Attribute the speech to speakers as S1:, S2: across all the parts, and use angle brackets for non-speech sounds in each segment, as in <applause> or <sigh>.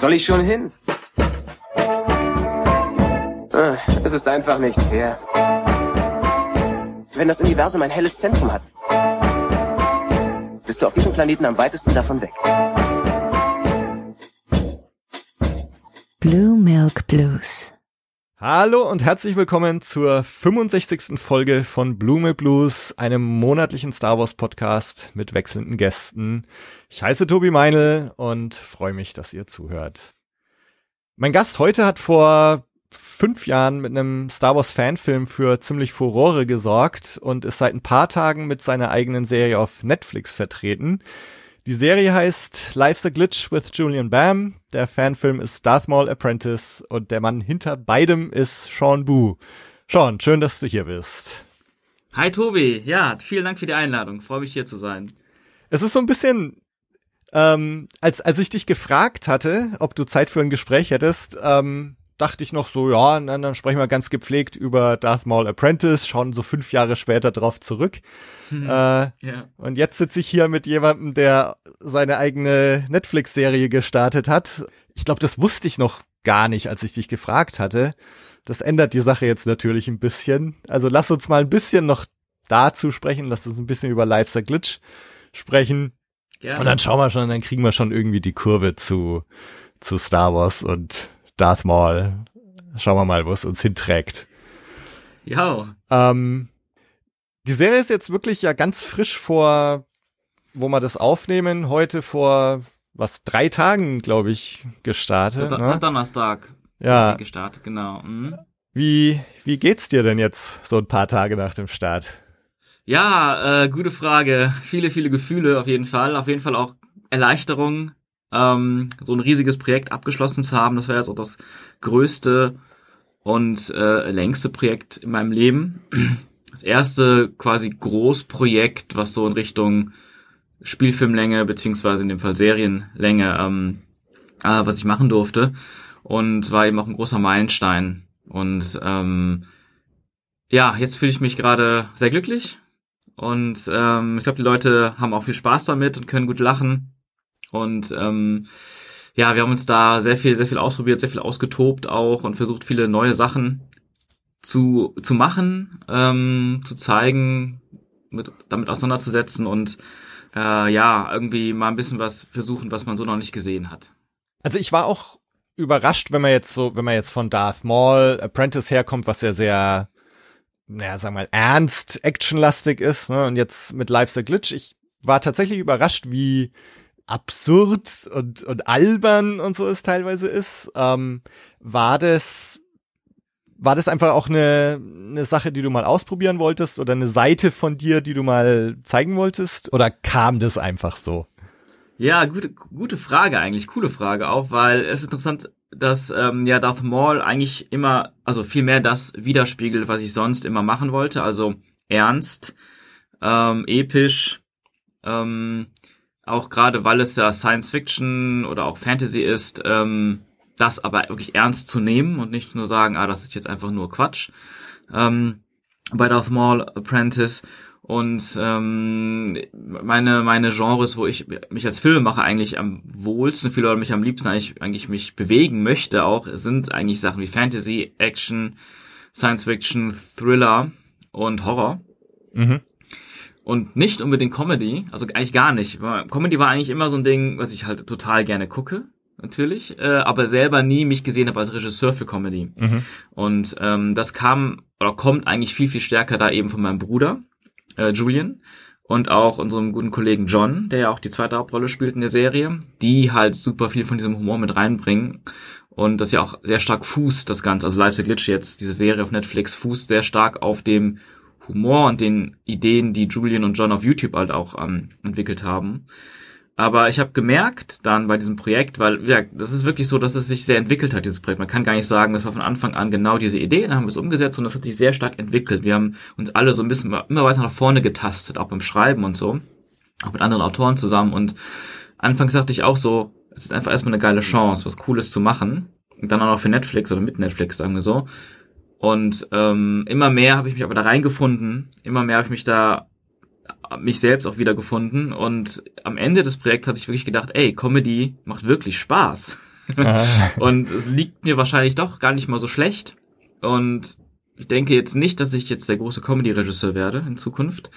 S1: soll ich schon hin? Ah, Es ist einfach nicht fair. Wenn das Universum ein helles Zentrum hat, bist du auf diesem Planeten am weitesten davon weg.
S2: Blue Milk Blues.
S3: Hallo und herzlich willkommen zur 65. Folge von Blume Blues, einem monatlichen Star Wars Podcast mit wechselnden Gästen. Ich heiße Tobi Meinl und freue mich, dass ihr zuhört. Mein Gast heute hat vor fünf Jahren mit einem Star Wars Fanfilm für ziemlich Furore gesorgt und ist seit ein paar Tagen mit seiner eigenen Serie auf Netflix vertreten. Die Serie heißt Life's a Glitch with Julian Bam. Der Fanfilm ist Darth Maul Apprentice und der Mann hinter beidem ist Sean Boo. Sean, schön, dass du hier bist.
S4: Hi Tobi, ja, vielen Dank für die Einladung. Freue mich hier zu sein.
S3: Es ist so ein bisschen, ähm, als, als ich dich gefragt hatte, ob du Zeit für ein Gespräch hättest, ähm, dachte ich noch so, ja, dann, dann sprechen wir ganz gepflegt über Darth Maul Apprentice, schauen so fünf Jahre später drauf zurück.
S4: Hm.
S3: Äh,
S4: Ja.
S3: Und jetzt sitze ich hier mit jemandem, der seine eigene Netflix-Serie gestartet hat. Ich glaube, das wusste ich noch gar nicht, als ich dich gefragt hatte. Das ändert die Sache jetzt natürlich ein bisschen. Also lass uns mal ein bisschen noch dazu sprechen, lass uns ein bisschen über Life's a Glitch sprechen.
S4: Gerne.
S3: Und dann schauen wir schon, dann kriegen wir schon irgendwie die Kurve zu, zu Star Wars und Darth Maul. Schauen wir mal, wo es uns hinträgt.
S4: ja,
S3: Ähm, die Serie ist jetzt wirklich ja ganz frisch vor, wo wir das aufnehmen, heute vor was drei Tagen, glaube ich, gestartet. Ne?
S4: Donnerstag ist
S3: Ja,
S4: sie gestartet, genau. Mhm.
S3: wie wie geht's dir denn jetzt so ein paar Tage nach dem Start?
S4: Ja, äh, gute Frage. Viele, viele Gefühle auf jeden Fall. Auf jeden Fall auch Erleichterung, ähm, so ein riesiges Projekt abgeschlossen zu haben. Das war jetzt auch das größte und äh, längste Projekt in meinem Leben. <clears throat> Das erste quasi Großprojekt, was so in Richtung Spielfilmlänge beziehungsweise in dem Fall Serienlänge, ähm, äh, was ich machen durfte und war eben auch ein großer Meilenstein. Und ähm, ja, jetzt fühle ich mich gerade sehr glücklich und ähm, ich glaube, die Leute haben auch viel Spaß damit und können gut lachen. Und ähm, ja, wir haben uns da sehr viel, sehr viel ausprobiert, sehr viel ausgetobt auch und versucht, viele neue Sachen zu, zu machen, ähm, zu zeigen, mit, damit auseinanderzusetzen und äh, ja, irgendwie mal ein bisschen was versuchen, was man so noch nicht gesehen hat.
S3: Also ich war auch überrascht, wenn man jetzt so, wenn man jetzt von Darth Maul Apprentice herkommt, was ja sehr, naja, sagen wir mal, ernst, actionlastig ist, ne? Und jetzt mit Life's a Glitch. Ich war tatsächlich überrascht, wie absurd und, und albern und so es teilweise ist. Ähm, war das, war das einfach auch eine, eine Sache, die du mal ausprobieren wolltest oder eine Seite von dir, die du mal zeigen wolltest? Oder kam das einfach so?
S4: Ja, gute, gute Frage eigentlich, coole Frage auch, weil es ist interessant, dass ähm, ja Darth Maul eigentlich immer, also viel mehr das widerspiegelt, was ich sonst immer machen wollte, also ernst, ähm, episch, ähm, auch gerade weil es ja Science Fiction oder auch Fantasy ist, ähm, das aber wirklich ernst zu nehmen und nicht nur sagen, ah, das ist jetzt einfach nur Quatsch. Ähm, bei Darth Maul Apprentice und ähm, meine meine Genres, wo ich mich als Filmemacher eigentlich am wohlsten fühle oder mich am liebsten eigentlich eigentlich mich bewegen möchte, auch sind eigentlich Sachen wie Fantasy, Action, Science Fiction, Thriller und Horror
S3: Mhm.
S4: Und nicht unbedingt Comedy, also eigentlich gar nicht. Comedy war eigentlich immer so ein Ding, was ich halt total gerne gucke, natürlich, äh, aber selber nie mich gesehen habe als Regisseur für Comedy.
S3: Mhm.
S4: Und ähm, das kam oder kommt eigentlich viel, viel stärker da eben von meinem Bruder, äh, Julian, und auch unserem guten Kollegen John, der ja auch die zweite Hauptrolle spielt in der Serie, die halt super viel von diesem Humor mit reinbringen. Und das ja auch sehr stark fußt, das Ganze. Also Life's a Glitch jetzt, diese Serie auf Netflix, fußt sehr stark auf dem Humor und den Ideen, die Julian und John auf YouTube halt auch ähm, entwickelt haben. Aber ich habe gemerkt dann bei diesem Projekt, weil ja, das ist wirklich so, dass es sich sehr entwickelt hat, dieses Projekt. Man kann gar nicht sagen, das war von Anfang an genau diese Idee, dann haben wir es umgesetzt und das hat sich sehr stark entwickelt. Wir haben uns alle so ein bisschen immer weiter nach vorne getastet, auch beim Schreiben und so, auch mit anderen Autoren zusammen. Und anfangs sagte ich auch so, es ist einfach erstmal eine geile Chance, was Cooles zu machen. Und dann auch noch für Netflix oder mit Netflix, sagen wir so. Und ähm, immer mehr habe ich mich aber da reingefunden, immer mehr habe ich mich da mich selbst auch wieder gefunden und am Ende des Projekts hatte ich wirklich gedacht, ey, Comedy macht wirklich Spaß. <laughs> und es liegt mir wahrscheinlich doch gar nicht mal so schlecht. Und ich denke jetzt nicht, dass ich jetzt der große Comedy-Regisseur werde in Zukunft.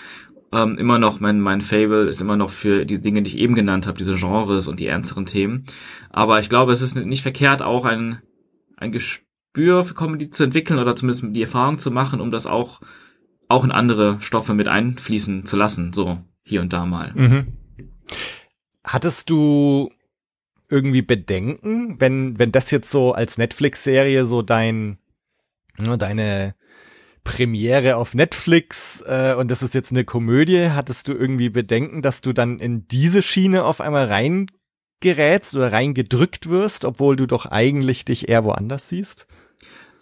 S4: Ähm, immer noch, mein, mein Fable ist immer noch für die Dinge, die ich eben genannt habe, diese Genres und die ernsteren Themen. Aber ich glaube, es ist nicht verkehrt, auch ein, ein Gespür für Comedy zu entwickeln oder zumindest die Erfahrung zu machen, um das auch, auch in andere Stoffe mit einfließen zu lassen. So, hier und da mal.
S3: Mhm. Hattest du irgendwie Bedenken, wenn, wenn das jetzt so als Netflix-Serie so dein, ne, deine Premiere auf Netflix äh, und das ist jetzt eine Komödie, hattest du irgendwie Bedenken, dass du dann in diese Schiene auf einmal reingerätst oder reingedrückt wirst, obwohl du doch eigentlich dich eher woanders siehst?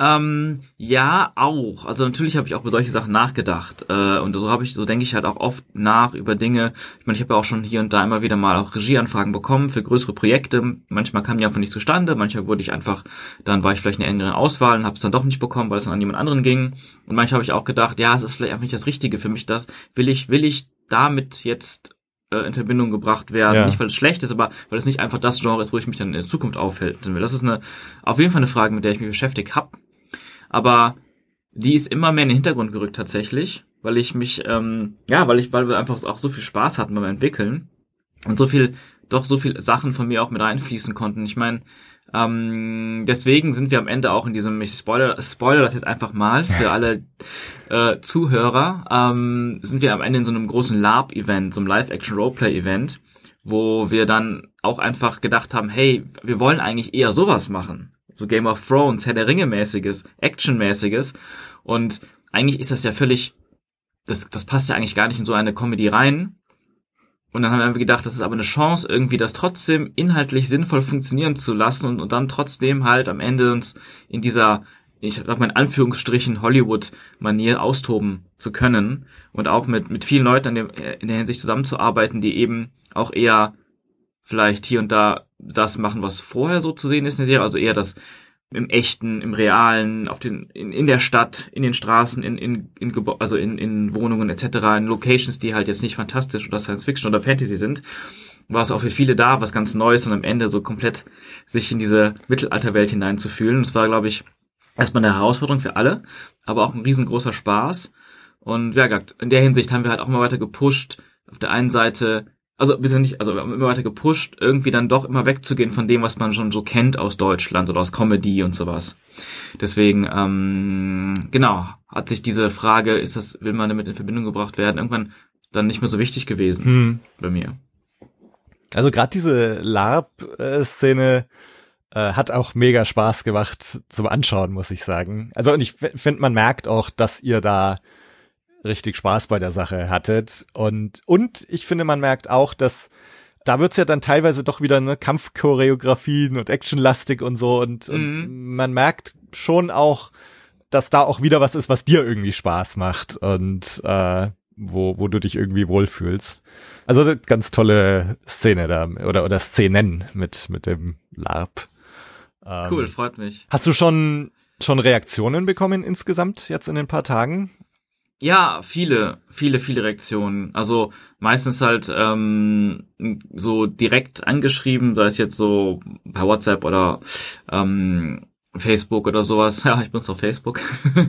S4: Ähm, ja, auch. Also natürlich habe ich auch über solche Sachen nachgedacht. Äh, und so habe ich, so denke ich halt auch oft nach über Dinge. Ich meine, ich habe ja auch schon hier und da immer wieder mal auch Regieanfragen bekommen für größere Projekte. Manchmal kamen die einfach nicht zustande, manchmal wurde ich einfach, dann war ich vielleicht eine engere Auswahl und habe es dann doch nicht bekommen, weil es dann an jemand anderen ging. Und manchmal habe ich auch gedacht, ja, es ist vielleicht einfach nicht das Richtige für mich. Das will ich, will ich damit jetzt äh, in Verbindung gebracht werden. Ja. Nicht, weil es schlecht ist, aber weil es nicht einfach das Genre ist, wo ich mich dann in der Zukunft aufhalten will. Das ist eine, auf jeden Fall eine Frage, mit der ich mich beschäftigt habe aber die ist immer mehr in den Hintergrund gerückt tatsächlich, weil ich mich, ähm, ja, weil ich, weil wir einfach auch so viel Spaß hatten beim Entwickeln und so viel, doch so viel Sachen von mir auch mit reinfließen konnten. Ich meine, ähm, deswegen sind wir am Ende auch in diesem, ich spoiler, spoiler das jetzt einfach mal für alle <laughs> äh, Zuhörer, ähm, sind wir am Ende in so einem großen LARP-Event, so einem Live-Action-Roleplay-Event, wo wir dann auch einfach gedacht haben, hey, wir wollen eigentlich eher sowas machen so Game of Thrones, Herr der Ringe mäßiges, Action-mäßiges. Und eigentlich ist das ja völlig, das, das passt ja eigentlich gar nicht in so eine Comedy rein. Und dann haben wir gedacht, das ist aber eine Chance, irgendwie das trotzdem inhaltlich sinnvoll funktionieren zu lassen und, und dann trotzdem halt am Ende uns in dieser, ich sag mal in Anführungsstrichen, Hollywood-Manier austoben zu können und auch mit, mit vielen Leuten in, dem, in der Hinsicht zusammenzuarbeiten, die eben auch eher vielleicht hier und da das machen, was vorher so zu sehen ist in der Serie, also eher das im echten, im realen, auf den, in, in der Stadt, in den Straßen, in, in, in also in, in Wohnungen etc., in Locations, die halt jetzt nicht fantastisch oder Science Fiction oder Fantasy sind, war es auch für viele da, was ganz Neues und am Ende so komplett sich in diese Mittelalterwelt hineinzufühlen. Es war, glaube ich, erstmal eine Herausforderung für alle, aber auch ein riesengroßer Spaß. Und ja, in der Hinsicht haben wir halt auch mal weiter gepusht. Auf der einen Seite also wir sind nicht, also wir haben immer weiter gepusht, irgendwie dann doch immer wegzugehen von dem, was man schon so kennt aus Deutschland oder aus Comedy und sowas. Deswegen, ähm, genau, hat sich diese Frage, ist das, will man damit in Verbindung gebracht werden, irgendwann dann nicht mehr so wichtig gewesen hm. bei mir.
S3: Also gerade diese LARP-Szene äh, hat auch mega Spaß gemacht zum Anschauen, muss ich sagen. Also und ich finde, man merkt auch, dass ihr da richtig Spaß bei der Sache hattet. Und, und ich finde, man merkt auch, dass da wird's ja dann teilweise doch wieder ne Kampfchoreografien und Actionlastig und so. Und, mhm. und man merkt schon auch, dass da auch wieder was ist, was dir irgendwie Spaß macht und äh, wo, wo du dich irgendwie wohlfühlst. Also ganz tolle Szene da oder oder Szenen mit mit dem LARP.
S4: Ähm, cool, freut mich.
S3: Hast du schon schon Reaktionen bekommen insgesamt jetzt in den paar Tagen?
S4: Ja, viele, viele, viele Reaktionen. Also meistens halt ähm, so direkt angeschrieben, sei es jetzt so per WhatsApp oder ähm, Facebook oder sowas. <laughs> Ja, ich benutze auch Facebook.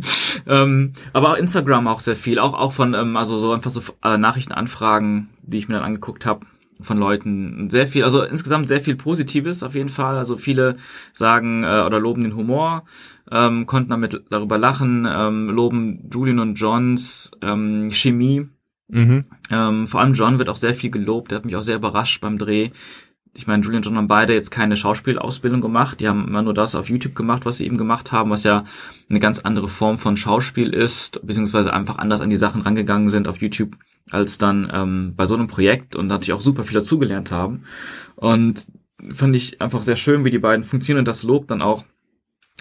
S4: <laughs> ähm, aber auch Instagram auch sehr viel. Auch auch von ähm, also so einfach so äh, Nachrichtenanfragen, die ich mir dann angeguckt habe von Leuten sehr viel, also insgesamt sehr viel Positives auf jeden Fall. Also viele sagen äh, oder loben den Humor, ähm, konnten damit darüber lachen, ähm, loben Julian und Johns ähm, Chemie. Mhm. Ähm, vor allem John wird auch sehr viel gelobt. Der hat mich auch sehr überrascht beim Dreh. Ich meine, Julian und John haben beide jetzt keine Schauspielausbildung gemacht. Die haben immer nur das auf YouTube gemacht, was sie eben gemacht haben, was ja eine ganz andere Form von Schauspiel ist, beziehungsweise einfach anders an die Sachen rangegangen sind auf YouTube als dann ähm, bei so einem Projekt und natürlich auch super viel dazugelernt haben. Und fand ich einfach sehr schön, wie die beiden funktionieren und das Lob dann auch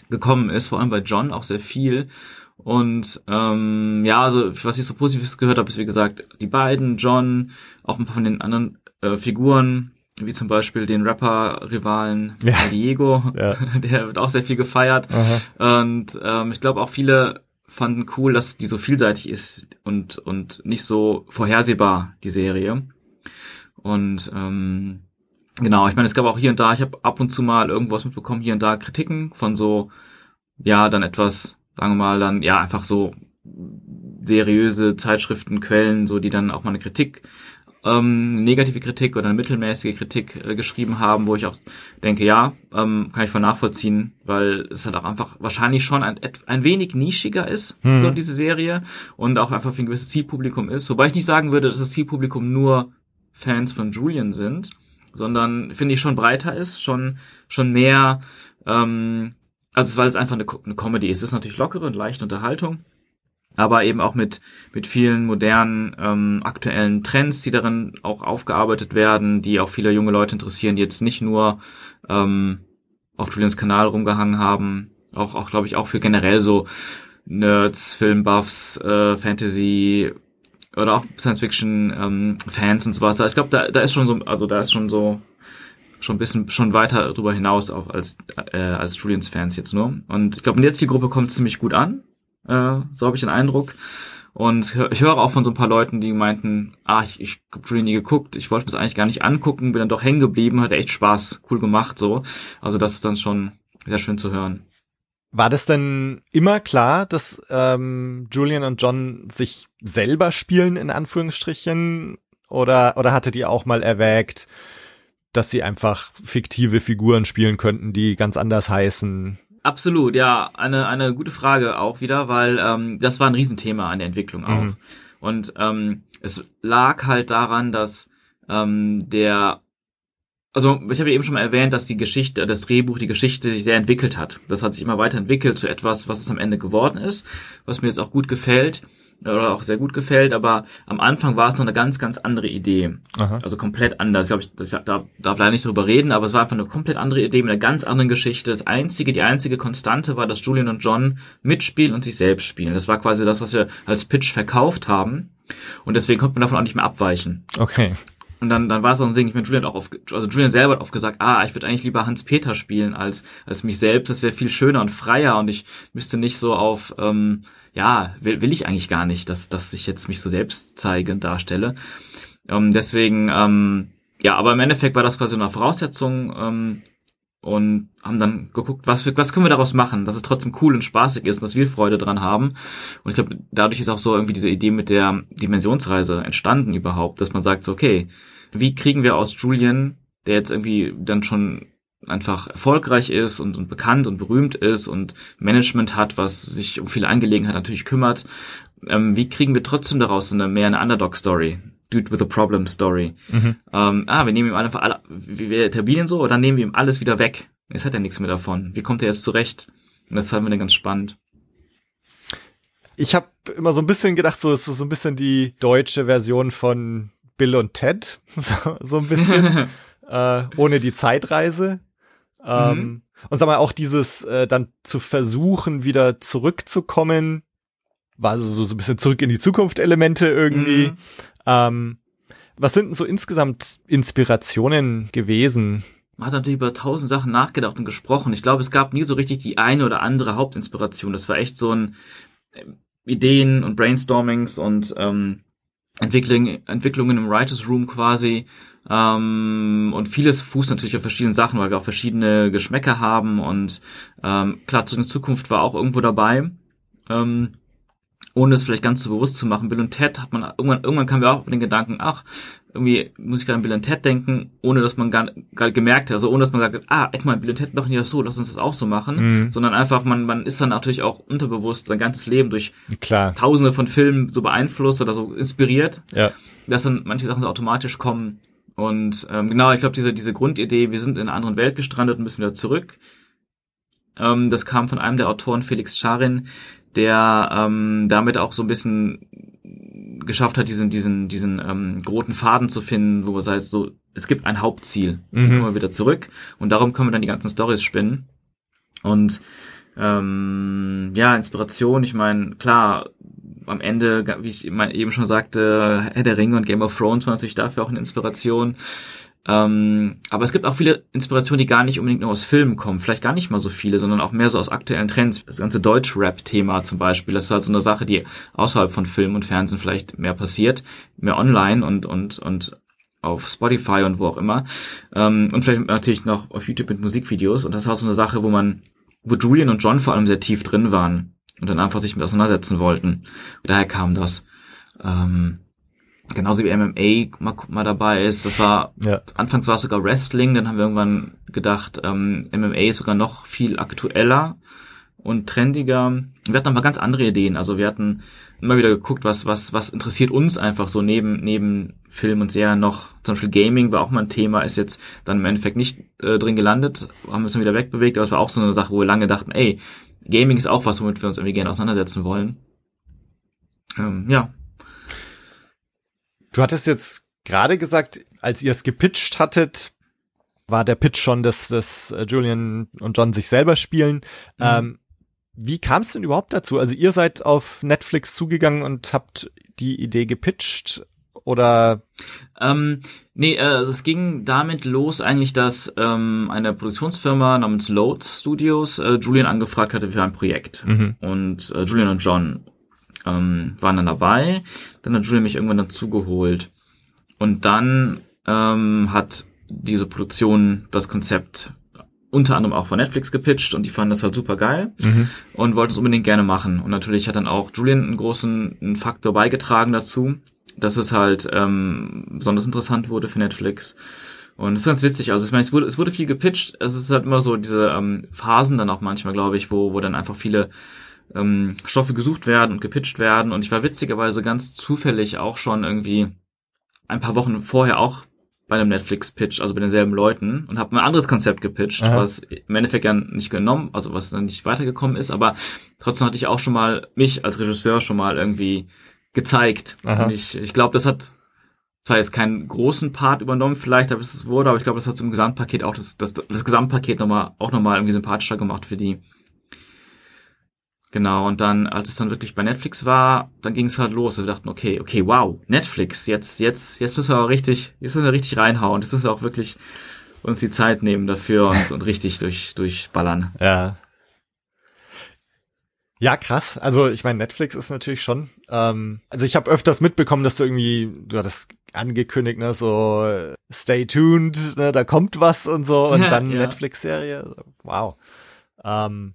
S4: gekommen ist, vor allem bei John auch sehr viel. Und ähm, ja, also was ich so Positives gehört habe, ist wie gesagt die beiden, John, auch ein paar von den anderen äh, Figuren, wie zum Beispiel den Rapper-Rivalen <laughs> ja. Diego, ja. <laughs> der wird auch sehr viel gefeiert. Aha. Und ähm, ich glaube auch viele fanden cool, dass die so vielseitig ist und, und nicht so vorhersehbar, die Serie. Und ähm, genau, ich meine, es gab auch hier und da, ich habe ab und zu mal irgendwas mitbekommen, hier und da Kritiken von so, ja, dann etwas, sagen wir mal, dann, ja, einfach so seriöse Zeitschriften, Quellen, so die dann auch mal eine Kritik ähm, negative Kritik oder eine mittelmäßige Kritik äh, geschrieben haben, wo ich auch denke, ja, ähm, kann ich voll nachvollziehen, weil es halt auch einfach wahrscheinlich schon ein, ein wenig nischiger ist, hm. so diese Serie, und auch einfach für ein gewisses Zielpublikum ist. Wobei ich nicht sagen würde, dass das Zielpublikum nur Fans von Julian sind, sondern finde ich schon breiter ist, schon, schon mehr, ähm, also weil es einfach eine, eine Comedy ist. Es ist natürlich lockere und leichte Unterhaltung aber eben auch mit mit vielen modernen ähm, aktuellen Trends, die darin auch aufgearbeitet werden, die auch viele junge Leute interessieren, die jetzt nicht nur ähm, auf Julians Kanal rumgehangen haben, auch auch glaube ich auch für generell so Nerds, Filmbuffs, äh, Fantasy oder auch Science Fiction ähm, Fans und sowas. Ich glaube, da, da ist schon so, also da ist schon so schon ein bisschen schon weiter darüber hinaus auch als äh, als Julians Fans jetzt nur. Und ich glaube, jetzt die Gruppe kommt ziemlich gut an. Äh, so habe ich den Eindruck. Und ich höre auch von so ein paar Leuten, die meinten, ah, ich, ich habe Julie nie geguckt, ich wollte mir das eigentlich gar nicht angucken, bin dann doch hängen geblieben, hat echt Spaß, cool gemacht so. Also das ist dann schon sehr schön zu hören.
S3: War das denn immer klar, dass ähm, Julian und John sich selber spielen, in Anführungsstrichen? Oder, oder hattet ihr auch mal erwägt, dass sie einfach fiktive Figuren spielen könnten, die ganz anders heißen?
S4: Absolut, ja, eine eine gute Frage auch wieder, weil ähm, das war ein Riesenthema an der Entwicklung auch. Mhm. Und ähm, es lag halt daran, dass ähm, der also ich habe ja eben schon mal erwähnt, dass die Geschichte, das Drehbuch, die Geschichte sich sehr entwickelt hat. Das hat sich immer weiterentwickelt zu etwas, was es am Ende geworden ist, was mir jetzt auch gut gefällt oder auch sehr gut gefällt, aber am Anfang war es noch eine ganz, ganz andere Idee. Aha. Also komplett anders. Ich glaube, ich das, da darf leider nicht drüber reden, aber es war einfach eine komplett andere Idee mit einer ganz anderen Geschichte. Das einzige, die einzige Konstante war, dass Julian und John mitspielen und sich selbst spielen. Das war quasi das, was wir als Pitch verkauft haben. Und deswegen konnte man davon auch nicht mehr abweichen.
S3: Okay.
S4: Und dann, dann war es auch ein Ding, ich meine, Julian hat auch auf, also Julian selber hat oft gesagt, ah, ich würde eigentlich lieber Hans-Peter spielen als, als mich selbst. Das wäre viel schöner und freier und ich müsste nicht so auf, ähm, ja, will, will ich eigentlich gar nicht, dass, dass ich jetzt mich so selbst zeige und darstelle. Ähm, deswegen, ähm, ja, aber im Endeffekt war das quasi eine Voraussetzung ähm, und haben dann geguckt, was, wir, was können wir daraus machen, dass es trotzdem cool und spaßig ist und dass wir Freude dran haben. Und ich glaube, dadurch ist auch so irgendwie diese Idee mit der Dimensionsreise entstanden überhaupt, dass man sagt, so, okay, wie kriegen wir aus Julian, der jetzt irgendwie dann schon einfach erfolgreich ist und, und bekannt und berühmt ist und Management hat, was sich um viele Angelegenheiten natürlich kümmert, ähm, wie kriegen wir trotzdem daraus eine mehr eine Underdog-Story? Dude with a Problem Story. Mhm. Ähm, ah, wir nehmen ihm einfach alle, wir etablieren so, oder dann nehmen wir ihm alles wieder weg. Jetzt hat er nichts mehr davon. Wie kommt er jetzt zurecht? Und das fanden wir dann ganz spannend.
S3: Ich habe immer so ein bisschen gedacht, so ist so ein bisschen die deutsche Version von Bill und Ted, <laughs> so, so ein bisschen, <laughs> äh, ohne die Zeitreise. Ähm, mhm. Und sag mal, auch dieses äh, dann zu versuchen, wieder zurückzukommen, war so, so ein bisschen zurück in die Zukunft Elemente irgendwie. Mhm. Ähm, was sind denn so insgesamt Inspirationen gewesen?
S4: Man hat natürlich über tausend Sachen nachgedacht und gesprochen. Ich glaube, es gab nie so richtig die eine oder andere Hauptinspiration. Das war echt so ein äh, Ideen und Brainstormings und ähm, Entwicklung, Entwicklungen im Writers Room quasi. Ähm, und vieles fußt natürlich auf verschiedenen Sachen, weil wir auch verschiedene Geschmäcker haben und ähm, klar, in Zukunft war auch irgendwo dabei. Ähm, ohne es vielleicht ganz so bewusst zu machen. Bill und Ted hat man irgendwann, irgendwann kam wir auch auf den Gedanken, ach, irgendwie muss ich gerade an Bill und Ted denken, ohne dass man gar, gar gemerkt hat, also ohne dass man sagt, ah, echt mal, Bill und Ted machen ja so, lass uns das auch so machen, mhm. sondern einfach, man, man ist dann natürlich auch unterbewusst sein ganzes Leben durch
S3: Klar.
S4: tausende von Filmen so beeinflusst oder so inspiriert,
S3: ja.
S4: dass dann manche Sachen so automatisch kommen. Und ähm, genau, ich glaube, diese, diese Grundidee, wir sind in einer anderen Welt gestrandet und müssen wieder zurück, ähm, das kam von einem der Autoren, Felix Scharin, der ähm, damit auch so ein bisschen geschafft hat, diesen, diesen, diesen ähm, roten Faden zu finden, wo es heißt, so, es gibt ein Hauptziel. Mhm. Dann kommen wir wieder zurück und darum können wir dann die ganzen Stories spinnen. Und ähm, ja, Inspiration, ich meine, klar, am Ende, wie ich eben schon sagte, Herr der Ringe und Game of Thrones war natürlich dafür auch eine Inspiration. Ähm, aber es gibt auch viele Inspirationen, die gar nicht unbedingt nur aus Filmen kommen. Vielleicht gar nicht mal so viele, sondern auch mehr so aus aktuellen Trends. Das ganze Deutsch-Rap-Thema zum Beispiel, das ist halt so eine Sache, die außerhalb von Film und Fernsehen vielleicht mehr passiert, mehr online und, und, und auf Spotify und wo auch immer. Ähm, und vielleicht natürlich noch auf YouTube mit Musikvideos. Und das ist auch so eine Sache, wo man, wo Julian und John vor allem sehr tief drin waren und dann einfach sich mit auseinandersetzen wollten. Daher kam das. Ähm, genauso wie MMA mal, mal dabei ist. Das war, ja. anfangs war es sogar Wrestling, dann haben wir irgendwann gedacht, ähm, MMA ist sogar noch viel aktueller und trendiger. Wir hatten aber ganz andere Ideen. Also wir hatten immer wieder geguckt, was, was, was interessiert uns einfach so neben, neben Film und Serien noch. Zum Beispiel Gaming war auch mal ein Thema, ist jetzt dann im Endeffekt nicht äh, drin gelandet, haben wir uns dann wieder wegbewegt, aber es war auch so eine Sache, wo wir lange dachten, ey, Gaming ist auch was, womit wir uns irgendwie gerne auseinandersetzen wollen. Ähm, ja.
S3: Du hattest jetzt gerade gesagt, als ihr es gepitcht hattet, war der Pitch schon, dass, dass äh, Julian und John sich selber spielen. Mhm. Ähm, wie kam es denn überhaupt dazu? Also ihr seid auf Netflix zugegangen und habt die Idee gepitcht oder?
S4: Ähm, nee, äh, also es ging damit los eigentlich, dass ähm, eine Produktionsfirma namens Load Studios äh, Julian angefragt hatte für ein Projekt. Mhm. Und äh, Julian und John ähm, waren dann dabei. Dann hat Julian mich irgendwann dazugeholt. Und dann ähm, hat diese Produktion das Konzept unter anderem auch von Netflix gepitcht und die fanden das halt super geil mhm. und wollten es unbedingt gerne machen. Und natürlich hat dann auch Julian einen großen einen Faktor beigetragen dazu, dass es halt ähm, besonders interessant wurde für Netflix. Und es ist ganz witzig. Also ich meine, es wurde, es wurde viel gepitcht. Es ist halt immer so diese ähm, Phasen dann auch manchmal, glaube ich, wo, wo dann einfach viele ähm, Stoffe gesucht werden und gepitcht werden. Und ich war witzigerweise ganz zufällig auch schon irgendwie ein paar Wochen vorher auch bei einem Netflix-Pitch, also bei denselben Leuten und habe ein anderes Konzept gepitcht, Aha. was im Endeffekt ja nicht genommen, also was dann nicht weitergekommen ist, aber trotzdem hatte ich auch schon mal mich als Regisseur schon mal irgendwie gezeigt. Aha. Und ich, ich glaube, das hat zwar jetzt keinen großen Part übernommen, vielleicht, aber es wurde, aber ich glaube, das hat zum Gesamtpaket auch das, das, das Gesamtpaket nochmal, auch nochmal irgendwie sympathischer gemacht für die. Genau, und dann, als es dann wirklich bei Netflix war, dann ging es halt los. Wir dachten, okay, okay, wow, Netflix, jetzt, jetzt, jetzt müssen wir auch richtig, jetzt müssen wir richtig reinhauen. Jetzt müssen wir auch wirklich uns die Zeit nehmen dafür und, und richtig durch, durchballern.
S3: Ja. Ja, krass. Also ich meine, Netflix ist natürlich schon. Ähm, also ich habe öfters mitbekommen, dass du irgendwie, du hattest angekündigt, ne, so Stay tuned, ne, da kommt was und so und <laughs> dann ja. Netflix-Serie. Wow. Ähm,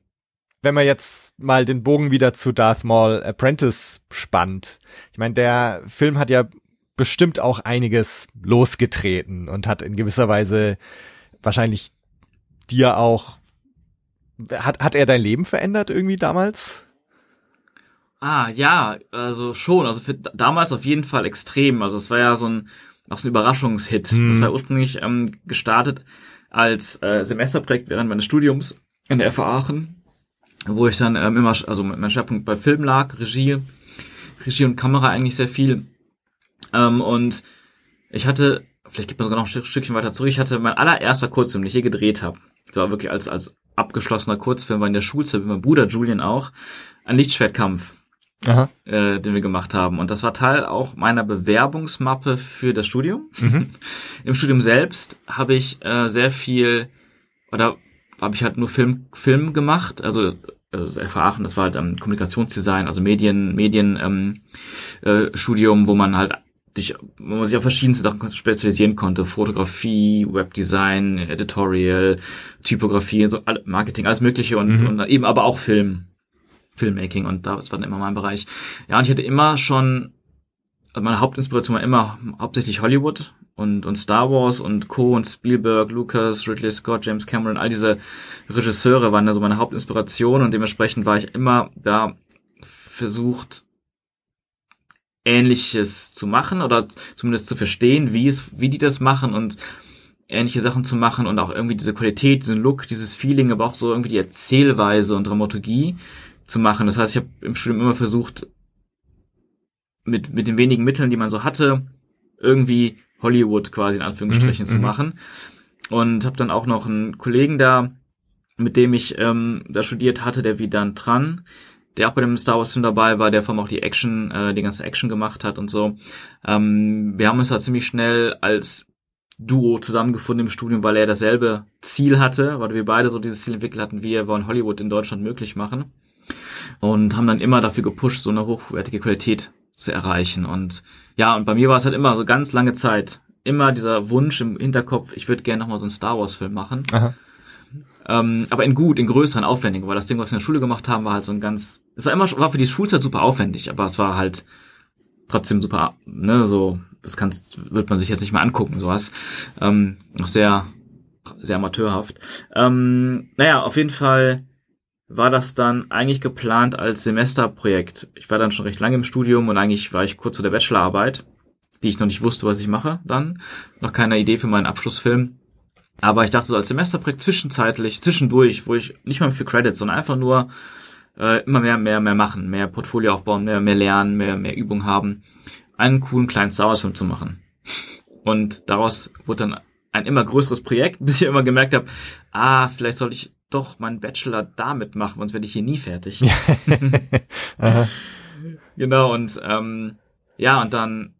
S3: wenn man jetzt mal den Bogen wieder zu Darth Maul Apprentice spannt. Ich meine, der Film hat ja bestimmt auch einiges losgetreten und hat in gewisser Weise wahrscheinlich dir auch hat hat er dein Leben verändert irgendwie damals?
S4: Ah, ja, also schon, also für damals auf jeden Fall extrem. Also es war ja so ein auch so ein Überraschungshit. Hm. Das war ursprünglich ähm, gestartet als äh, Semesterprojekt während meines Studiums in der FH Aachen wo ich dann ähm, immer, also mein Schwerpunkt bei Film lag, Regie, Regie und Kamera eigentlich sehr viel. Ähm, und ich hatte, vielleicht gibt man sogar noch ein Stückchen weiter zurück, ich hatte mein allererster Kurzfilm, den ich je gedreht habe. Das war wirklich als, als abgeschlossener Kurzfilm, war in der Schulzeit mit meinem Bruder Julian auch, ein Lichtschwertkampf. Aha. Äh, den wir gemacht haben. Und das war Teil auch meiner Bewerbungsmappe für das Studium. Mhm. <laughs> Im Studium selbst habe ich äh, sehr viel, oder habe ich halt nur Film, Film gemacht, also also FH Aachen, das war halt ähm, Kommunikationsdesign, also Medien, Medien ähm, äh, Studium, wo man halt sich, wo man sich auf verschiedenste Sachen spezialisieren konnte, Fotografie, Webdesign, Editorial, Typografie, so Marketing, alles Mögliche und, mhm. und eben aber auch Film, Filmmaking und das war dann immer mein Bereich. Ja, und ich hatte immer schon, also meine Hauptinspiration war immer hauptsächlich Hollywood und, und Star Wars und Co. und Spielberg, Lucas, Ridley Scott, James Cameron, all diese Regisseure waren da so meine Hauptinspiration und dementsprechend war ich immer da versucht, Ähnliches zu machen oder zumindest zu verstehen, wie es, wie die das machen und ähnliche Sachen zu machen und auch irgendwie diese Qualität, diesen Look, dieses Feeling, aber auch so irgendwie die Erzählweise und Dramaturgie zu machen. Das heißt, ich habe im Studium immer versucht, mit, mit den wenigen Mitteln, die man so hatte, irgendwie Hollywood quasi in Anführungsstrichen mhm, zu mhm. machen. Und habe dann auch noch einen Kollegen da, mit dem ich ähm, da studiert hatte, der wie dann Tran, der auch bei dem Star Wars Film dabei war, der vor allem auch die Action, äh, die ganze Action gemacht hat und so. Ähm, wir haben uns da ziemlich schnell als Duo zusammengefunden im Studium, weil er dasselbe Ziel hatte, weil wir beide so dieses Ziel entwickelt hatten, wir wollen Hollywood in Deutschland möglich machen. Und haben dann immer dafür gepusht, so eine hochwertige Qualität zu erreichen. Und ja, und bei mir war es halt immer so ganz lange Zeit immer dieser Wunsch im Hinterkopf, ich würde gerne nochmal so einen Star Wars-Film machen.
S3: Aha.
S4: Ähm, aber in gut, in größeren, aufwendigen, weil das Ding, was wir in der Schule gemacht haben, war halt so ein ganz, es war immer, war für die Schulzeit super aufwendig, aber es war halt trotzdem super, ne, so, das kann, wird man sich jetzt nicht mehr angucken, sowas. Ähm, noch sehr, sehr amateurhaft. Ähm, naja, auf jeden Fall war das dann eigentlich geplant als Semesterprojekt. Ich war dann schon recht lange im Studium und eigentlich war ich kurz zu der Bachelorarbeit, die ich noch nicht wusste, was ich mache dann. Noch keine Idee für meinen Abschlussfilm. Aber ich dachte so als Semesterprojekt zwischenzeitlich, zwischendurch, wo ich nicht mal für Credits, sondern einfach nur äh, immer mehr, mehr, mehr machen, mehr Portfolio aufbauen, mehr, mehr lernen, mehr, mehr Übung haben, einen coolen kleinen Star Wars Film zu machen. Und daraus wurde dann ein immer größeres Projekt, <laughs> bis ich immer gemerkt habe, ah, vielleicht soll ich doch meinen Bachelor damit machen, sonst werde ich hier nie fertig. <laughs> Genau, und ähm, ja, und dann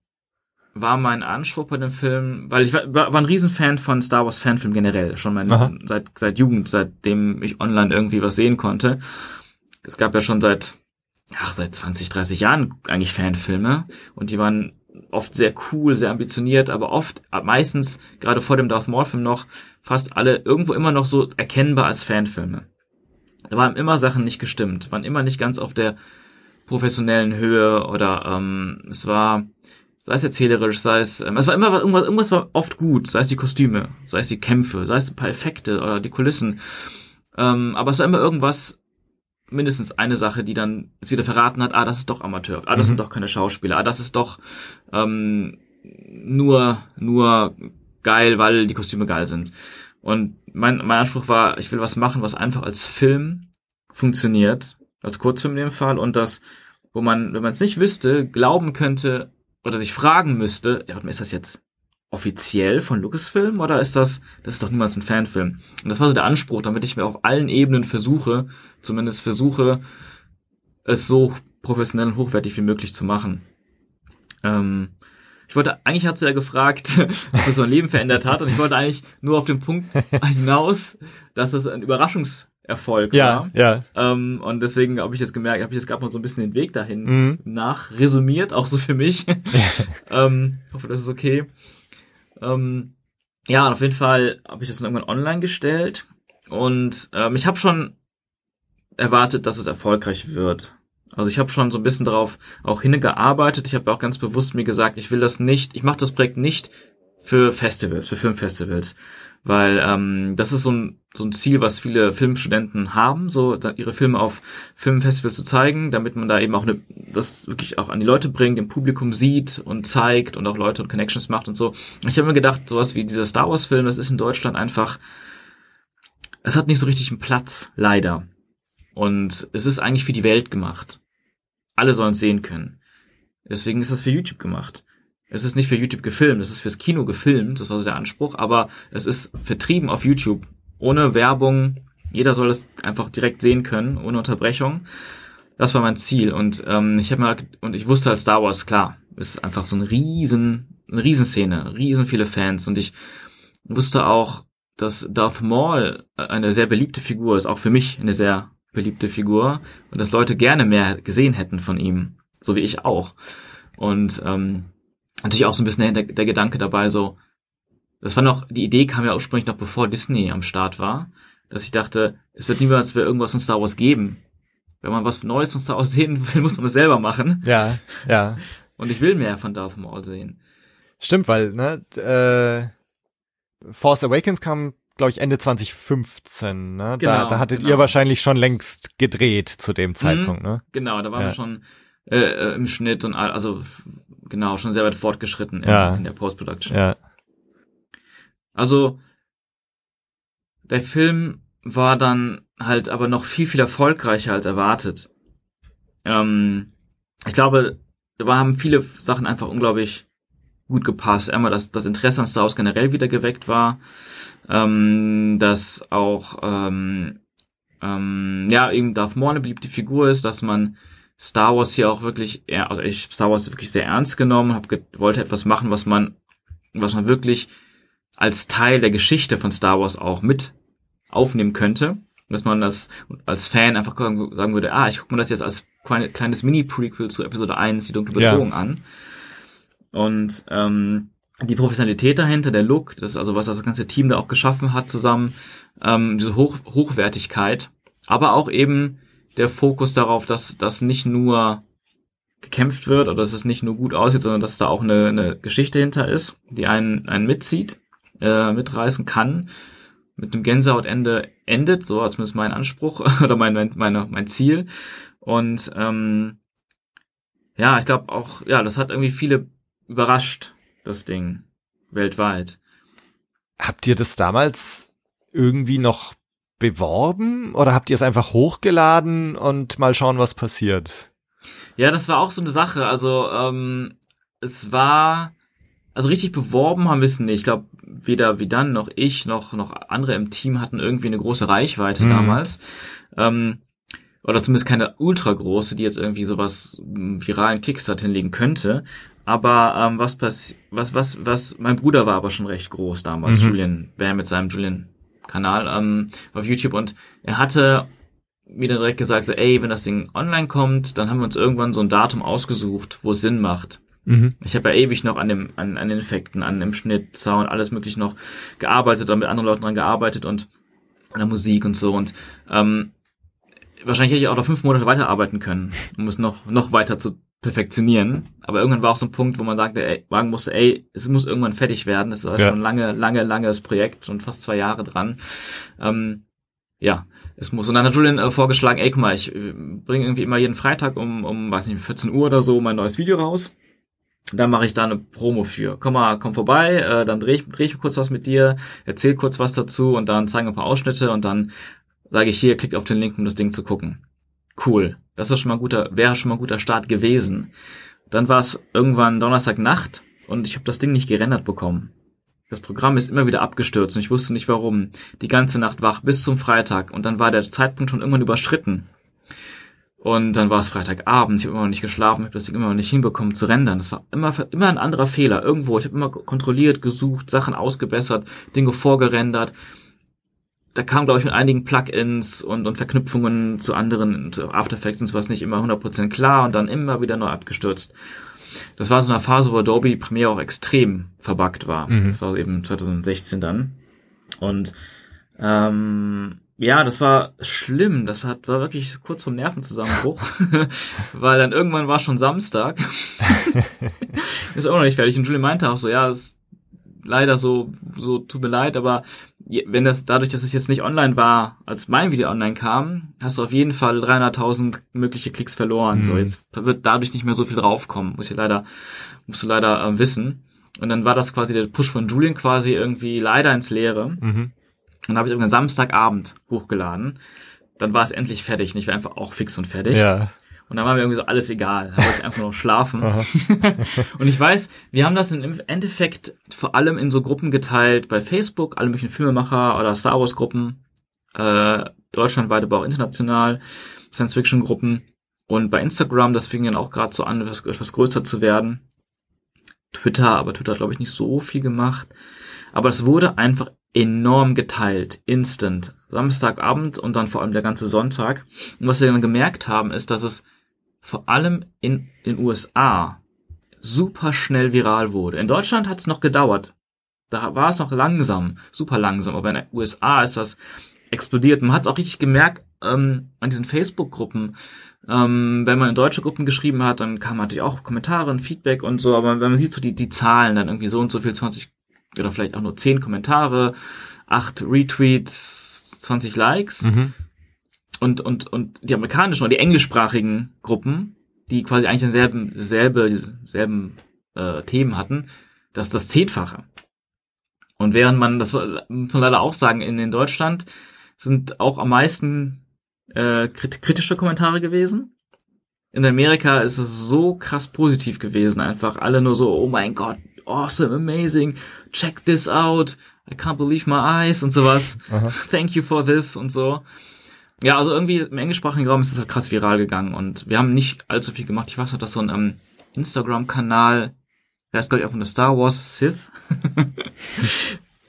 S4: war mein Anspruch bei dem Film, weil ich war, war ein Riesenfan von Star Wars Fanfilm generell, schon mein, seit, seit Jugend, seitdem ich online irgendwie was sehen konnte. Es gab ja schon seit, ach, seit 20, 30 Jahren eigentlich Fanfilme und die waren oft sehr cool, sehr ambitioniert, aber oft, meistens, gerade vor dem Darth Maul Film noch, fast alle irgendwo immer noch so erkennbar als Fanfilme. Da waren immer Sachen nicht gestimmt, waren immer nicht ganz auf der professionellen Höhe oder ähm, es war, sei es erzählerisch, sei es, ähm, es war immer was- irgendwas, irgendwas war oft gut, sei es die Kostüme, sei es die Kämpfe, sei es ein paar Effekte oder die Kulissen. Ähm, aber es war immer irgendwas, mindestens eine Sache, die dann es wieder verraten hat, ah, das ist doch Amateur, ah, das
S3: Mhm.
S4: sind doch keine Schauspieler, ah, das ist doch ähm, nur, nur geil, weil die Kostüme geil sind. Und mein, mein Anspruch war, ich will was machen, was einfach als Film funktioniert, als Kurzfilm in dem Fall, und das, wo man, wenn man es nicht wüsste, glauben könnte oder sich fragen müsste, ja, warte mal, ist das jetzt offiziell von Lucasfilm oder ist das, das ist doch niemals ein Fanfilm? Und das war so der Anspruch, damit ich mir auf allen Ebenen versuche, zumindest versuche, es so professionell und hochwertig wie möglich zu machen. Ähm, ich wollte, eigentlich hast du ja gefragt, <laughs> ob es mein Leben verändert hat, und ich wollte eigentlich nur auf den Punkt <laughs> hinaus, dass es ein Überraschungserfolg
S3: Ja,
S4: war.
S3: ja.
S4: Ähm, und deswegen habe ich jetzt gemerkt, habe ich jetzt gerade mal so ein bisschen den Weg dahin
S3: Mhm.
S4: nachresümiert, auch so für mich. <laughs> ähm, hoffe, das ist okay. Ähm, ja, auf jeden Fall habe ich das dann irgendwann online gestellt und ähm, ich habe schon erwartet, dass es erfolgreich wird. Also ich habe schon so ein bisschen darauf auch hingearbeitet. Ich habe auch ganz bewusst mir gesagt, ich will das nicht, ich mache das Projekt nicht für Festivals, für Filmfestivals, weil ähm, das ist so ein, so ein Ziel, was viele Filmstudenten haben, so da ihre Filme auf Filmfestivals zu zeigen, damit man da eben auch eine, das wirklich auch an die Leute bringt, dem Publikum sieht und zeigt und auch Leute und Connections macht und so. Ich habe mir gedacht, sowas wie dieser Star Wars Film, das ist in Deutschland einfach, es hat nicht so richtig einen Platz, leider. Und es ist eigentlich für die Welt gemacht. Alle sollen es sehen können. Deswegen ist das für YouTube gemacht. Es ist nicht für YouTube gefilmt, es ist fürs Kino gefilmt, das war so der Anspruch, aber es ist vertrieben auf YouTube. Ohne Werbung, jeder soll es einfach direkt sehen können, ohne Unterbrechung. Das war mein Ziel. Und ähm, ich habe mir und ich wusste als Star Wars, klar, ist einfach so eine riesen, eine Riesenszene, riesen viele Fans. Und ich wusste auch, dass Darth Maul eine sehr beliebte Figur ist, auch für mich eine sehr beliebte Figur und dass Leute gerne mehr gesehen hätten von ihm, so wie ich auch. Und ähm, natürlich auch so ein bisschen der, der Gedanke dabei, so, das war noch, die Idee kam ja ursprünglich noch bevor Disney am Start war, dass ich dachte, es wird niemals mehr irgendwas von Star Wars geben. Wenn man was Neues von Star Wars sehen will, <laughs> muss man das selber machen.
S3: Ja, ja.
S4: Und ich will mehr von Darth Maul sehen.
S3: Stimmt, weil, ne, äh, Force Awakens kam, glaube ich, Ende 2015, ne? da,
S4: Genau,
S3: da hattet
S4: genau.
S3: ihr wahrscheinlich schon längst gedreht zu dem Zeitpunkt, ne?
S4: Genau, da waren
S3: Ja.
S4: wir schon äh, äh, im Schnitt und all, also genau, schon sehr weit fortgeschritten in,
S3: Ja.
S4: in der Post-Production.
S3: Ja.
S4: Also der Film war dann halt aber noch viel, viel erfolgreicher als erwartet. Ähm, ich glaube, da haben viele Sachen einfach unglaublich gut gepasst. Einmal, dass das Interesse an Star Wars generell wieder geweckt war, ähm, dass auch ähm, ähm, ja eben Darth Maul eine beliebte Figur ist, dass man Star Wars hier auch wirklich, eher, also ich Star Wars wirklich sehr ernst genommen, hab wollte etwas machen, was man, was man wirklich als Teil der Geschichte von Star Wars auch mit aufnehmen könnte. Dass man das als Fan einfach sagen würde, ah, ich gucke mir das jetzt als kleine- kleines Mini-Prequel zu Episode 1, die dunkle
S3: Ja.
S4: Bedrohung an. Und ähm, die Professionalität dahinter, der Look, das also was das ganze Team da auch geschaffen hat zusammen, ähm, diese Hoch Hochwertigkeit, aber auch eben der Fokus darauf, dass das nicht nur gekämpft wird oder dass es nicht nur gut aussieht, sondern dass da auch eine, eine Geschichte hinter ist, die einen, einen mitzieht, äh, mitreißen kann, mit einem Gänsehautende endet, so als zumindest mein Anspruch <laughs> oder mein, mein, meine, mein Ziel. Und ähm, ja, ich glaube auch, ja, das hat irgendwie viele überrascht, das Ding, weltweit.
S3: Habt ihr das damals irgendwie noch beworben oder habt ihr es einfach hochgeladen und mal schauen, was passiert?
S4: Ja, das war auch so eine Sache. Also ähm, es war, also richtig beworben haben wir es nicht. Ich glaube, weder wie dann noch ich noch noch andere im Team hatten irgendwie eine große Reichweite mhm. damals. Ähm, oder zumindest keine ultra große, die jetzt irgendwie sowas viralen Kickstart hinlegen könnte. Aber ähm, was pass was was was mein Bruder war aber schon recht groß damals, mhm. Julian, wer mit seinem Julian Kanal ähm, auf YouTube und er hatte mir dann direkt gesagt, so, ey, wenn das Ding online kommt, dann haben wir uns irgendwann so ein Datum ausgesucht, wo es Sinn macht. Mhm. Ich habe ja ewig noch an dem, an, an den Effekten, an dem Schnitt, Sound, alles möglich noch gearbeitet oder mit anderen Leuten dran gearbeitet und an der Musik und so. Und ähm, wahrscheinlich hätte ich auch noch fünf Monate weiterarbeiten können, um es noch, noch weiter zu perfektionieren. Aber irgendwann war auch so ein Punkt, wo man sagte, ey, sagen musste, ey, es muss irgendwann fertig werden. Das ist ja. schon ein lange, lange, langes Projekt und fast zwei Jahre dran. Ähm, ja, es muss. Und dann hat Julian äh, vorgeschlagen, ey, guck mal, ich äh, bringe irgendwie immer jeden Freitag um, um, weiß nicht, 14 Uhr oder so mein neues Video raus. Dann mache ich da eine Promo für. Komm mal, komm vorbei, äh, dann drehe ich, dreh ich kurz was mit dir, erzähl kurz was dazu und dann zeigen ein paar Ausschnitte und dann sage ich hier, klickt auf den Link, um das Ding zu gucken. Cool. Das ist schon mal guter, wäre schon mal guter Start gewesen. Dann war es irgendwann Donnerstagnacht und ich habe das Ding nicht gerendert bekommen. Das Programm ist immer wieder abgestürzt und ich wusste nicht warum. Die ganze Nacht wach bis zum Freitag und dann war der Zeitpunkt schon irgendwann überschritten. Und dann war es Freitagabend, ich habe immer noch nicht geschlafen, ich habe das Ding immer noch nicht hinbekommen zu rendern. Das war immer, immer ein anderer Fehler. Irgendwo, ich habe immer kontrolliert, gesucht, Sachen ausgebessert, Dinge vorgerendert. Da kam, glaube ich, mit einigen Plugins und, und Verknüpfungen zu anderen, zu After Effects und sowas nicht immer 100% klar und dann immer wieder neu abgestürzt. Das war so eine Phase, wo Adobe Premiere auch extrem verbuggt war. Mhm. Das war eben 2016 dann. Und ähm, ja, das war schlimm. Das war, war wirklich kurz vom Nervenzusammenbruch, <laughs> weil dann irgendwann war schon Samstag. <laughs> ist auch noch nicht fertig. Und Julie meinte auch so, ja, ist leider so, so tut mir leid, aber wenn das dadurch, dass es jetzt nicht online war, als mein Video online kam, hast du auf jeden Fall 300.000 mögliche Klicks verloren. Mhm. So jetzt wird dadurch nicht mehr so viel draufkommen, muss ich leider, musst du leider äh, wissen. Und dann war das quasi der Push von Julian quasi irgendwie leider ins Leere. Mhm. Und dann habe ich irgendwann Samstagabend hochgeladen. Dann war es endlich fertig. Und ich war einfach auch fix und fertig. Ja. Und dann war mir irgendwie so alles egal. Da wollte ich einfach nur schlafen. <laughs> und ich weiß, wir haben das im Endeffekt vor allem in so Gruppen geteilt bei Facebook, alle möglichen Filmemacher oder Star Wars Gruppen, äh, deutschlandweit, aber auch international, Science-Fiction-Gruppen. Und bei Instagram, das fing dann auch gerade so an, etwas, etwas größer zu werden. Twitter, aber Twitter hat, glaube ich, nicht so viel gemacht. Aber es wurde einfach enorm geteilt, instant. Samstagabend und dann vor allem der ganze Sonntag. Und was wir dann gemerkt haben, ist, dass es vor allem in den USA super schnell viral wurde. In Deutschland hat es noch gedauert. Da war es noch langsam, super langsam, aber in den USA ist das explodiert. Man hat es auch richtig gemerkt ähm, an diesen Facebook-Gruppen. Ähm, wenn man in deutsche Gruppen geschrieben hat, dann kamen natürlich auch Kommentare und Feedback und so, aber wenn man sieht so die, die Zahlen, dann irgendwie so und so viel, 20 oder vielleicht auch nur 10 Kommentare, 8 Retweets, 20 Likes, mhm und, und, und die amerikanischen oder die englischsprachigen Gruppen, die quasi eigentlich denselben, selbe, dieselben äh, Themen hatten, das ist das Zehnfache. Und während man, das muss man leider auch sagen, in, in Deutschland sind auch am meisten äh, kritische Kommentare gewesen. In Amerika ist es so krass positiv gewesen, einfach alle nur so, oh mein Gott, awesome, amazing, check this out, I can't believe my eyes und sowas, Aha. thank you for this und so. Ja, also irgendwie im englischsprachigen Raum ist es halt krass viral gegangen und wir haben nicht allzu viel gemacht. Ich weiß noch, dass so ein ähm, Instagram-Kanal, der ist glaube ich auch von der Star Wars Sith,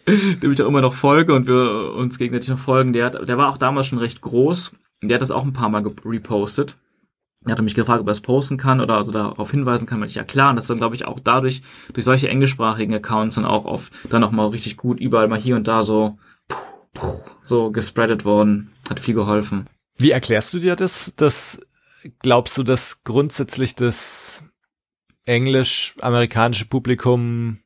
S4: <laughs> dem ich auch immer noch folge und wir uns gegenseitig noch folgen, der, hat, der war auch damals schon recht groß und der hat das auch ein paar Mal repostet. er hatte mich gefragt, ob er es posten kann oder also darauf hinweisen kann, weil ich ja klar, und das ist dann glaube ich auch dadurch, durch solche englischsprachigen Accounts dann auch auf, dann auch mal richtig gut überall mal hier und da so, so gespreadet worden, hat viel geholfen.
S3: Wie erklärst du dir das? Das glaubst du, dass grundsätzlich das englisch-amerikanische Publikum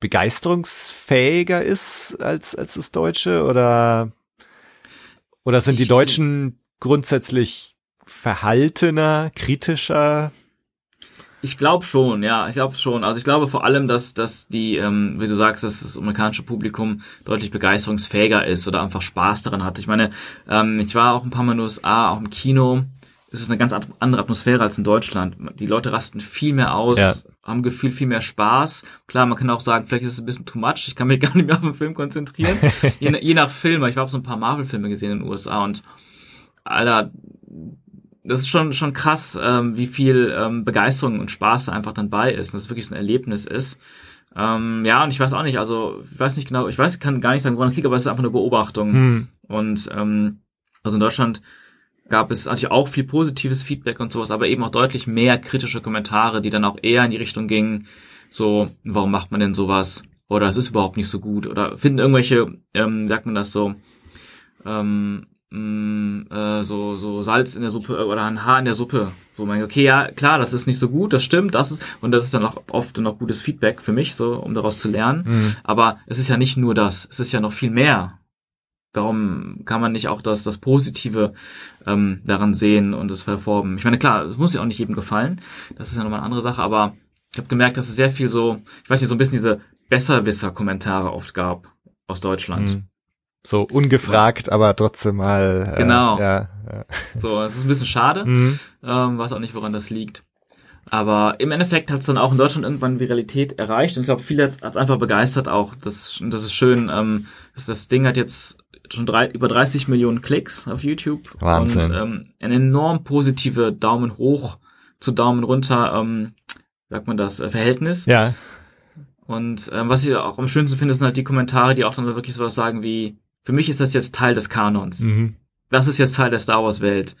S3: begeisterungsfähiger ist als, als das Deutsche oder, oder sind die Deutschen grundsätzlich verhaltener, kritischer?
S4: Ich glaube schon, ja, ich glaube schon. Also ich glaube vor allem, dass, dass die, ähm, wie du sagst, dass das amerikanische Publikum deutlich begeisterungsfähiger ist oder einfach Spaß daran hat. Ich meine, ähm, ich war auch ein paar Mal in den USA, auch im Kino. Es ist eine ganz andere Atmosphäre als in Deutschland. Die Leute rasten viel mehr aus, ja. haben Gefühl viel mehr Spaß. Klar, man kann auch sagen, vielleicht ist es ein bisschen too much. Ich kann mich <laughs> gar nicht mehr auf den Film konzentrieren. je, <laughs> je, nach Film. Ich habe so ein paar Marvel-Filme gesehen in den USA und Alter, das ist schon schon krass, ähm, wie viel ähm, Begeisterung und Spaß da einfach dann bei ist, dass es wirklich so ein Erlebnis ist. Ähm, ja, und ich weiß auch nicht, also ich weiß nicht genau, ich weiß, ich kann gar nicht sagen, woran es liegt, aber es ist einfach eine Beobachtung. Hm. Und ähm, also in Deutschland gab es natürlich auch viel positives Feedback und sowas, aber eben auch deutlich mehr kritische Kommentare, die dann auch eher in die Richtung gingen, so, warum macht man denn sowas? Oder es ist überhaupt nicht so gut. Oder finden irgendwelche, ähm, sagt man das so, ähm, mh, mm, äh, so so Salz in der Suppe oder ein Haar in der Suppe. So mein okay, ja klar, das ist nicht so gut, das stimmt, das ist und das ist dann auch oft noch gutes Feedback für mich, so um daraus zu lernen. Mhm. Aber es ist ja nicht nur das, es ist ja noch viel mehr. Warum kann man nicht auch das das Positive ähm, daran sehen und es verformen? Ich meine klar, es muss ja auch nicht jedem gefallen, das ist ja nochmal eine andere Sache, aber ich habe gemerkt, dass es sehr viel so, ich weiß nicht, so ein bisschen diese Besserwisser-Kommentare oft gab aus Deutschland. Mhm
S3: so ungefragt, aber trotzdem mal.
S4: Äh, genau. Ja, ja. So, es ist ein bisschen schade, mhm. ähm, weiß auch nicht, woran das liegt. Aber im Endeffekt hat es dann auch in Deutschland irgendwann Viralität erreicht und ich glaube, viele hat es einfach begeistert auch. Das, das ist schön. Ähm, das, das Ding hat jetzt schon drei, über 30 Millionen Klicks auf YouTube.
S3: Wahnsinn.
S4: Und ähm, eine enorm positive Daumen hoch zu Daumen runter, ähm, sagt man das, äh, Verhältnis.
S3: Ja.
S4: Und ähm, was ich auch am schönsten finde, sind halt die Kommentare, die auch dann wirklich sowas sagen wie, für mich ist das jetzt Teil des Kanons. Mhm. Das ist jetzt Teil der Star Wars Welt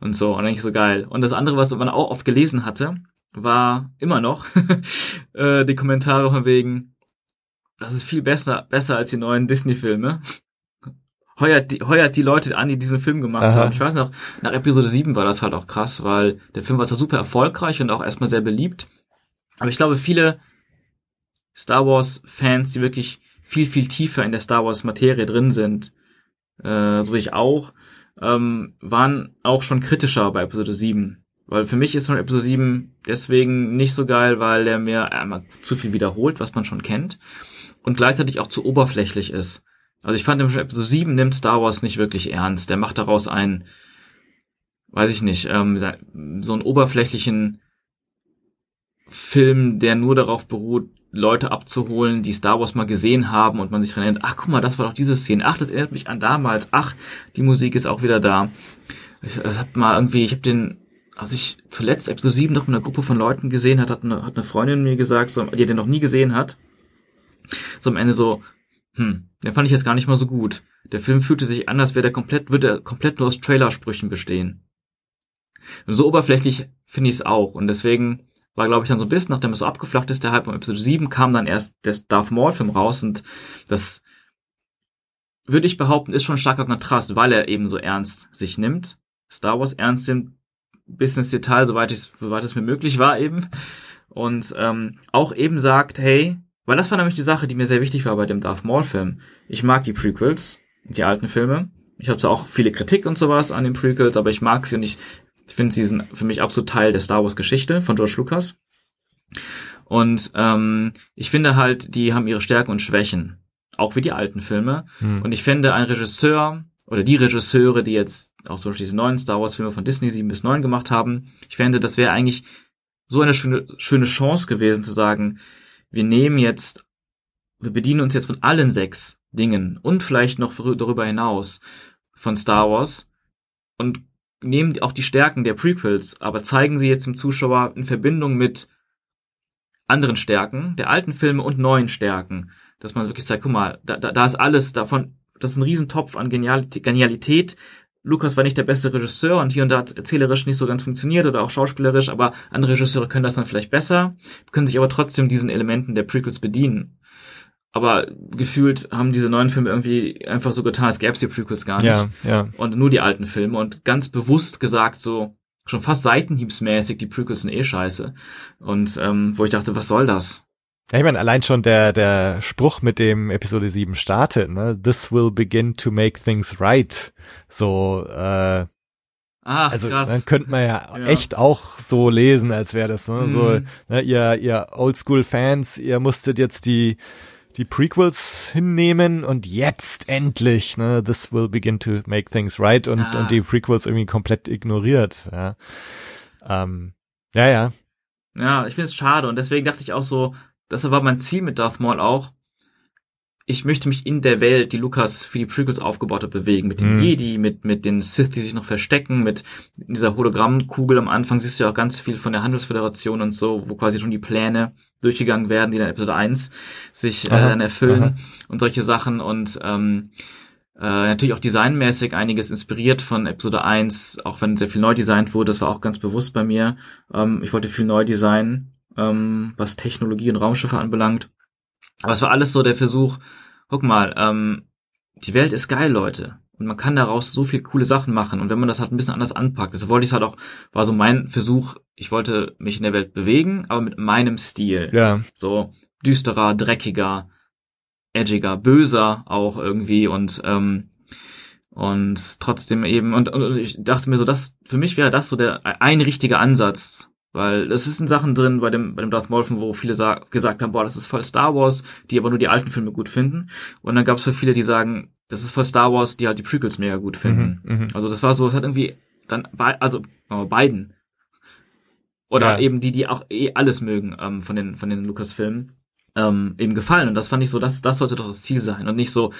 S4: und so und eigentlich so geil. Und das andere, was man auch oft gelesen hatte, war immer noch <laughs> äh, die Kommentare von wegen, das ist viel besser besser als die neuen Disney Filme. Heuert die, heuert die Leute an, die diesen Film gemacht Aha. haben. Ich weiß noch, nach Episode 7 war das halt auch krass, weil der Film war zwar super erfolgreich und auch erstmal sehr beliebt, aber ich glaube, viele Star Wars Fans, die wirklich viel, viel tiefer in der Star Wars Materie drin sind, äh, so wie ich auch, ähm, waren auch schon kritischer bei Episode 7. Weil für mich ist von Episode 7 deswegen nicht so geil, weil der mir einmal zu viel wiederholt, was man schon kennt, und gleichzeitig auch zu oberflächlich ist. Also ich fand, Episode 7 nimmt Star Wars nicht wirklich ernst. Der macht daraus einen, weiß ich nicht, ähm, so einen oberflächlichen Film, der nur darauf beruht, Leute abzuholen, die Star Wars mal gesehen haben und man sich dran erinnert, ach guck mal, das war doch diese Szene, ach, das erinnert mich an damals, ach, die Musik ist auch wieder da. Ich, ich hab mal irgendwie, ich habe den, als ich zuletzt Episode 7 noch mit einer Gruppe von Leuten gesehen hat, hat eine, hat eine Freundin mir gesagt, so, die den noch nie gesehen hat, so am Ende so, hm, den fand ich jetzt gar nicht mal so gut. Der Film fühlte sich an, als wäre der komplett, würde er komplett nur aus Trailersprüchen bestehen. Und so oberflächlich finde ich es auch. Und deswegen war, glaube ich, dann so ein bisschen, nachdem es so abgeflacht ist, der Hype um Episode 7, kam dann erst der Darth Maul-Film raus und das würde ich behaupten, ist schon ein starker Kontrast, weil er eben so ernst sich nimmt. Star Wars ernst nimmt, bis ins Detail, soweit, ich, soweit es mir möglich war eben. Und ähm, auch eben sagt, hey, weil das war nämlich die Sache, die mir sehr wichtig war bei dem Darth Maul-Film. Ich mag die Prequels, die alten Filme. Ich habe zwar auch viele Kritik und sowas an den Prequels, aber ich mag sie und ich ich finde, sie sind für mich absolut Teil der Star Wars Geschichte von George Lucas. Und ähm, ich finde halt, die haben ihre Stärken und Schwächen. Auch wie die alten Filme. Hm. Und ich finde, ein Regisseur oder die Regisseure, die jetzt auch so diese neuen Star Wars Filme von Disney 7 bis 9 gemacht haben, ich fände, das wäre eigentlich so eine schöne, schöne Chance gewesen zu sagen, wir nehmen jetzt, wir bedienen uns jetzt von allen sechs Dingen und vielleicht noch darüber hinaus von Star Wars und nehmen auch die Stärken der Prequels, aber zeigen sie jetzt dem Zuschauer in Verbindung mit anderen Stärken, der alten Filme und neuen Stärken. Dass man wirklich sagt, guck mal, da, da, da ist alles davon, das ist ein Riesentopf an Genialität, Genialität Lukas war nicht der beste Regisseur und hier und da hat erzählerisch nicht so ganz funktioniert oder auch schauspielerisch, aber andere Regisseure können das dann vielleicht besser, können sich aber trotzdem diesen Elementen der Prequels bedienen. Aber gefühlt haben diese neuen Filme irgendwie einfach so getan, als gäbe es die Prequels gar nicht.
S3: Ja, ja.
S4: Und nur die alten Filme und ganz bewusst gesagt so, schon fast seitenhiebsmäßig, die Prequels sind eh scheiße. Und ähm, wo ich dachte, was soll das?
S3: Ja, ich meine, allein schon der, der Spruch mit dem Episode 7 startet, ne? This will begin to make things right. So, äh,
S4: Ach,
S3: also
S4: krass.
S3: dann könnte man ja,
S4: Ja.
S3: echt auch so lesen, als wäre das, ne? So,
S4: Mhm.
S3: ne, ihr, ihr Oldschool-Fans, ihr musstet jetzt die, die Prequels hinnehmen und jetzt endlich, ne, this will begin to make things right und,
S4: Ah.
S3: und die Prequels irgendwie komplett ignoriert, ja. Ähm, ja, ja.
S4: Ja, ich finde es schade und deswegen dachte ich auch so, das war mein Ziel mit Darth Maul auch. Ich möchte mich in der Welt, die Lukas für die Prequels aufgebaut hat, bewegen. Mit dem
S3: Mhm.
S4: Jedi, mit, mit den Sith, die sich noch verstecken, mit dieser Hologrammkugel am Anfang siehst du ja auch ganz viel von der Handelsföderation und so, wo quasi schon die Pläne durchgegangen werden, die dann Episode 1 sich äh, dann erfüllen
S3: aha.
S4: und solche Sachen und ähm, äh, natürlich auch designmäßig einiges inspiriert von Episode 1, auch wenn sehr viel neu designt wurde, das war auch ganz bewusst bei mir. Ähm, ich wollte viel neu designen, ähm, was Technologie und Raumschiffe anbelangt. Aber es war alles so der Versuch, guck mal, ähm, die Welt ist geil, Leute. Und man kann daraus so viel coole Sachen machen. Und wenn man das halt ein bisschen anders anpackt, das wollte ich halt auch, war so mein Versuch, ich wollte mich in der Welt bewegen, aber mit meinem Stil.
S3: Ja,
S4: So düsterer, dreckiger, edgiger, böser auch irgendwie und ähm, und trotzdem eben und, und ich dachte mir so, das für mich wäre das so der ein richtiger Ansatz, weil es sind Sachen drin bei dem bei dem Darth Maul wo viele sa gesagt haben, boah, das ist voll Star Wars, die aber nur die alten Filme gut finden und dann gab es für viele, die sagen, das ist voll Star Wars, die halt die Prequels mega gut finden.
S3: Mhm, mhm.
S4: Also das war so, es hat irgendwie dann bei, also äh, beiden oder
S3: Ja.
S4: eben die, die auch eh alles mögen ähm, von den von den Lucas-Filmen ähm, eben gefallen und das fand ich so, das das sollte doch das Ziel sein und nicht so,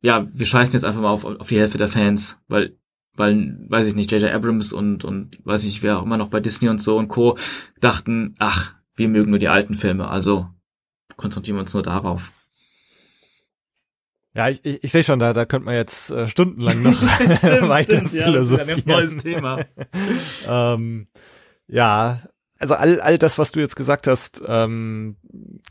S4: ja, wir scheißen jetzt einfach mal auf auf die Hälfte der Fans, weil weil weiß ich nicht, J.J. Abrams und und weiß ich nicht, wer auch immer noch bei Disney und so und Co. dachten, ach, wir mögen nur die alten Filme, also konzentrieren wir uns nur darauf.
S3: Ja, ich, ich, ich sehe schon, da, da könnte man jetzt äh, stundenlang noch <laughs> <laughs> weiter philosophieren.
S4: Thema. <laughs>
S3: ähm, ja, also all, all das, was du jetzt gesagt hast, ähm,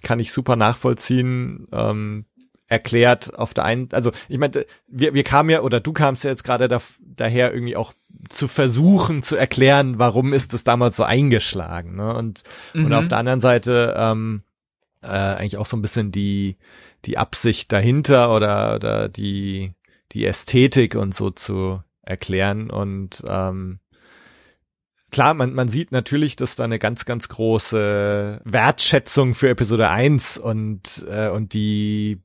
S3: kann ich super nachvollziehen. Ähm, erklärt auf der einen, also ich meine, wir, wir kamen ja, oder du kamst ja jetzt gerade da, daher irgendwie auch zu versuchen zu erklären, warum ist das damals so eingeschlagen. Ne? Und, und
S4: Mhm.
S3: auf der anderen Seite ähm, äh, eigentlich auch so ein bisschen die, die Absicht dahinter oder, oder die, die Ästhetik und so zu erklären. Und ähm, klar, man, man sieht natürlich, dass da eine ganz, ganz große Wertschätzung für Episode 1 und, äh, und die,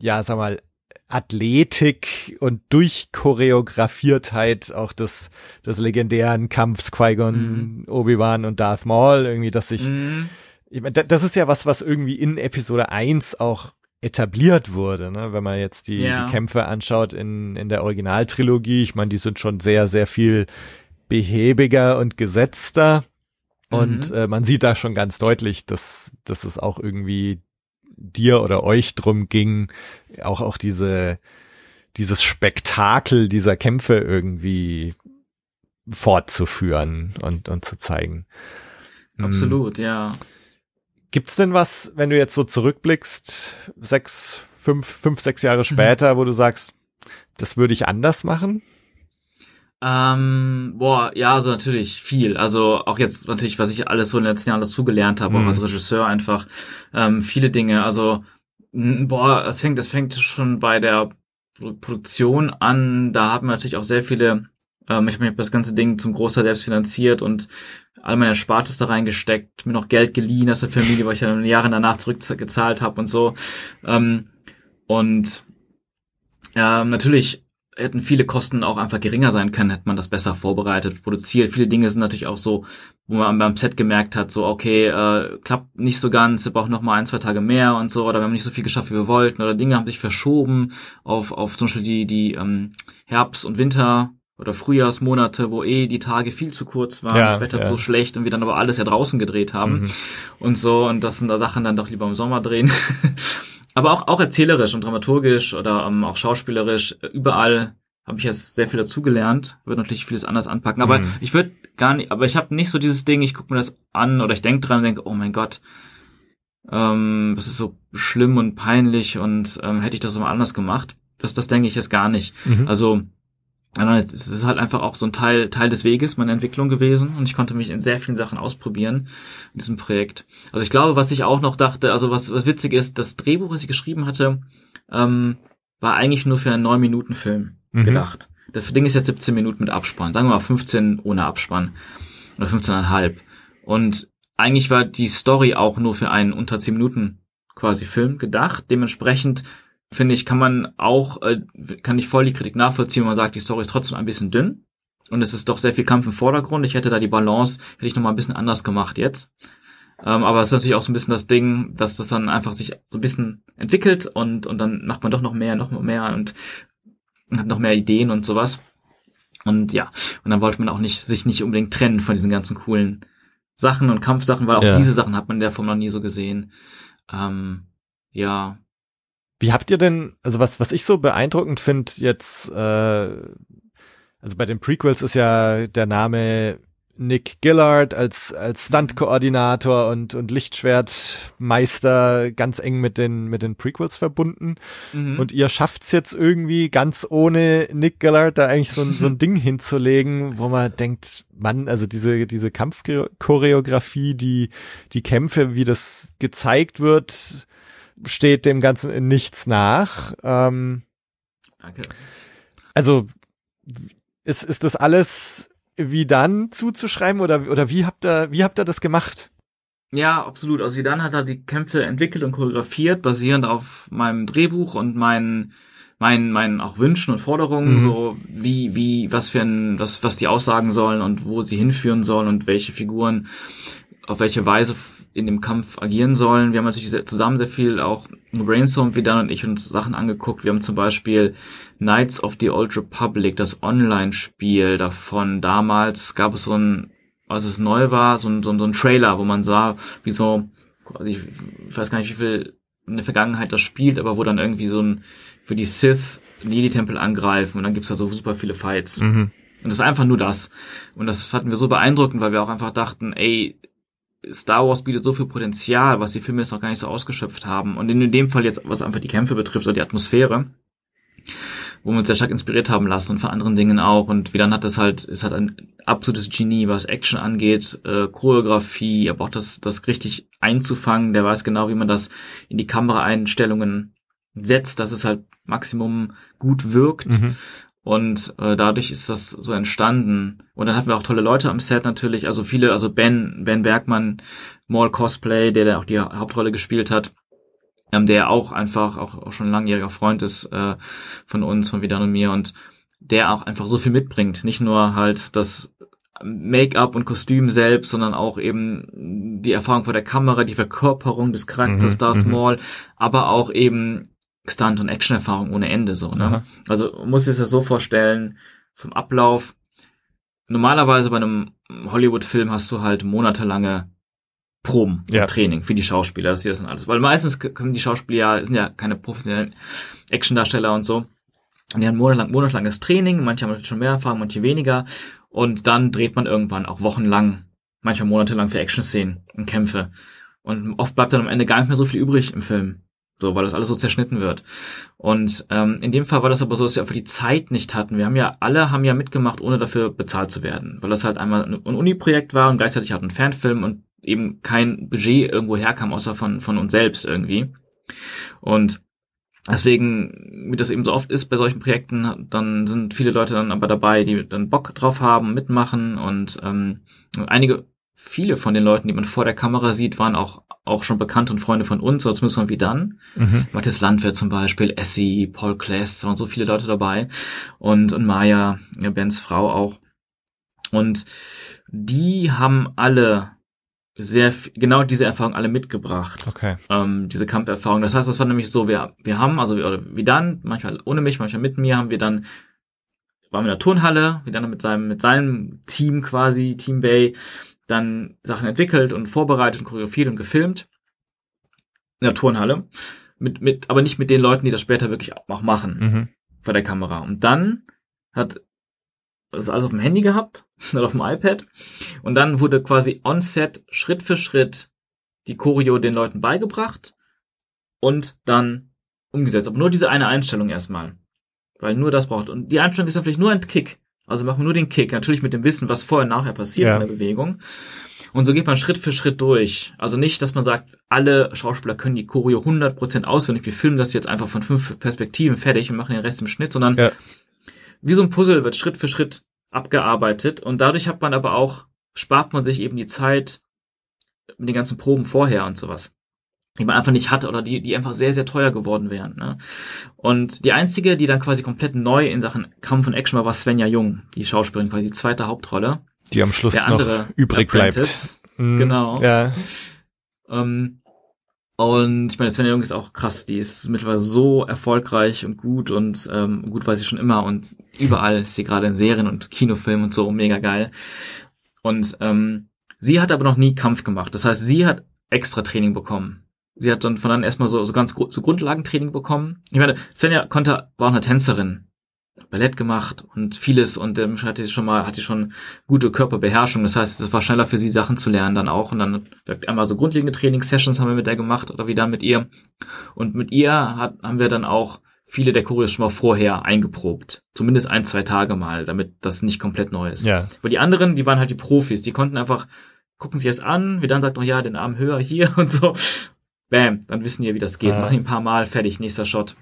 S3: ja, sag mal, Athletik und Durchchoreografiertheit auch des, des legendären Kampfs Qui-Gon, Obi-Wan und Darth Maul, irgendwie, dass sich
S4: Mhm.
S3: Ich meine, da- das ist ja was, was irgendwie in Episode 1 auch etabliert wurde, ne? wenn man jetzt die,
S4: Ja.
S3: die Kämpfe anschaut in, in der Originaltrilogie. Ich meine, die sind schon sehr, sehr viel behäbiger und gesetzter. Und
S4: Mhm.
S3: äh, man sieht da schon ganz deutlich, dass, dass es auch irgendwie dir oder euch drum ging, auch, auch diese, dieses Spektakel dieser Kämpfe irgendwie fortzuführen und, und zu zeigen. Mm.
S4: Absolut, ja.
S3: Gibt's denn was, wenn du jetzt so zurückblickst, sechs, fünf, fünf, sechs
S4: Mhm.
S3: Jahre später, wo du sagst, das würde ich anders machen?
S4: Ähm, boah, ja, also natürlich viel. Also auch jetzt natürlich, was ich alles so in den letzten Jahren dazugelernt habe,
S3: Mhm.
S4: auch als Regisseur einfach ähm, viele Dinge. Also boah, es fängt, es fängt schon bei der Pro- Produktion an. Da haben wir natürlich auch sehr viele. Ähm, ich habe mir das ganze Ding zum Großteil selbst finanziert und all meine Erspartes da reingesteckt, mir noch Geld geliehen aus der Familie, weil ich ja in den Jahren danach zurückgezahlt habe und so. Ähm, und ähm, natürlich hätten viele Kosten auch einfach geringer sein können, hätte man das besser vorbereitet, produziert. Viele Dinge sind natürlich auch so, wo man beim Set gemerkt hat, so okay, äh, klappt nicht so ganz, wir brauchen noch mal ein, zwei Tage mehr und so, oder wir haben nicht so viel geschafft, wie wir wollten, oder Dinge haben sich verschoben auf, auf zum Beispiel die, die ähm, Herbst- und Winter- oder Frühjahrsmonate, wo eh die Tage viel zu kurz waren,
S3: Ja,
S4: das Wetter
S3: ja.
S4: so schlecht und wir dann aber alles ja draußen gedreht haben
S3: Mhm.
S4: und so und das sind da Sachen dann doch lieber im Sommer drehen. <laughs> aber auch auch erzählerisch und dramaturgisch oder ähm, auch schauspielerisch überall habe ich jetzt sehr viel dazugelernt, würde natürlich vieles anders anpacken, aber
S3: Mhm.
S4: ich würde gar nicht, aber ich habe nicht so dieses Ding, ich gucke mir das an oder ich denke dran und denke, oh mein Gott, ähm, das ist so schlimm und peinlich und ähm, hätte ich das mal anders gemacht. Das, das denke ich jetzt gar nicht.
S3: Mhm.
S4: Also es ist halt einfach auch so ein Teil, Teil des Weges, meine Entwicklung gewesen und ich konnte mich in sehr vielen Sachen ausprobieren in diesem Projekt. Also ich glaube, was ich auch noch dachte, also was, was witzig ist, das Drehbuch, was ich geschrieben hatte, ähm, war eigentlich nur für einen 9-Minuten-Film
S3: Mhm.
S4: gedacht. Das Ding ist jetzt 17 Minuten mit Abspann, sagen wir mal 15 ohne Abspann oder 15,5. Und eigentlich war die Story auch nur für einen unter 10 Minuten quasi Film gedacht. Dementsprechend finde ich, kann man auch, äh, kann ich voll die Kritik nachvollziehen, wenn man sagt, die Story ist trotzdem ein bisschen dünn. Und es ist doch sehr viel Kampf im Vordergrund. Ich hätte da die Balance, hätte ich noch mal ein bisschen anders gemacht jetzt. Ähm, aber es ist natürlich auch so ein bisschen das Ding, dass das dann einfach sich so ein bisschen entwickelt und, und dann macht man doch noch mehr, noch mehr und hat noch mehr Ideen und sowas. Und ja, und dann wollte man auch nicht, sich nicht unbedingt trennen von diesen ganzen coolen Sachen und Kampfsachen, weil auch
S3: Ja.
S4: diese Sachen hat man in der Form noch nie so gesehen. Ähm, ja,
S3: Wie habt ihr denn, also was, was ich so beeindruckend finde jetzt, äh, also bei den Prequels ist ja der Name Nick Gillard als, als Stunt-Koordinator und, und Lichtschwertmeister ganz eng mit den, mit den Prequels verbunden.
S4: Mhm.
S3: Und ihr schafft's jetzt irgendwie ganz ohne Nick Gillard da eigentlich so ein, so ein <laughs> Ding hinzulegen, wo man denkt, Mann, also diese, diese Kampfchoreografie, die, die Kämpfe, wie das gezeigt wird, steht dem Ganzen in nichts nach. Ähm,
S4: Danke.
S3: also ist, ist das alles wie dann zuzuschreiben oder, oder wie habt ihr, wie habt ihr das gemacht?
S4: Ja, absolut. Also Vidan hat halt die Kämpfe entwickelt und choreografiert, basierend auf meinem Drehbuch und meinen, meinen, meinen auch Wünschen und Forderungen,
S3: Mhm.
S4: so wie, wie, was für ein, was, was die aussagen sollen und wo sie hinführen sollen und welche Figuren auf welche Weise in dem Kampf agieren sollen. Wir haben natürlich sehr, zusammen sehr viel auch brainstormt, Vidan und ich uns Sachen angeguckt. Wir haben zum Beispiel Knights of the Old Republic, das Online-Spiel davon. Damals gab es so ein, als es neu war, so ein, so ein, so ein Trailer, wo man sah, wie so, also ich, ich weiß gar nicht, wie viel in der Vergangenheit das spielt, aber wo dann irgendwie so ein, für die Sith Jedi-Tempel angreifen und dann gibt's da so super viele Fights.
S3: Mhm.
S4: Und das war einfach nur das. Und das fanden wir so beeindruckend, weil wir auch einfach dachten, ey, Star Wars bietet so viel Potenzial, was die Filme jetzt noch gar nicht so ausgeschöpft haben. Und in dem Fall jetzt, was einfach die Kämpfe betrifft oder die Atmosphäre, wo wir uns sehr stark inspiriert haben lassen und von anderen Dingen auch. Und wie dann hat das halt, ist halt ein absolutes Genie, was Action angeht, äh, Choreografie, aber auch das, das richtig einzufangen. Der weiß genau, wie man das in die Kameraeinstellungen setzt, dass es halt Maximum gut wirkt.
S3: Mhm.
S4: Und äh, dadurch ist das so entstanden. Und dann hatten wir auch tolle Leute am Set natürlich. Also viele, also Ben, Ben Bergmann, Mall Cosplay, der da auch die Hauptrolle gespielt hat, ähm, der auch einfach auch, auch schon ein langjähriger Freund ist äh, von uns, von Vidan und mir. Und der auch einfach so viel mitbringt. Nicht nur halt das Make-up und Kostüm selbst, sondern auch eben die Erfahrung vor der Kamera, die Verkörperung des Charakters
S3: Mhm,
S4: Darth
S3: mhm.
S4: Maul, aber auch eben Stunt- und Action-Erfahrung ohne Ende so. Ne?
S3: Aha.
S4: Also muss es ja so vorstellen, vom Ablauf. Normalerweise bei einem Hollywood-Film hast du halt monatelange Proben
S3: Ja.
S4: Training für die Schauspieler, das ist das dann alles. Weil meistens können die Schauspieler ja, sind ja keine professionellen Actiondarsteller und so. Und die haben monatelang, monatelanges Training, manche haben schon mehr Erfahrung, manche weniger. Und dann dreht man irgendwann auch wochenlang, manchmal monatelang für Action-Szenen und Kämpfe. Und oft bleibt dann am Ende gar nicht mehr so viel übrig im Film. So, weil das alles so zerschnitten wird. Und ähm, in dem Fall war das aber so, dass wir einfach die Zeit nicht hatten. Wir haben ja, alle haben ja mitgemacht, ohne dafür bezahlt zu werden. Weil das halt einmal ein Uni-Projekt war und gleichzeitig halt ein Fanfilm und eben kein Budget irgendwo herkam, außer von, von uns selbst irgendwie. Und deswegen, wie das eben so oft ist bei solchen Projekten, dann sind viele Leute dann aber dabei, die dann Bock drauf haben, mitmachen und ähm, einige, viele von den Leuten, die man vor der Kamera sieht, waren auch auch schon Bekannte und Freunde von uns, oder zumindest mal wie dann.
S3: Mhm.
S4: Matthias Landwehr zum Beispiel, Essie, Paul Kless, da waren so viele Leute dabei. Und, und Maya, ja, Bens Frau auch. Und die haben alle sehr, genau diese Erfahrung alle mitgebracht
S3: Okay.
S4: ähm, diese Kampferfahrung. Das heißt, das war nämlich so, wir, wir haben, also wir- oder wie dann, manchmal ohne mich, manchmal mit mir, haben wir dann, waren wir in der Turnhalle, wie dann mit seinem, mit seinem Team quasi, Team Bay, dann Sachen entwickelt und vorbereitet und choreografiert und gefilmt. In der Turnhalle. Mit, mit, aber nicht mit den Leuten, die das später wirklich auch machen
S3: Mhm.
S4: vor der Kamera. Und dann hat das alles auf dem Handy gehabt <laughs> oder auf dem iPad und dann wurde quasi on set Schritt für Schritt die Choreo den Leuten beigebracht und dann umgesetzt. Aber nur diese eine Einstellung erstmal. Weil nur das braucht. Und die Einstellung ist vielleicht nur ein Kick. Also machen wir nur den Kick. Natürlich mit dem Wissen, was vorher und nachher passiert
S3: Ja.
S4: in der Bewegung. Und so geht man Schritt für Schritt durch. Also nicht, dass man sagt, alle Schauspieler können die Choreo 100% auswendig. Wir filmen das jetzt einfach von fünf Perspektiven fertig und machen den Rest im Schnitt, sondern
S3: Ja.
S4: wie so ein Puzzle wird Schritt für Schritt abgearbeitet. Und dadurch hat man aber auch, spart man sich eben die Zeit mit den ganzen Proben vorher und sowas die man einfach nicht hatte oder die, die einfach sehr, sehr teuer geworden wären. Ne? Und die einzige, die dann quasi komplett neu in Sachen Kampf und Action war, war Svenja Jung, die Schauspielerin, quasi die zweite Hauptrolle.
S3: Die am Schluss
S4: Der
S3: noch übrig bleibt.
S4: Apprentice.
S3: Mhm.
S4: Genau.
S3: Ja.
S4: Ähm, und ich meine, Svenja Jung ist auch krass, die ist mittlerweile so erfolgreich und gut und ähm, gut weiß sie schon immer und überall ist sie gerade in Serien und Kinofilmen und so, mega geil. Und ähm, sie hat aber noch nie Kampf gemacht. Das heißt, sie hat extra Training bekommen. Sie hat dann von dann erstmal so, so ganz so Grundlagentraining bekommen. Ich meine, Svenja konnte, war auch eine Tänzerin. Ballett gemacht und vieles und ähm, hatte schon mal, hatte schon gute Körperbeherrschung. Das heißt, es war schneller für sie, Sachen zu lernen dann auch. Und dann einmal so grundlegende Trainingssessions haben wir mit der gemacht oder wieder mit ihr. Und mit ihr hat, haben wir dann auch viele der Choreos schon mal vorher eingeprobt. Zumindest ein, zwei Tage mal, damit das nicht komplett neu ist.
S3: Ja.
S4: Weil die anderen, die waren halt die Profis, die konnten einfach, gucken sich das an, wie dann sagt, oh ja, den Arm höher hier <laughs> und so. Bam, dann wissen die, wie das geht.
S3: Ja.
S4: Machen ihn ein paar Mal, fertig, nächster Shot.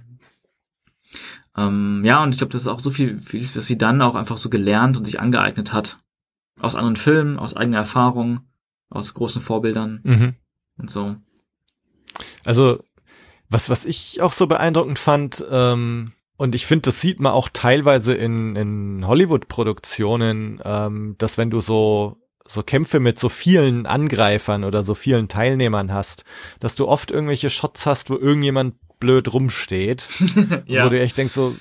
S4: Ähm, ja, und ich glaube, das ist auch so viel, vieles, was sie dann auch einfach so gelernt und sich angeeignet hat. Aus anderen Filmen, aus eigener Erfahrung, aus großen Vorbildern
S3: Mhm.
S4: und so.
S3: Also, was, was ich auch so beeindruckend fand, ähm, und ich finde, das sieht man auch teilweise in, in Hollywood-Produktionen, ähm, dass wenn du so, so Kämpfe mit so vielen Angreifern oder so vielen Teilnehmern hast, dass du oft irgendwelche Shots hast, wo irgendjemand blöd rumsteht, <laughs>
S4: Ja.
S3: wo du echt denkst so,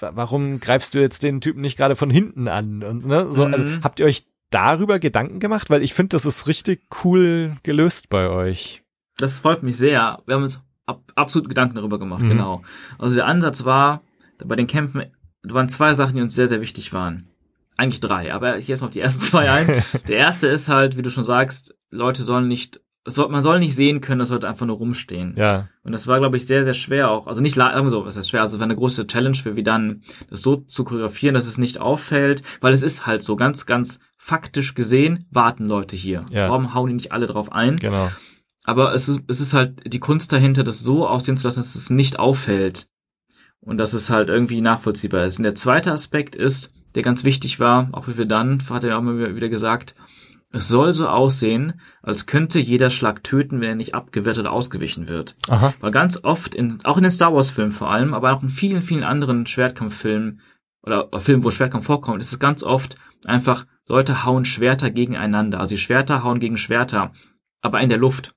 S3: wa- warum greifst du jetzt den Typen nicht gerade von hinten an? Und, ne, so, also,
S4: Mhm.
S3: habt ihr euch darüber Gedanken gemacht? Weil ich finde, das ist richtig cool gelöst bei euch.
S4: Das freut mich sehr. Wir haben uns ab, absolut Gedanken darüber gemacht,
S3: Mhm.
S4: genau. Also der Ansatz war, bei den Kämpfen, da waren zwei Sachen, die uns sehr, sehr wichtig waren. Eigentlich drei, aber ich gehe jetzt mal auf die ersten zwei ein. <laughs> der erste ist halt, wie du schon sagst, Leute sollen nicht, es soll, man soll nicht sehen können, dass Leute einfach nur rumstehen.
S3: Ja,
S4: Und das war, glaube ich, sehr, sehr schwer auch. Also nicht, sagen wir so, was heißt schwer? Also es war eine große Challenge für wie dann, das so zu choreografieren, dass es nicht auffällt, weil es ist halt so ganz, ganz faktisch gesehen, warten Leute hier.
S3: Ja.
S4: Warum hauen die nicht alle drauf ein?
S3: genau.
S4: Aber es ist, es ist halt die Kunst dahinter, das so aussehen zu lassen, dass es nicht auffällt. Und dass es halt irgendwie nachvollziehbar ist. Und der zweite Aspekt ist, der ganz wichtig war, auch wie wir dann, hat er auch mal wieder gesagt, es soll so aussehen, als könnte jeder Schlag töten, wenn er nicht abgewehrt oder ausgewichen wird.
S3: Aha.
S4: Weil ganz oft, in, auch in den Star Wars Filmen vor allem, aber auch in vielen, vielen anderen Schwertkampffilmen oder Filmen, wo Schwertkampf vorkommt, ist es ganz oft einfach, Leute hauen Schwerter gegeneinander. Also die Schwerter hauen gegen Schwerter, aber in der Luft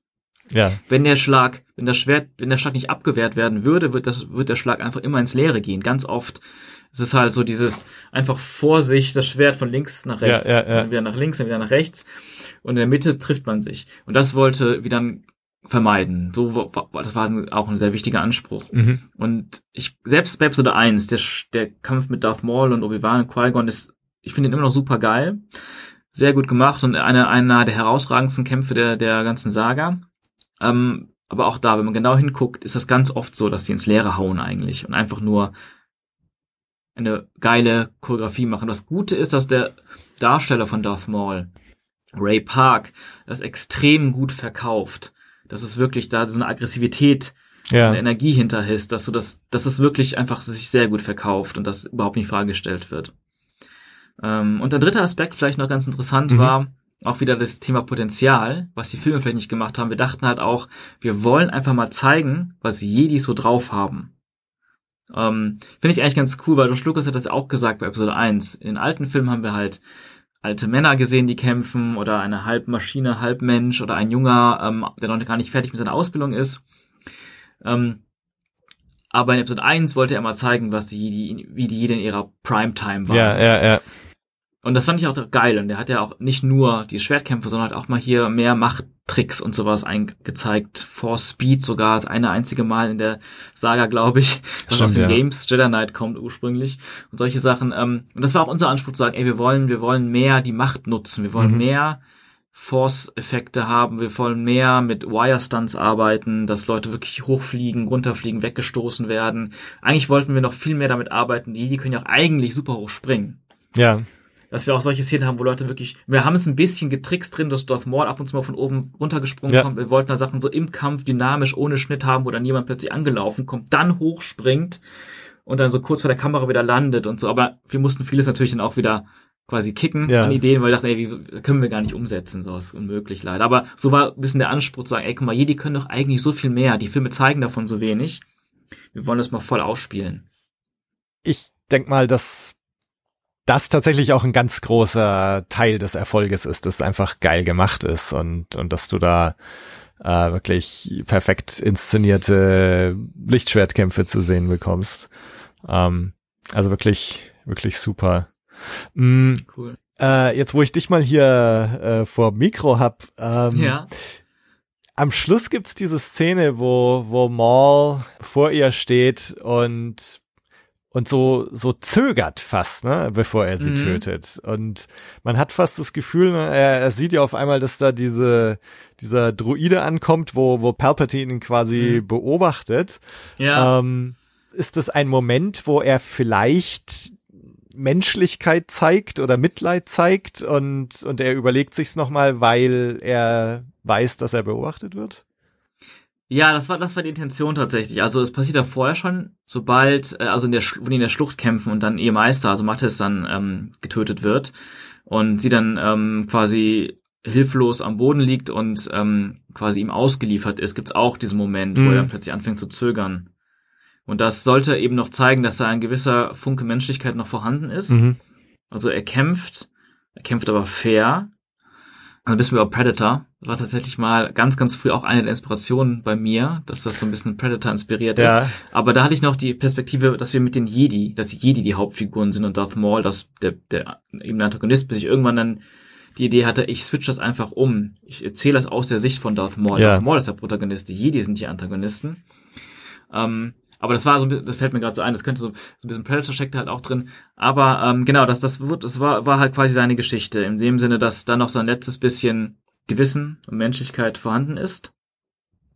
S3: Ja,
S4: wenn der Schlag, wenn das Schwert, wenn der Schlag nicht abgewehrt werden würde, wird das, wird der Schlag einfach immer ins Leere gehen. Ganz oft. Es ist halt so dieses einfach vor sich das Schwert von links nach rechts,
S3: Ja, ja, ja.
S4: dann wieder nach links, dann wieder nach rechts und in der Mitte trifft man sich. Und das wollte wir dann vermeiden. So das war auch ein sehr wichtiger Anspruch.
S3: mhm.
S4: Und ich selbst bei Episode 1, der, der Kampf mit Darth Maul und Obi-Wan und Qui-Gon ist, ich finde ihn immer noch super geil. Sehr gut gemacht und einer, einer der herausragendsten Kämpfe der, der ganzen Saga. Ähm, aber auch da, wenn man genau hinguckt, ist das ganz oft so, dass die ins Leere hauen eigentlich und einfach nur eine geile Choreografie machen. Das Gute ist, dass der Darsteller von Darth Maul, Ray Park, das extrem gut verkauft. Das ist wirklich da so eine Aggressivität
S3: ja,
S4: eine Energie hinter ist, dass du das, dass es wirklich einfach sich sehr gut verkauft und das überhaupt nicht freigestellt wird. Ähm, und der dritte Aspekt, vielleicht noch ganz interessant,
S3: Mhm.
S4: war auch wieder das Thema Potenzial, was die Filme vielleicht nicht gemacht haben. Wir dachten halt auch, wir wollen einfach mal zeigen, was Jedi so drauf haben. Ähm, Finde ich eigentlich ganz cool, weil George Lucas hat das ja auch gesagt bei Episode 1. In alten Filmen haben wir halt alte Männer gesehen, die kämpfen, oder eine Halbmaschine, Halbmensch, oder ein Junger, ähm, der noch gar nicht fertig mit seiner Ausbildung ist. Ähm, aber in Episode 1 wollte er mal zeigen, was die Jedi, wie die Jedi in ihrer Primetime waren.
S3: ja, ja, ja.
S4: Und das fand ich auch geil. Und der hat ja auch nicht nur die Schwertkämpfe, sondern halt auch mal hier mehr Machttricks und sowas eingezeigt. Force Speed sogar das eine einzige Mal in der Saga, glaube ich, was
S3: Stimmt,
S4: aus den
S3: ja.
S4: Games Jedi Knight kommt ursprünglich und solche Sachen. Ähm, und das war auch unser Anspruch zu sagen, ey, wir wollen, wir wollen mehr die Macht nutzen, wir wollen
S3: Mhm.
S4: mehr Force-Effekte haben, wir wollen mehr mit Wire-Stunts arbeiten, dass Leute wirklich hochfliegen, runterfliegen, weggestoßen werden. Eigentlich wollten wir noch viel mehr damit arbeiten. Die Jedi können ja auch eigentlich super hoch springen
S3: Ja,
S4: dass wir auch solche Szenen haben, wo Leute wirklich, wir haben es ein bisschen getrickst drin, dass Darth Maul ab und zu mal von oben runtergesprungen
S3: Ja.
S4: kommt. Wir wollten da Sachen so im Kampf dynamisch ohne Schnitt haben, wo dann jemand plötzlich angelaufen kommt, dann hochspringt und dann so kurz vor der Kamera wieder landet und so. Aber wir mussten vieles natürlich dann auch wieder quasi kicken
S3: Ja.
S4: an Ideen, weil wir dachten, ey, wie können wir gar nicht umsetzen, so ist unmöglich leider. Aber so war ein bisschen der Anspruch zu sagen, ey, guck mal, Jedi können doch eigentlich so viel mehr. Die Filme zeigen davon so wenig. Wir wollen das mal voll ausspielen.
S3: ich denk mal, dass das tatsächlich auch ein ganz großer Teil des Erfolges ist, dass es einfach geil gemacht ist und, und dass du da äh, wirklich perfekt inszenierte Lichtschwertkämpfe zu sehen bekommst. Ähm, also wirklich, wirklich super. Mm,
S4: Cool.
S3: äh, jetzt, wo ich dich mal hier äh, vor Mikro hab, ähm,
S4: Ja.
S3: am Schluss gibt's diese Szene, wo, wo Maul vor ihr steht und, und so, so zögert fast, ne, bevor er sie
S4: Mhm.
S3: tötet. Und man hat fast das Gefühl, ne, er, er sieht ja auf einmal, dass da diese, dieser Druide ankommt, wo, wo Palpatine ihn quasi
S4: Mhm.
S3: beobachtet.
S4: Ja.
S3: Ähm, ist das ein Moment, wo er vielleicht Menschlichkeit zeigt oder Mitleid zeigt und, und er überlegt sich's nochmal, weil er weiß, dass er beobachtet wird?
S4: Ja, das war das war die Intention tatsächlich. Also es passiert ja vorher schon, sobald äh, also in der wo die in der Schlucht kämpfen und dann ihr Meister, also Mattes dann ähm, getötet wird und sie dann ähm, quasi hilflos am Boden liegt und ähm, quasi ihm ausgeliefert ist, gibt's auch diesen Moment, wo
S3: Mhm.
S4: er dann plötzlich anfängt zu zögern. Und das sollte eben noch zeigen, dass da ein gewisser Funke Menschlichkeit noch vorhanden ist.
S3: Mhm.
S4: Also er kämpft, er kämpft aber fair. Also bist über Predator. War tatsächlich mal ganz, ganz früh auch eine der Inspirationen bei mir, dass das so ein bisschen Predator inspiriert
S3: Ja.
S4: ist. Aber da hatte ich noch die Perspektive, dass wir mit den Jedi, dass die Jedi die Hauptfiguren sind und Darth Maul, dass der, der eben der Antagonist, bis ich irgendwann dann die Idee hatte, ich switch das einfach um. Ich erzähle das aus der Sicht von Darth Maul.
S3: Ja.
S4: Darth Maul ist der Protagonist, die Jedi sind die Antagonisten. Ähm, aber das war so, ein bisschen- das fällt mir gerade so ein, das könnte so, so ein bisschen Predator steckte halt auch drin. Aber ähm, genau, das, das wird, das war, war halt quasi seine Geschichte. In dem Sinne, dass da noch so ein letztes bisschen Gewissen und Menschlichkeit vorhanden ist.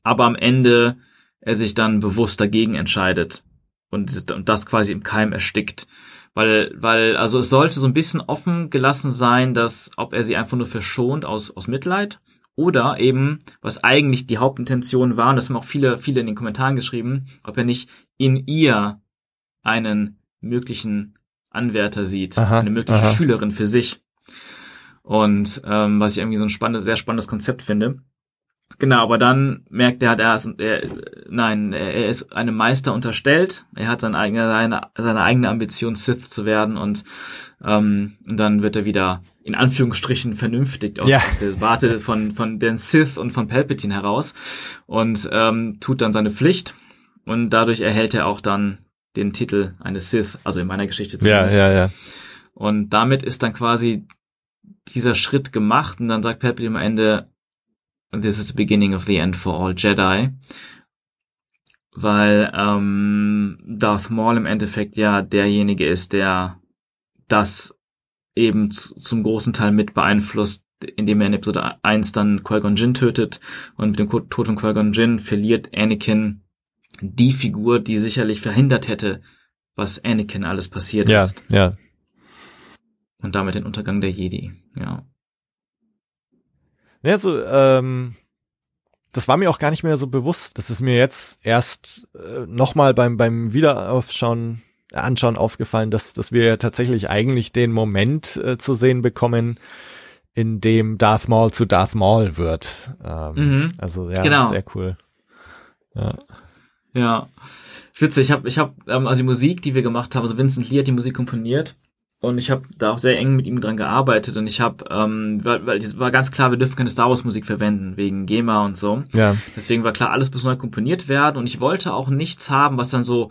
S4: Aber am Ende er sich dann bewusst dagegen entscheidet und, das quasi im Keim erstickt. Weil, weil, also es sollte so ein bisschen offen gelassen sein, dass, ob er sie einfach nur verschont aus, aus Mitleid oder eben, was eigentlich die Hauptintention war, und das haben auch viele, viele in den Kommentaren geschrieben, ob er nicht in ihr einen möglichen Anwärter sieht,
S3: Aha,
S4: eine mögliche
S3: aha.
S4: Schülerin für sich. Und ähm, was ich irgendwie so ein spannendes, sehr spannendes Konzept finde. Genau, aber dann merkt er, er ist, er, nein, er ist einem Meister unterstellt. Er hat seine eigene, seine, seine eigene Ambition, Sith zu werden und, ähm, und dann wird er wieder in Anführungsstrichen vernünftig aus,
S3: Ja.
S4: aus der Warte von, von den Sith und von Palpatine heraus und ähm, tut dann seine Pflicht und dadurch erhält er auch dann den Titel eines Sith, also in meiner Geschichte
S3: Ja,
S4: zumindest.
S3: ja, ja.
S4: Und damit ist dann quasi dieser Schritt gemacht und dann sagt Palpatine am Ende, this is the beginning of the end for all Jedi. Weil ähm, Darth Maul im Endeffekt ja derjenige ist, der das eben zu, zum großen Teil mit beeinflusst, indem er in Episode 1 dann Qui-Gon Jinn tötet und mit dem Tod von Qui-Gon Jinn verliert Anakin die Figur, die sicherlich verhindert hätte, was Anakin alles passiert
S3: Ja,
S4: ist.
S3: ja.
S4: Und damit den Untergang der Jedi, ja.
S3: Ja, so, ähm, das war mir auch gar nicht mehr so bewusst. Das ist mir jetzt erst äh, nochmal beim, beim Wiederaufschauen, äh, Anschauen aufgefallen, dass, dass wir ja tatsächlich eigentlich den Moment äh, zu sehen bekommen, in dem Darth Maul zu Darth Maul wird. Ähm,
S4: Mhm.
S3: Also ja,
S4: Genau.
S3: sehr cool. Ja.
S4: Ja. Witzig, ich habe ich hab, ähm, also die Musik, die wir gemacht haben, also Vincent Lee hat die Musik komponiert und ich habe da auch sehr eng mit ihm dran gearbeitet und ich habe, ähm, weil, weil es war ganz klar, wir dürfen keine Star Wars Musik verwenden, wegen GEMA und so.
S3: Ja.
S4: Deswegen war klar, alles muss neu komponiert werden und ich wollte auch nichts haben, was dann so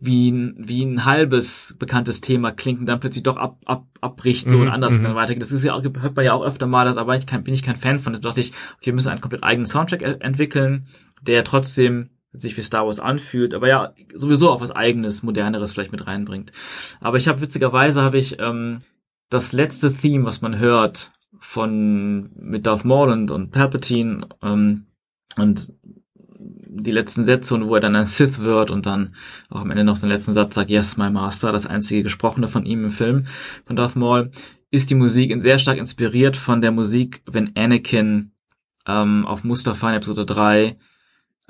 S4: wie ein, wie ein halbes bekanntes Thema klingt und dann plötzlich doch ab, ab, abbricht so
S3: Mhm,
S4: und anders
S3: mhm.
S4: dann weitergeht. Das ist ja auch, hört man ja auch öfter mal, aber ich kein, bin ich kein Fan von. Da dachte ich, okay, wir müssen einen komplett eigenen Soundtrack e- entwickeln, der trotzdem sich wie Star Wars anfühlt, aber ja, sowieso auch was eigenes, moderneres vielleicht mit reinbringt. Aber ich habe witzigerweise habe ich ähm, das letzte Theme, was man hört von mit Darth Maul und, und Palpatine ähm, und die letzten Sätze und wo er dann ein Sith wird und dann auch am Ende noch den letzten Satz sagt, Yes, my master, das einzige gesprochene von ihm im Film von Darth Maul, ist die Musik sehr stark inspiriert von der Musik, wenn Anakin ähm, auf Mustafa in Episode 3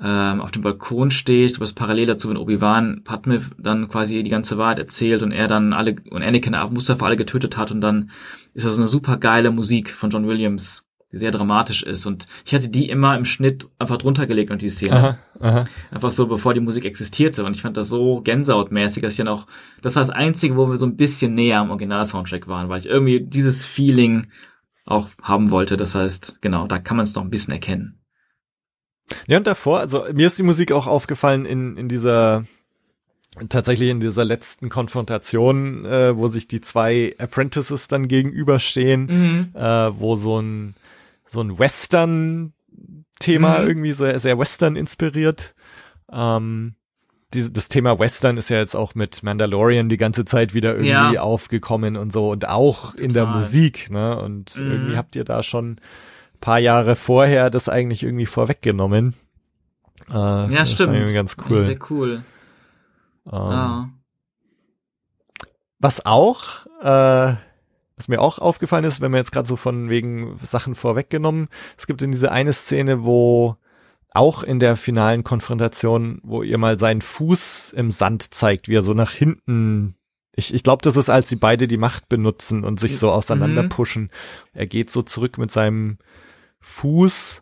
S4: ähm, auf dem Balkon steht, was parallel dazu, wenn Obi-Wan Padme dann quasi die ganze Wahrheit erzählt und er dann alle und Anakin Mustafa alle getötet hat und dann ist das so eine super geile Musik von John Williams, die sehr dramatisch ist und ich hatte die immer im Schnitt einfach drunter gelegt und die Szene.
S3: Aha, aha.
S4: Einfach so, bevor die Musik existierte. Und ich fand das so gänsehautmäßig, dass ich dann auch, das war das Einzige, wo wir so ein bisschen näher am Original-Soundtrack waren, weil ich irgendwie dieses Feeling auch haben wollte. Das heißt, genau, da kann man es noch ein bisschen erkennen.
S3: Ja, und davor, also mir ist die Musik auch aufgefallen in, in dieser, tatsächlich in dieser letzten Konfrontation, äh, wo sich die zwei Apprentices dann gegenüberstehen,
S4: Mhm.
S3: äh, wo so ein, so ein Western-Thema
S4: Mhm.
S3: irgendwie sehr, sehr Western inspiriert. Ähm, diese, das Thema Western ist ja jetzt auch mit Mandalorian die ganze Zeit wieder irgendwie
S4: Ja.
S3: aufgekommen und so und auch in der
S4: Total.
S3: Musik, ne? Und
S4: Mhm.
S3: irgendwie habt ihr da schon paar Jahre vorher das eigentlich irgendwie vorweggenommen. Äh,
S4: Ja, stimmt.
S3: ganz cool.
S4: Sehr cool.
S3: Ähm,
S4: Ja.
S3: Was auch, äh, was mir auch aufgefallen ist, wenn wir jetzt gerade so von wegen Sachen vorweggenommen, es gibt in diese eine Szene, wo auch in der finalen Konfrontation, wo ihr mal seinen Fuß im Sand zeigt, wie er so nach hinten ich, ich glaube, das ist, als sie beide die Macht benutzen und sich so auseinander
S4: Mhm.
S3: pushen. Er geht so zurück mit seinem Fuß,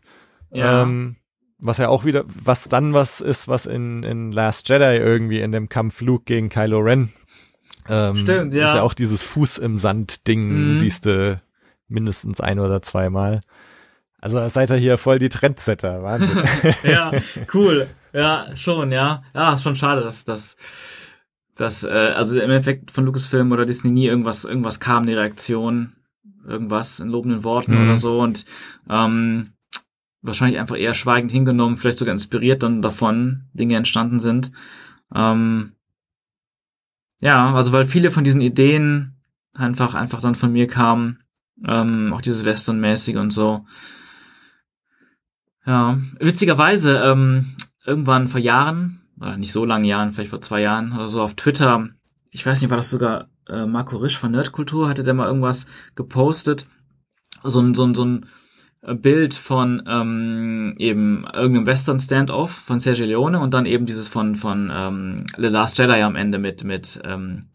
S4: Ja.
S3: ähm, was ja auch wieder, was dann was ist, was in, in Last Jedi irgendwie in dem Kampf Luke gegen Kylo Ren. Ähm,
S4: Stimmt, ja.
S3: Ist ja auch dieses Fuß im Sand-Ding,
S4: Mhm.
S3: siehst du mindestens ein oder zweimal. Also seid ihr hier voll die Trendsetter, Wahnsinn. <laughs> <laughs>
S4: ja, cool. Ja, schon, ja. Ja, ist schon schade, dass das dass äh, also im Endeffekt von Lucasfilm oder Disney nie irgendwas irgendwas kam, eine Reaktion, irgendwas in lobenden Worten
S3: Mhm.
S4: oder so und ähm, wahrscheinlich einfach eher schweigend hingenommen, vielleicht sogar inspiriert dann davon Dinge entstanden sind. Ähm, ja, also weil viele von diesen Ideen einfach einfach dann von mir kamen, ähm, auch dieses Western-mäßige und so. Ja, witzigerweise, ähm, irgendwann vor Jahren, oder nicht so lange Jahren, vielleicht vor zwei Jahren oder so auf Twitter, ich weiß nicht, war das sogar äh, Marco Risch von Nerdkultur, hatte der mal irgendwas gepostet, so ein, so ein, so ein äh, Bild von ähm, eben irgendeinem Western Standoff von Sergio Leone und dann eben dieses von von ähm, The Last Jedi am Ende mit mit ähm,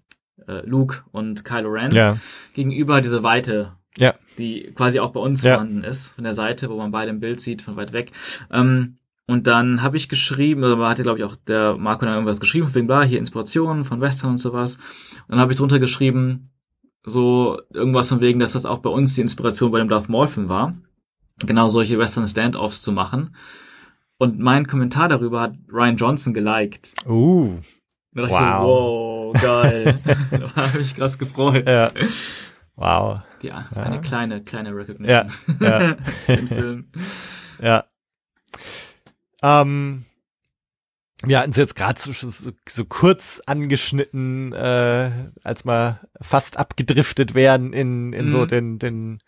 S4: äh, Luke und Kylo Ren
S3: ja,
S4: gegenüber diese Weite,
S3: ja,
S4: die quasi auch bei uns
S3: Ja.
S4: vorhanden ist, von der Seite, wo man beide im Bild sieht, von weit weg. Ähm, und dann habe ich geschrieben, oder hatte, glaube ich, auch der Marco dann irgendwas geschrieben, von wegen, bla, hier Inspirationen von Western und sowas. Und dann habe ich drunter geschrieben, so irgendwas von wegen, dass das auch bei uns die Inspiration bei dem Darth Maul-Film war, genau solche Western Standoffs zu machen. Und mein Kommentar darüber hat Ryan Johnson geliked.
S3: uh,
S4: Da dachte ich so, wow, geil. <laughs> <laughs> da habe ich krass gefreut.
S3: ja, wow,
S4: Die, eine kleine, kleine Recognition.
S3: ja, <laughs> ja,
S4: Den Film.
S3: ja. Ähm, wir hatten es jetzt gerade so, so, so kurz angeschnitten, äh, als wir fast abgedriftet werden in, in so
S4: Mhm.
S3: den, den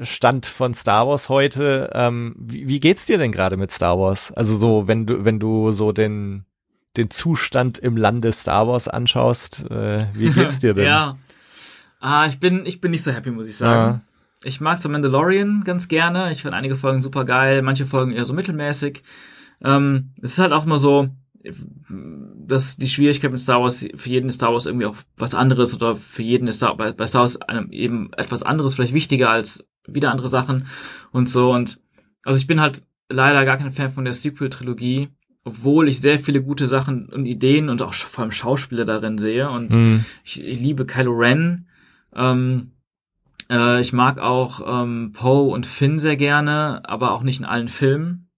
S3: Stand von Star Wars heute. Ähm, wie, wie geht's dir denn gerade mit Star Wars? Also so, wenn du, wenn du so den, den Zustand im Lande Star Wars anschaust, äh, wie geht's <laughs> dir denn?
S4: ja. Ah, ich bin, ich bin nicht so happy, muss ich sagen. Ich mag The Mandalorian ganz gerne. Ich finde einige Folgen super geil, manche Folgen eher so mittelmäßig. Ähm, es ist halt auch immer so, dass die Schwierigkeit mit Star Wars, für jeden ist Star Wars irgendwie auch was anderes oder für jeden ist Star, bei, bei Star Wars einem eben etwas anderes vielleicht wichtiger als wieder andere Sachen und so. Und also ich bin halt leider gar kein Fan von der Sequel-Trilogie, obwohl ich sehr viele gute Sachen und Ideen und auch vor allem Schauspieler darin sehe. Und
S3: Hm.
S4: ich, ich liebe Kylo Ren. Ähm, äh, ich mag auch ähm, Poe und Finn sehr gerne, aber auch nicht in allen Filmen.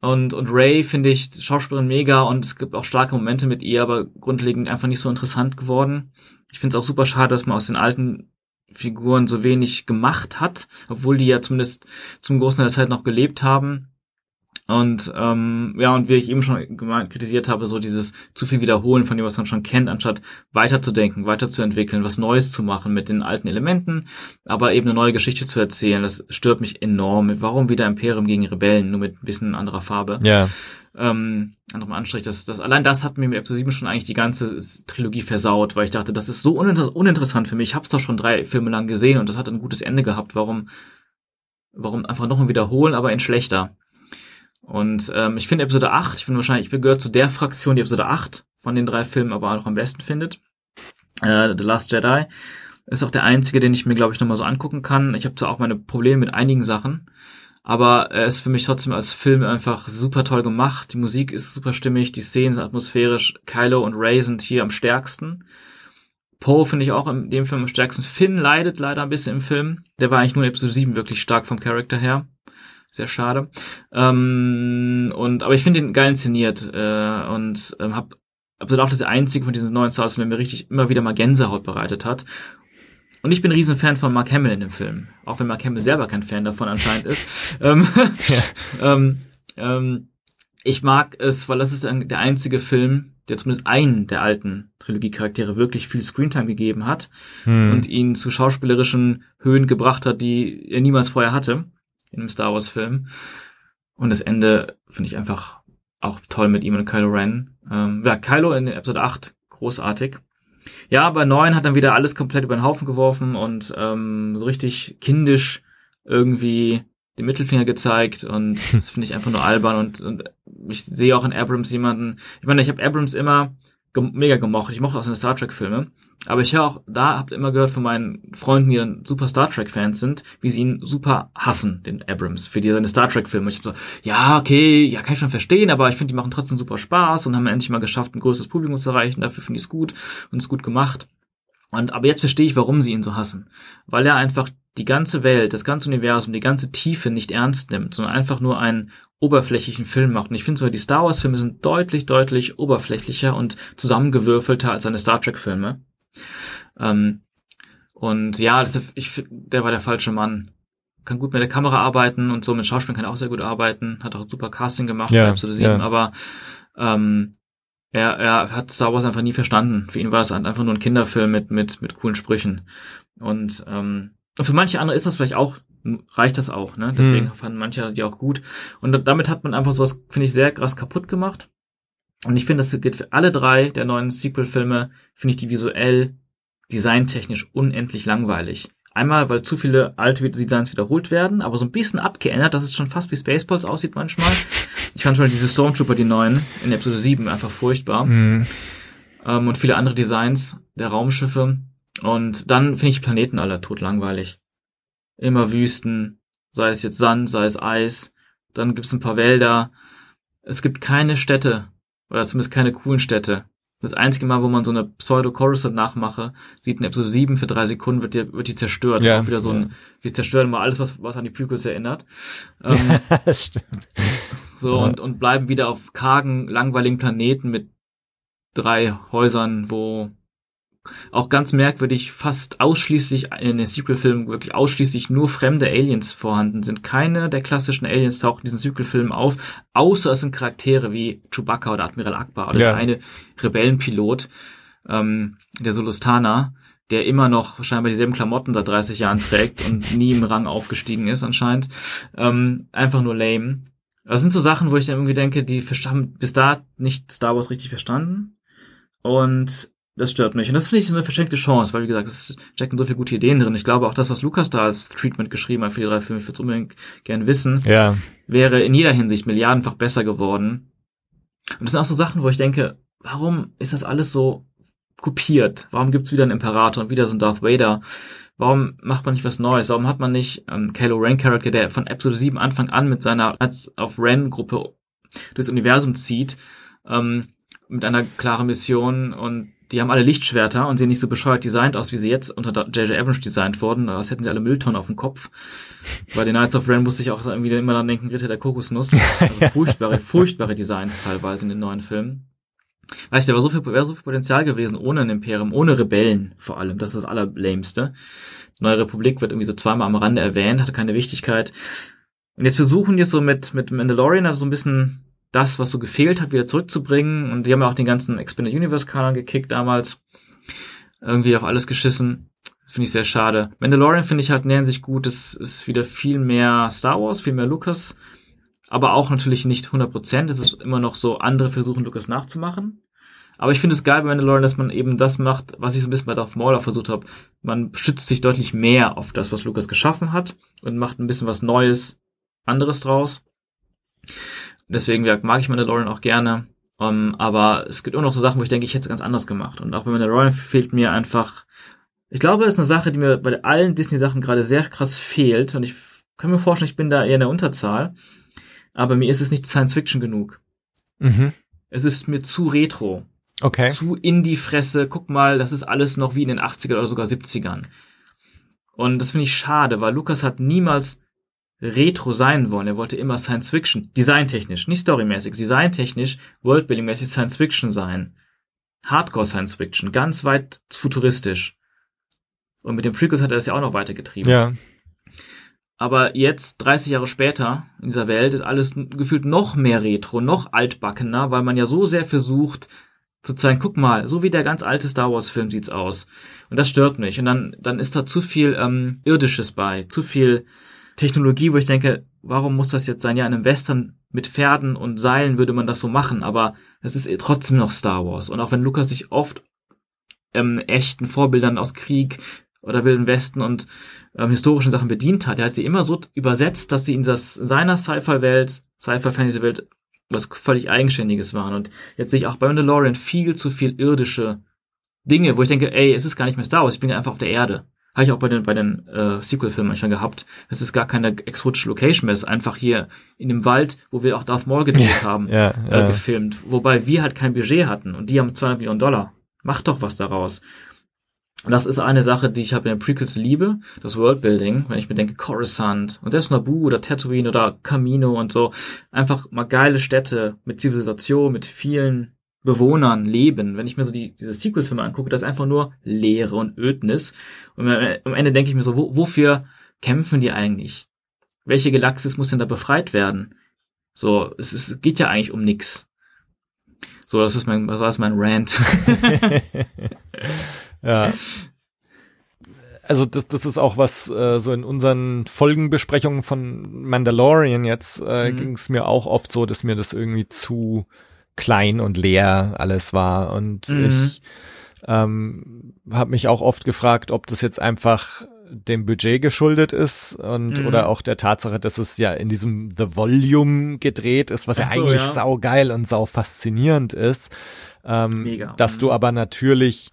S4: Und, und Ray finde ich Schauspielerin mega und es gibt auch starke Momente mit ihr, aber grundlegend einfach nicht so interessant geworden. Ich finde es auch super schade, dass man aus den alten Figuren so wenig gemacht hat, obwohl die ja zumindest zum großen Teil der Zeit noch gelebt haben. Und ähm, ja, und wie ich eben schon kritisiert habe, so dieses zu viel Wiederholen von dem, was man schon kennt, anstatt weiterzudenken, weiterzuentwickeln, was Neues zu machen mit den alten Elementen, aber eben eine neue Geschichte zu erzählen, das stört mich enorm. Warum wieder Imperium gegen Rebellen, nur mit ein bisschen anderer Farbe?
S3: Ja.
S4: Ähm, anderem Anstrich, das, das, allein das hat mir mit Episode 7 schon eigentlich die ganze Trilogie versaut, weil ich dachte, das ist so uninter uninteressant für mich. Ich hab's doch schon drei Filme lang gesehen und das hat ein gutes Ende gehabt. Warum, warum einfach nochmal wiederholen, aber in schlechter? Und ähm, ich finde Episode 8, ich bin wahrscheinlich, ich bin gehört zu der Fraktion, die Episode 8 von den drei Filmen aber auch am besten findet. Äh, The Last Jedi ist auch der einzige, den ich mir, glaube ich, nochmal so angucken kann. Ich habe zwar auch meine Probleme mit einigen Sachen, aber er ist für mich trotzdem als Film einfach super toll gemacht. Die Musik ist super stimmig, die Szenen sind atmosphärisch. Kylo und Ray sind hier am stärksten. Poe finde ich auch in dem Film am stärksten. Finn leidet leider ein bisschen im Film. Der war eigentlich nur in Episode 7 wirklich stark vom Charakter her sehr schade. Ähm, und aber ich finde ihn geil inszeniert äh, und ähm, hab absolut auch das einzige von diesen neuen Star Wars, der mir richtig immer wieder mal Gänsehaut bereitet hat. Und ich bin ein Riesenfan von Mark Hamill in dem Film, auch wenn Mark Hamill selber kein Fan davon anscheinend ist. <laughs> ähm, ja. <laughs> ähm, ähm, ich mag es, weil das ist der einzige Film, der zumindest einen der alten Trilogiecharaktere wirklich viel Screentime gegeben hat hm. und ihn zu schauspielerischen Höhen gebracht hat, die er niemals vorher hatte in einem Star Wars Film. Und das Ende finde ich einfach auch toll mit ihm und Kylo Ren. Ähm, ja, Kylo in Episode 8 großartig. Ja, bei 9 hat dann wieder alles komplett über den Haufen geworfen und ähm, so richtig kindisch irgendwie den Mittelfinger gezeigt und <laughs> das finde ich einfach nur albern und, und ich sehe auch in Abrams jemanden, ich meine, ich habe Abrams immer gem mega gemocht, ich mochte auch seine Star Trek Filme aber ich höre auch, da habt ihr immer gehört von meinen Freunden, die dann super Star Trek Fans sind, wie sie ihn super hassen, den Abrams, für die seine Star Trek Filme. Ich hab so, ja, okay, ja, kann ich schon verstehen, aber ich finde, die machen trotzdem super Spaß und haben endlich mal geschafft, ein größeres Publikum zu erreichen. Dafür finde ich es gut und es gut gemacht. Und aber jetzt verstehe ich, warum sie ihn so hassen. Weil er einfach die ganze Welt, das ganze Universum, die ganze Tiefe nicht ernst nimmt, sondern einfach nur einen oberflächlichen Film macht. Und ich finde sogar, die Star Wars Filme sind deutlich, deutlich oberflächlicher und zusammengewürfelter als seine Star Trek Filme. Ähm, und ja, das, ich, der war der falsche Mann. Kann gut mit der Kamera arbeiten und so mit Schauspielern kann er auch sehr gut arbeiten. Hat auch super Casting gemacht
S3: ja,
S4: 7, ja. aber ähm, er, er hat Star Wars einfach nie verstanden. Für ihn war es einfach nur ein Kinderfilm mit, mit, mit coolen Sprüchen. Und, ähm, und für manche andere ist das vielleicht auch, reicht das auch, ne? Deswegen hm. fanden manche die auch gut. Und damit hat man einfach sowas, finde ich, sehr krass kaputt gemacht. Und ich finde, das geht für alle drei der neuen Sequel-Filme, finde ich die visuell, designtechnisch unendlich langweilig. Einmal, weil zu viele alte Designs wiederholt werden, aber so ein bisschen abgeändert, dass es schon fast wie Spaceballs aussieht manchmal. Ich fand schon diese Stormtrooper, die neuen, in Episode 7 einfach furchtbar. Mhm. Ähm, und viele andere Designs der Raumschiffe. Und dann finde ich die Planeten alle tot langweilig. Immer Wüsten, sei es jetzt Sand, sei es Eis. Dann gibt's ein paar Wälder. Es gibt keine Städte oder zumindest keine coolen Städte. Das einzige Mal, wo man so eine Pseudo-Coruscant nachmache, sieht in Episode 7 für drei Sekunden wird die, wird die zerstört. Ja, auch wieder so ein, ja. wir zerstören mal alles, was, was an die Prequels erinnert. Ähm, <laughs> das stimmt. So, ja. und, und bleiben wieder auf kargen, langweiligen Planeten mit drei Häusern, wo auch ganz merkwürdig fast ausschließlich in den Sequel-Filmen wirklich ausschließlich nur fremde Aliens vorhanden sind. Keine der klassischen Aliens tauchen in diesen Sequel-Filmen auf, außer es sind Charaktere wie Chewbacca oder Admiral Akbar oder ja. eine Rebellenpilot, ähm, der Solustana, der immer noch scheinbar dieselben Klamotten seit 30 Jahren trägt und nie im Rang aufgestiegen ist anscheinend. Ähm, einfach nur lame. Das sind so Sachen, wo ich dann irgendwie denke, die haben bis da nicht Star Wars richtig verstanden. Und das stört mich. Und das finde ich so eine verschenkte Chance, weil wie gesagt, es stecken so viele gute Ideen drin. Ich glaube auch das, was Lukas da als Treatment geschrieben hat für die drei Filme, ich würde es unbedingt gern wissen,
S3: ja.
S4: wäre in jeder Hinsicht milliardenfach besser geworden. Und das sind auch so Sachen, wo ich denke, warum ist das alles so kopiert? Warum gibt's wieder einen Imperator und wieder so einen Darth Vader? Warum macht man nicht was Neues? Warum hat man nicht ähm, Kylo Ren Charakter, der von Episode 7 Anfang an mit seiner als auf Ren Gruppe durchs Universum zieht, ähm, mit einer klaren Mission und die haben alle Lichtschwerter und sehen nicht so bescheuert designt aus, wie sie jetzt unter J.J. Abrams designt wurden. Als hätten sie alle Mülltonnen auf dem Kopf. Bei den Knights of Ren musste ich auch irgendwie immer dann denken, Ritter der Kokosnuss. <laughs> Also furchtbare, furchtbare Designs teilweise in den neuen Filmen. Weißt du, da war so viel, wäre so viel Potenzial gewesen ohne ein Imperium, ohne Rebellen vor allem. Das ist das Allerlämste. Neue Republik wird irgendwie so zweimal am Rande erwähnt, hatte keine Wichtigkeit. Und jetzt versuchen die es so mit, mit Mandalorian also so ein bisschen das, was so gefehlt hat, wieder zurückzubringen. Und die haben ja auch den ganzen Expanded Universe Kanon gekickt damals. Irgendwie auf alles geschissen. Finde ich sehr schade. Mandalorian finde ich halt in der Hinsicht gut. Es ist wieder viel mehr Star Wars, viel mehr Lucas. Aber auch natürlich nicht 100%. Es ist immer noch so, andere versuchen Lucas nachzumachen. Aber ich finde es geil bei Mandalorian, dass man eben das macht, was ich so ein bisschen bei Darth Maul versucht habe. Man schützt sich deutlich mehr auf das, was Lucas geschaffen hat und macht ein bisschen was Neues, anderes draus. Deswegen mag ich Mandalorian auch gerne. Um, ähm, aber es gibt auch noch so Sachen, wo ich denke, ich hätte es ganz anders gemacht. Und auch bei Mandalorian fehlt mir einfach. Ich glaube, das ist eine Sache, die mir bei allen Disney-Sachen gerade sehr krass fehlt. Und ich kann mir vorstellen, ich bin da eher in der Unterzahl. Aber mir ist es nicht Science Fiction genug. Mhm. Es ist mir zu retro.
S3: Okay.
S4: Zu in die Fresse. Guck mal, das ist alles noch wie in den 80ern oder sogar 70ern. Und das finde ich schade, weil Lukas hat niemals Retro sein wollen. Er wollte immer Science Fiction, designtechnisch, nicht storymäßig, designtechnisch, worldbuildingmäßig Science Fiction sein. Hardcore Science Fiction, ganz weit futuristisch. Und mit dem Prequels hat er das ja auch noch weitergetrieben.
S3: Ja.
S4: Aber jetzt, 30 Jahre später, in dieser Welt, ist alles gefühlt noch mehr Retro, noch altbackener, weil man ja so sehr versucht, zu zeigen, guck mal, so wie der ganz alte Star Wars Film sieht's aus. Und das stört mich. Und dann, dann ist da zu viel ähm, Irdisches bei, zu viel Technologie, wo ich denke, warum muss das jetzt sein? Ja, in einem Western mit Pferden und Seilen würde man das so machen, aber es ist trotzdem noch Star Wars. Und auch wenn Lukas sich oft ähm, echten Vorbildern aus Krieg oder Wilden Westen und ähm, historischen Sachen bedient hat, er hat sie immer so übersetzt, dass sie in, das, in seiner Sci-Fi-Welt, Sci-Fi-Fantasy-Welt was völlig Eigenständiges waren. Und jetzt sehe ich auch bei Mandalorian viel zu viel irdische Dinge, wo ich denke, ey, es ist gar nicht mehr Star Wars, ich bin einfach auf der Erde. Habe ich auch bei den, bei den äh, Sequel-Filmen manchmal gehabt. Es ist gar keine exotische Location mehr. Es ist einfach hier in dem Wald, wo wir auch Darth Maul gedreht haben,
S3: ja,
S4: äh, gefilmt. Wobei wir halt kein Budget hatten und die haben 200 Millionen Dollar. Macht doch was daraus. Und das ist eine Sache, die ich habe in den Prequels liebe, das Worldbuilding, wenn ich mir denke, Coruscant und selbst Naboo oder Tatooine oder Camino und so, einfach mal geile Städte mit Zivilisation, mit vielen Bewohnern leben. Wenn ich mir so die, diese Sequels-Filme angucke, das ist einfach nur Leere und Ödnis. Und am Ende denke ich mir so, wo, wofür kämpfen die eigentlich? Welche Galaxis muss denn da befreit werden? So, es, es geht ja eigentlich um nix. So, das ist mein, das war mein Rant. <laughs>
S3: ja. Also das, das ist auch was äh, so in unseren Folgenbesprechungen von Mandalorian jetzt äh, mhm. ging es mir auch oft so, dass mir das irgendwie zu klein und leer alles war. Und mhm. ich ähm, habe mich auch oft gefragt, ob das jetzt einfach dem Budget geschuldet ist und mhm. oder auch der Tatsache, dass es ja in diesem The Volume gedreht ist, was so, ja eigentlich ja. saugeil und sau faszinierend ist. Ähm, Mega. Dass du mhm. aber natürlich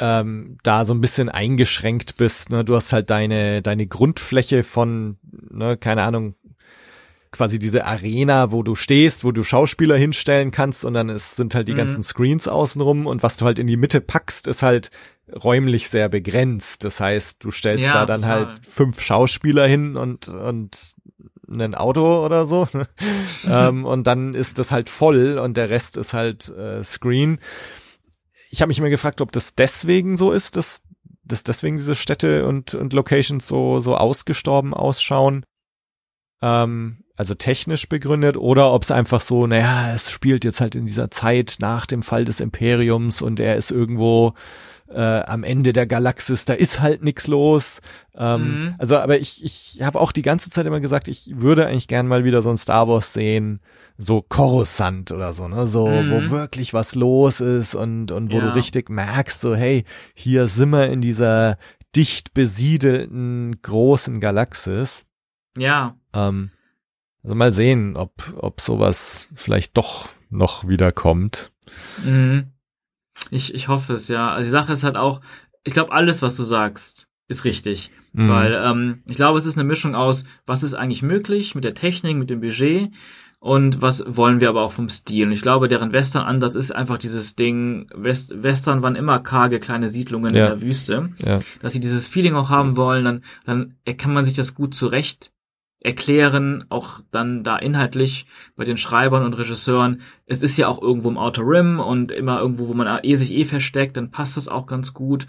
S3: ähm, da so ein bisschen eingeschränkt bist. Ne? Du hast halt deine deine Grundfläche von, ne, keine Ahnung, quasi diese Arena, wo du stehst, wo du Schauspieler hinstellen kannst und dann ist, sind halt die mhm. ganzen Screens außenrum und was du halt in die Mitte packst, ist halt räumlich sehr begrenzt. Das heißt, du stellst ja, da dann total. halt fünf Schauspieler hin und, und ein Auto oder so. <laughs> ähm, und dann ist das halt voll und der Rest ist halt äh, Screen. Ich habe mich immer gefragt, ob das deswegen so ist, dass, dass deswegen diese Städte und, und Locations so, so ausgestorben ausschauen. Ähm, also technisch begründet oder ob es einfach so, naja, es spielt jetzt halt in dieser Zeit nach dem Fall des Imperiums und er ist irgendwo äh, am Ende der Galaxis, da ist halt nix los. Ähm, mhm. Also, aber ich, ich habe auch die ganze Zeit immer gesagt, ich würde eigentlich gern mal wieder so ein Star Wars sehen, so Coruscant oder so, ne? So, mhm. wo wirklich was los ist und, und wo ja. du richtig merkst, so, hey, hier sind wir in dieser dicht besiedelten großen Galaxis.
S4: Ja.
S3: Ähm, also mal sehen, ob, ob sowas vielleicht doch noch wieder kommt.
S4: Mhm. Ich, ich hoffe es, ja. Also die Sache ist halt auch, ich glaube, alles, was du sagst, ist richtig. Mhm. Weil ähm, ich glaube, es ist eine Mischung aus, was ist eigentlich möglich mit der Technik, mit dem Budget und was wollen wir aber auch vom Stil. Und ich glaube, deren Western-Ansatz ist einfach dieses Ding, West Western waren immer karge kleine Siedlungen
S3: Ja.
S4: in der Wüste,
S3: Ja.
S4: dass sie dieses Feeling auch haben wollen, dann, dann kann man sich das gut zurecht erklären, auch dann da inhaltlich bei den Schreibern und Regisseuren. Es ist ja auch irgendwo im Outer Rim und immer irgendwo, wo man eh sich eh versteckt, dann passt das auch ganz gut.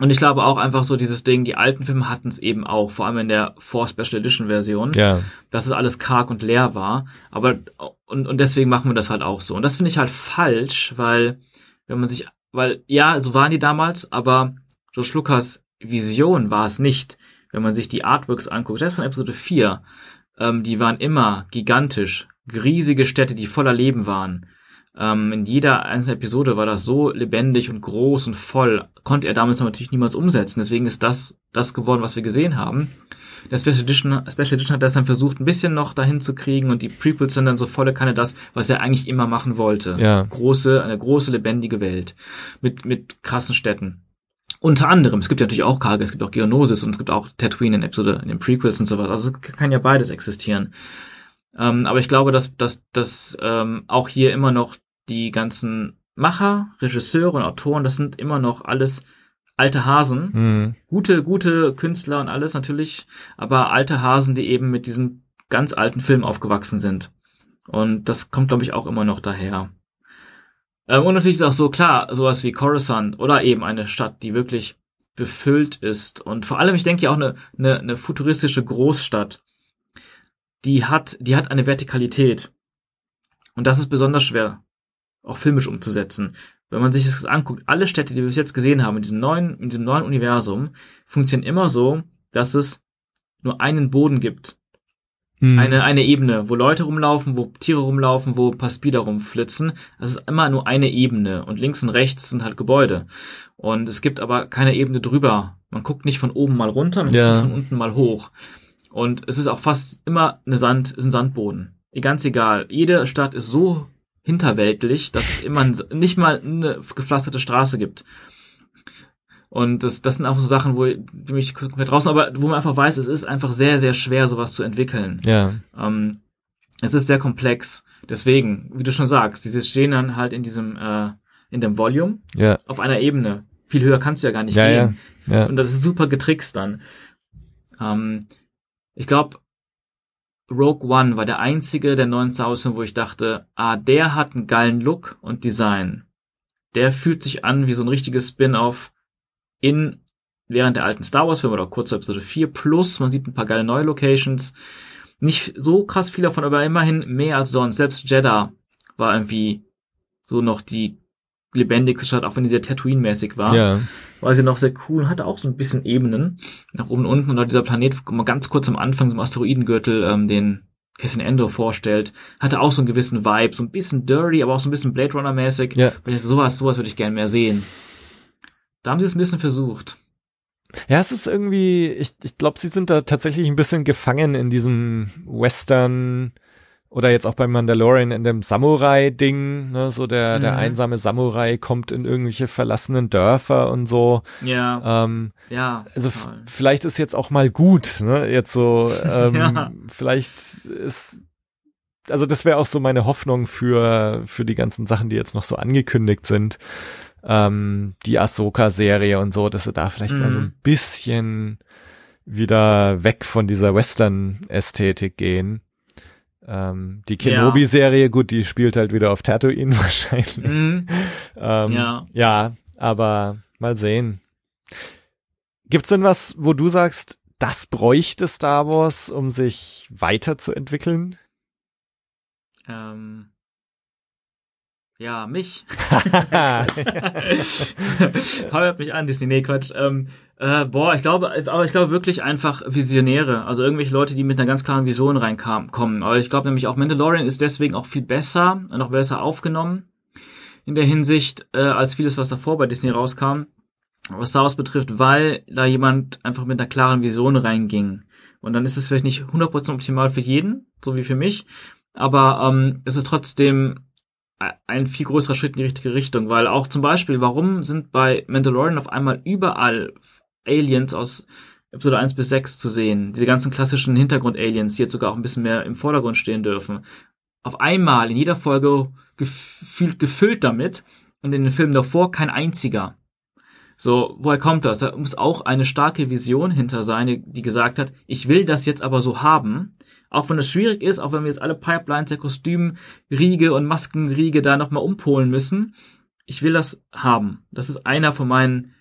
S4: Und ich glaube auch einfach so dieses Ding, die alten Filme hatten es eben auch, vor allem in der Four Special Edition Version,
S3: Ja.
S4: dass es alles karg und leer war. Aber und, und deswegen machen wir das halt auch so. Und das finde ich halt falsch, weil wenn man sich, weil ja, so waren die damals, aber George Lucas Vision war es nicht. Wenn man sich die Artworks anguckt, selbst von Episode 4, ähm, die waren immer gigantisch, riesige Städte, die voller Leben waren. Ähm, in jeder einzelnen Episode war das so lebendig und groß und voll. Konnte er damals natürlich niemals umsetzen. Deswegen ist das das geworden, was wir gesehen haben. Der Special Edition, Special Edition hat das dann versucht, ein bisschen noch dahin zu kriegen und die Prequels sind dann so volle Kanne das, was er eigentlich immer machen wollte.
S3: Ja.
S4: Große, eine große lebendige Welt mit, mit krassen Städten. Unter anderem, es gibt ja natürlich auch Karge, es gibt auch Geonosis und es gibt auch Tatooine in Episode, in den Prequels und so weiter. Also es kann ja beides existieren. Ähm, aber ich glaube, dass, dass, dass ähm, auch hier immer noch die ganzen Macher, Regisseure und Autoren, das sind immer noch alles alte Hasen.
S3: Hm.
S4: Gute, gute Künstler und alles natürlich, aber alte Hasen, die eben mit diesen ganz alten Filmen aufgewachsen sind. Und das kommt, glaube ich, auch immer noch daher. Ähm, und natürlich ist auch so klar, sowas wie Coruscant oder eben eine Stadt, die wirklich befüllt ist. Und vor allem, ich denke ja auch eine, eine, eine futuristische Großstadt, die hat, die hat eine Vertikalität. Und das ist besonders schwer, auch filmisch umzusetzen. Wenn man sich das anguckt, alle Städte, die wir bis jetzt gesehen haben, in diesem neuen, in diesem neuen Universum, funktionieren immer so, dass es nur einen Boden gibt.
S3: Hm.
S4: Eine, eine Ebene, wo Leute rumlaufen, wo Tiere rumlaufen, wo ein paar Speeder rumflitzen. Das ist immer nur eine Ebene. Und links und rechts sind halt Gebäude. Und es gibt aber keine Ebene drüber. Man guckt nicht von oben mal runter, man
S3: Ja.
S4: guckt von unten mal hoch. Und es ist auch fast immer eine Sand, ist ein Sandboden. Ganz egal. Jede Stadt ist so hinterweltlich, dass es immer nicht mal eine gepflasterte Straße gibt. Und das, das sind einfach so Sachen, wo die mich komplett draußen, aber wo man einfach weiß, es ist einfach sehr, sehr schwer, sowas zu entwickeln.
S3: Ja.
S4: Ähm, es ist sehr komplex. Deswegen, wie du schon sagst, diese stehen dann halt in diesem, äh, in dem Volume
S3: Ja.
S4: auf einer Ebene. Viel höher kannst du ja gar nicht
S3: Ja,
S4: gehen.
S3: ja. Ja.
S4: Und das ist super getrickst dann. Ähm, ich glaube, Rogue One war der einzige der neuen Star Wars Filme, wo ich dachte, ah, der hat einen geilen Look und Design. Der fühlt sich an wie so ein richtiges Spin-off in während der alten Star Wars Filme oder kurz Episode 4 plus, man sieht ein paar geile neue Locations. Nicht so krass viel davon, aber immerhin mehr als sonst. Selbst Jeddah war irgendwie so noch die lebendigste Stadt, auch wenn die sehr Tatooine-mäßig war
S3: Ja.
S4: war sie noch sehr cool und hatte auch so ein bisschen Ebenen nach oben und unten und auch dieser Planet, mal ganz kurz am Anfang so im Asteroidengürtel, ähm, den Cassian Endor vorstellt, hatte auch so einen gewissen Vibe, so ein bisschen dirty, aber auch so ein bisschen Blade Runner mäßig.
S3: Ja.
S4: Und ich dachte, sowas, sowas würde ich gerne mehr sehen. Da haben sie es ein bisschen versucht.
S3: Ja, es ist irgendwie, ich, ich glaube, sie sind da tatsächlich ein bisschen gefangen in diesem Western oder jetzt auch beim Mandalorian in dem Samurai-Ding, ne, so der, der
S4: Mhm.
S3: einsame Samurai kommt in irgendwelche verlassenen Dörfer und so.
S4: Ja,
S3: Ähm,
S4: ja.
S3: also vielleicht ist jetzt auch mal gut, ne, jetzt so, ähm, <laughs>
S4: Ja.
S3: vielleicht ist, also das wäre auch so meine Hoffnung für, für die ganzen Sachen, die jetzt noch so angekündigt sind. Ähm, die Ahsoka-Serie und so, dass sie da vielleicht mal so
S4: Mhm.
S3: ein bisschen wieder weg von dieser Western-Ästhetik gehen. Ähm, die
S4: Ja.
S3: Kenobi-Serie, gut, die spielt halt wieder auf Tatooine <laughs> wahrscheinlich.
S4: Mhm.
S3: Ähm,
S4: Ja.
S3: ja, aber mal sehen. Gibt's denn was, wo du sagst, das bräuchte Star Wars, um sich weiterzuentwickeln?
S4: Ähm, ja, mich. <laughs> <laughs> Heuert mich an, Disney. Nee, Quatsch. Ähm, äh, boah, ich glaube, aber ich glaube wirklich einfach Visionäre. Also irgendwelche Leute, die mit einer ganz klaren Vision reinkommen. Aber ich glaube nämlich auch Mandalorian ist deswegen auch viel besser und auch besser aufgenommen in der Hinsicht, äh, als vieles, was davor bei Disney rauskam. Was Star Wars betrifft, weil da jemand einfach mit einer klaren Vision reinging. Und dann ist es vielleicht nicht 100% optimal für jeden, so wie für mich. Aber ähm, es ist trotzdem ein viel größerer Schritt in die richtige Richtung, weil auch zum Beispiel, warum sind bei Mandalorian auf einmal überall Aliens aus Episode 1 bis 6 zu sehen? Diese ganzen klassischen Hintergrund-Aliens, die jetzt sogar auch ein bisschen mehr im Vordergrund stehen dürfen. auf einmal in jeder Folge gefühlt gefüllt damit und in den Filmen davor kein einziger. So, woher kommt das? Da muss auch eine starke Vision hinter sein, die gesagt hat, ich will das jetzt aber so haben. Auch wenn es schwierig ist, auch wenn wir jetzt alle Pipelines der Kostümriege und Maskenriege da nochmal umpolen müssen. Ich will das haben. Das ist einer von meinen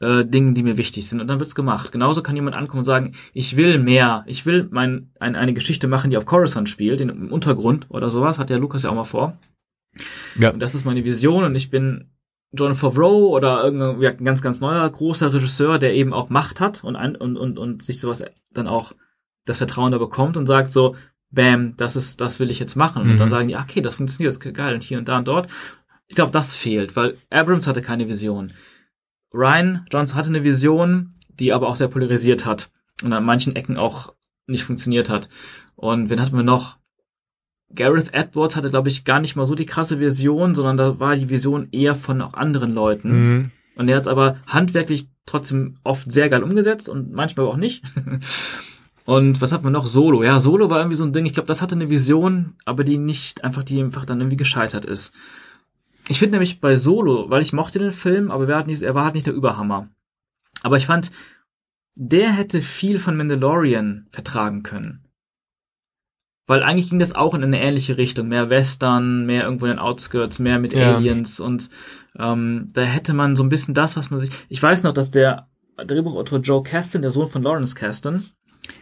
S4: äh, Dingen, die mir wichtig sind. Und dann wird's gemacht. Genauso kann jemand ankommen und sagen, ich will mehr. Ich will mein, ein, eine Geschichte machen, die auf Coruscant spielt, im Untergrund oder sowas. Hat der Lukas ja auch mal vor. Ja. Und das ist meine Vision und ich bin John Favreau oder irgendein ganz, ganz neuer großer Regisseur, der eben auch Macht hat und, und, und, und sich sowas dann auch das Vertrauen da bekommt und sagt so, bam, das ist, das will ich jetzt machen. Mhm. Und dann mhm. sagen die, okay, das funktioniert, das ist geil und hier und da und dort. Ich glaube, das fehlt, weil Abrams hatte keine Vision. Ryan Johnson hatte eine Vision, die aber auch sehr polarisiert hat und an manchen Ecken auch nicht funktioniert hat. Und wen hatten wir noch? Gareth Edwards hatte, glaube ich, gar nicht mal so die krasse Vision, sondern da war die Vision eher von auch anderen Leuten. Mhm. Und er hat es aber handwerklich trotzdem oft sehr geil umgesetzt und manchmal auch nicht. <laughs> und was hat man noch? Solo. Ja, Solo war irgendwie so ein Ding. Ich glaube, das hatte eine Vision, aber die nicht einfach, die einfach dann irgendwie gescheitert ist. Ich finde nämlich bei Solo, weil ich mochte den Film, aber er, nicht, er war halt nicht der Überhammer. Aber ich fand, der hätte viel von Mandalorian vertragen können. Weil eigentlich ging das auch in eine ähnliche Richtung. Mehr Western, mehr irgendwo in den Outskirts, mehr mit ja. Aliens und ähm, da hätte man so ein bisschen das, was man sich. Ich weiß noch, dass der Drehbuchautor Joe Caston, der Sohn von Lawrence Caston,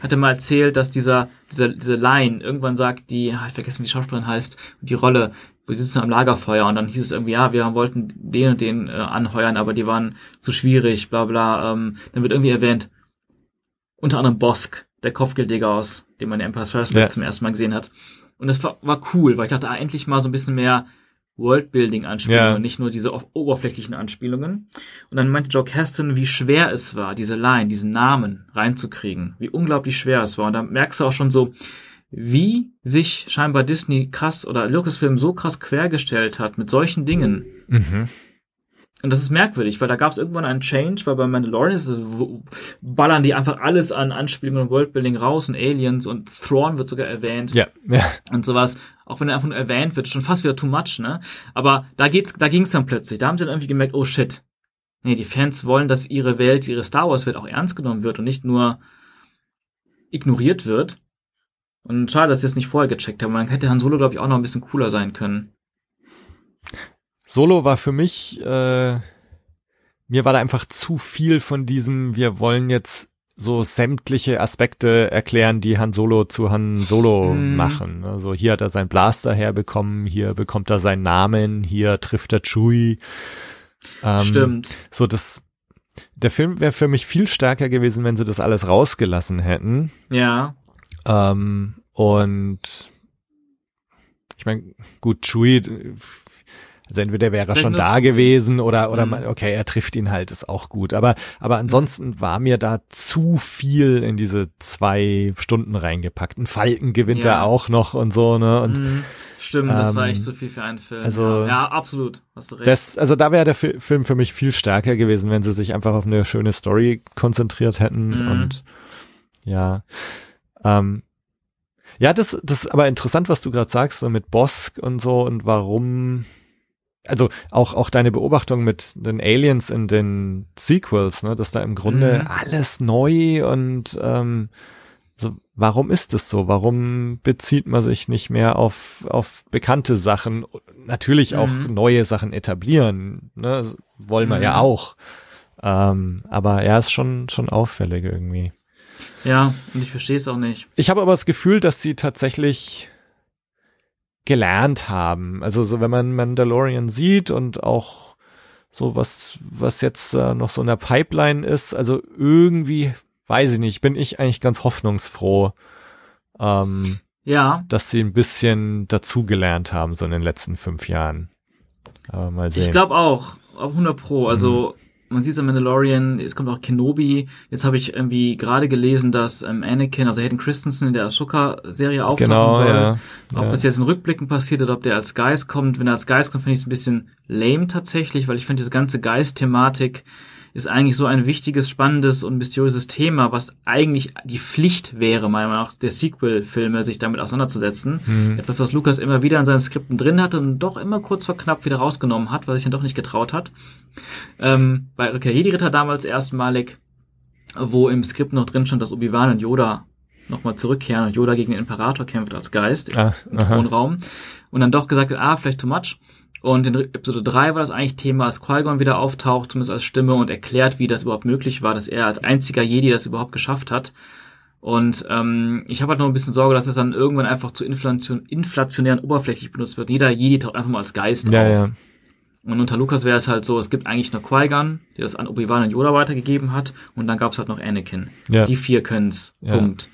S4: hatte mal erzählt, dass dieser, dieser, diese Line irgendwann sagt, die, ich vergessen, wie die Schauspielerin heißt, die Rolle, wir sitzen am Lagerfeuer und dann hieß es irgendwie, ja, wir wollten den und den äh, anheuern, aber die waren zu schwierig, bla bla. Ähm, dann wird irgendwie erwähnt, unter anderem Bosk, der Kopfgeldjäger aus, den man in Empire Strikes Back ja. zum ersten Mal gesehen hat. Und das war, war cool, weil ich dachte, ah, endlich mal so ein bisschen mehr Worldbuilding-Anspielungen, ja. nicht nur diese oberflächlichen Anspielungen. Und dann meinte Joe Caston, wie schwer es war, diese Line, diesen Namen reinzukriegen, wie unglaublich schwer es war. Und da merkst du auch schon so, wie sich scheinbar Disney krass oder Lucasfilm so krass quergestellt hat mit solchen Dingen. Mhm. Und das ist merkwürdig, weil da gab es irgendwann einen Change, weil bei Mandalorian ist, ballern die einfach alles an Anspielungen und Worldbuilding raus und Aliens und Thrawn wird sogar erwähnt.
S3: Ja, ja.
S4: Und sowas. Auch wenn er einfach nur erwähnt wird, schon fast wieder too much, ne? Aber da geht's, da ging's dann plötzlich. Da haben sie dann irgendwie gemerkt, oh shit. Nee, die Fans wollen, dass ihre Welt, ihre Star Wars Welt auch ernst genommen wird und nicht nur ignoriert wird. Und schade, dass sie das nicht vorher gecheckt haben. Man hätte Han Solo, glaube ich, auch noch ein bisschen cooler sein können.
S3: Solo war für mich, äh, mir war da einfach zu viel von diesem, wir wollen jetzt so sämtliche Aspekte erklären, die Han Solo zu Han Solo hm. machen. Also hier hat er seinen Blaster herbekommen, hier bekommt er seinen Namen, hier trifft er Chewie.
S4: Ähm, Stimmt.
S3: So das, der Film wäre für mich viel stärker gewesen, wenn sie das alles rausgelassen hätten.
S4: Ja.
S3: Ähm, und ich meine, gut, Chewie also entweder wäre er schon da gewesen oder oder mhm. man, okay, er trifft ihn halt, ist auch gut. Aber aber ansonsten war mir da zu viel in diese zwei Stunden reingepackt. Ein Falken gewinnt ja. er auch noch und so ne und
S4: mhm. Stimmt, ähm, das war echt zu viel für einen Film.
S3: Also,
S4: ja. ja absolut, hast du recht.
S3: Das, also da wäre der Fi Film für mich viel stärker gewesen, wenn sie sich einfach auf eine schöne Story konzentriert hätten mhm. und ja. Ähm, ja, das, das ist aber interessant, was du gerade sagst, so mit Bosk und so und warum also auch auch deine Beobachtung mit den Aliens in den Sequels, ne, dass da im Grunde mhm. alles neu und ähm, so, warum ist es so? Warum bezieht man sich nicht mehr auf auf bekannte Sachen? Natürlich mhm. auch neue Sachen etablieren, ne, wollen wir mhm. ja auch. Ähm, aber er ist schon schon auffällig irgendwie.
S4: Ja, und ich verstehe es auch nicht.
S3: Ich habe aber das Gefühl, dass sie tatsächlich gelernt haben. Also so, wenn man Mandalorian sieht und auch so was, was jetzt äh, noch so in der Pipeline ist, also irgendwie, weiß ich nicht, bin ich eigentlich ganz hoffnungsfroh, ähm,
S4: ja.
S3: dass sie ein bisschen dazugelernt haben, so in den letzten fünf Jahren. Aber mal sehen.
S4: Ich glaube auch, auch 100 Pro. Also mhm man sieht es im Mandalorian, es kommt auch Kenobi. Jetzt habe ich irgendwie gerade gelesen, dass ähm, Anakin, also Hayden Christensen in der Ahsoka-Serie auftauchen genau, soll. Ja, ob ja. das jetzt in Rückblicken passiert oder ob der als Geist kommt. Wenn er als Geist kommt, finde ich es ein bisschen lame tatsächlich, weil ich finde diese ganze Geist-Thematik ist eigentlich so ein wichtiges, spannendes und mysteriöses Thema, was eigentlich die Pflicht wäre, meiner Meinung nach, der Sequel-Filme, sich damit auseinanderzusetzen.
S3: Mhm.
S4: Etwas, was Lukas immer wieder in seinen Skripten drin hatte und doch immer kurz vor knapp wieder rausgenommen hat, weil er sich dann doch nicht getraut hat. Ähm, bei Rückkehr Jedi-Ritter damals erstmalig, wo im Skript noch drin stand, dass Obi-Wan und Yoda nochmal zurückkehren und Yoda gegen den Imperator kämpft als Geist
S3: Ah,
S4: im. Thronraum und dann doch gesagt hat, ah, vielleicht too much. Und in Episode 3 war das eigentlich Thema, als Qui-Gon wieder auftaucht, zumindest als Stimme und erklärt, wie das überhaupt möglich war, dass er als einziger Jedi das überhaupt geschafft hat. Und ähm, ich habe halt noch ein bisschen Sorge, dass es dann irgendwann einfach zu inflation inflationär und oberflächlich benutzt wird. Jeder Jedi taucht einfach mal als Geist
S3: Ja,
S4: auf.
S3: ja.
S4: Und unter Lukas wäre es halt so, es gibt eigentlich nur Qui-Gon, der das an Obi-Wan und Yoda weitergegeben hat, und dann gab es halt noch Anakin.
S3: Ja.
S4: Die vier können's. Punkt.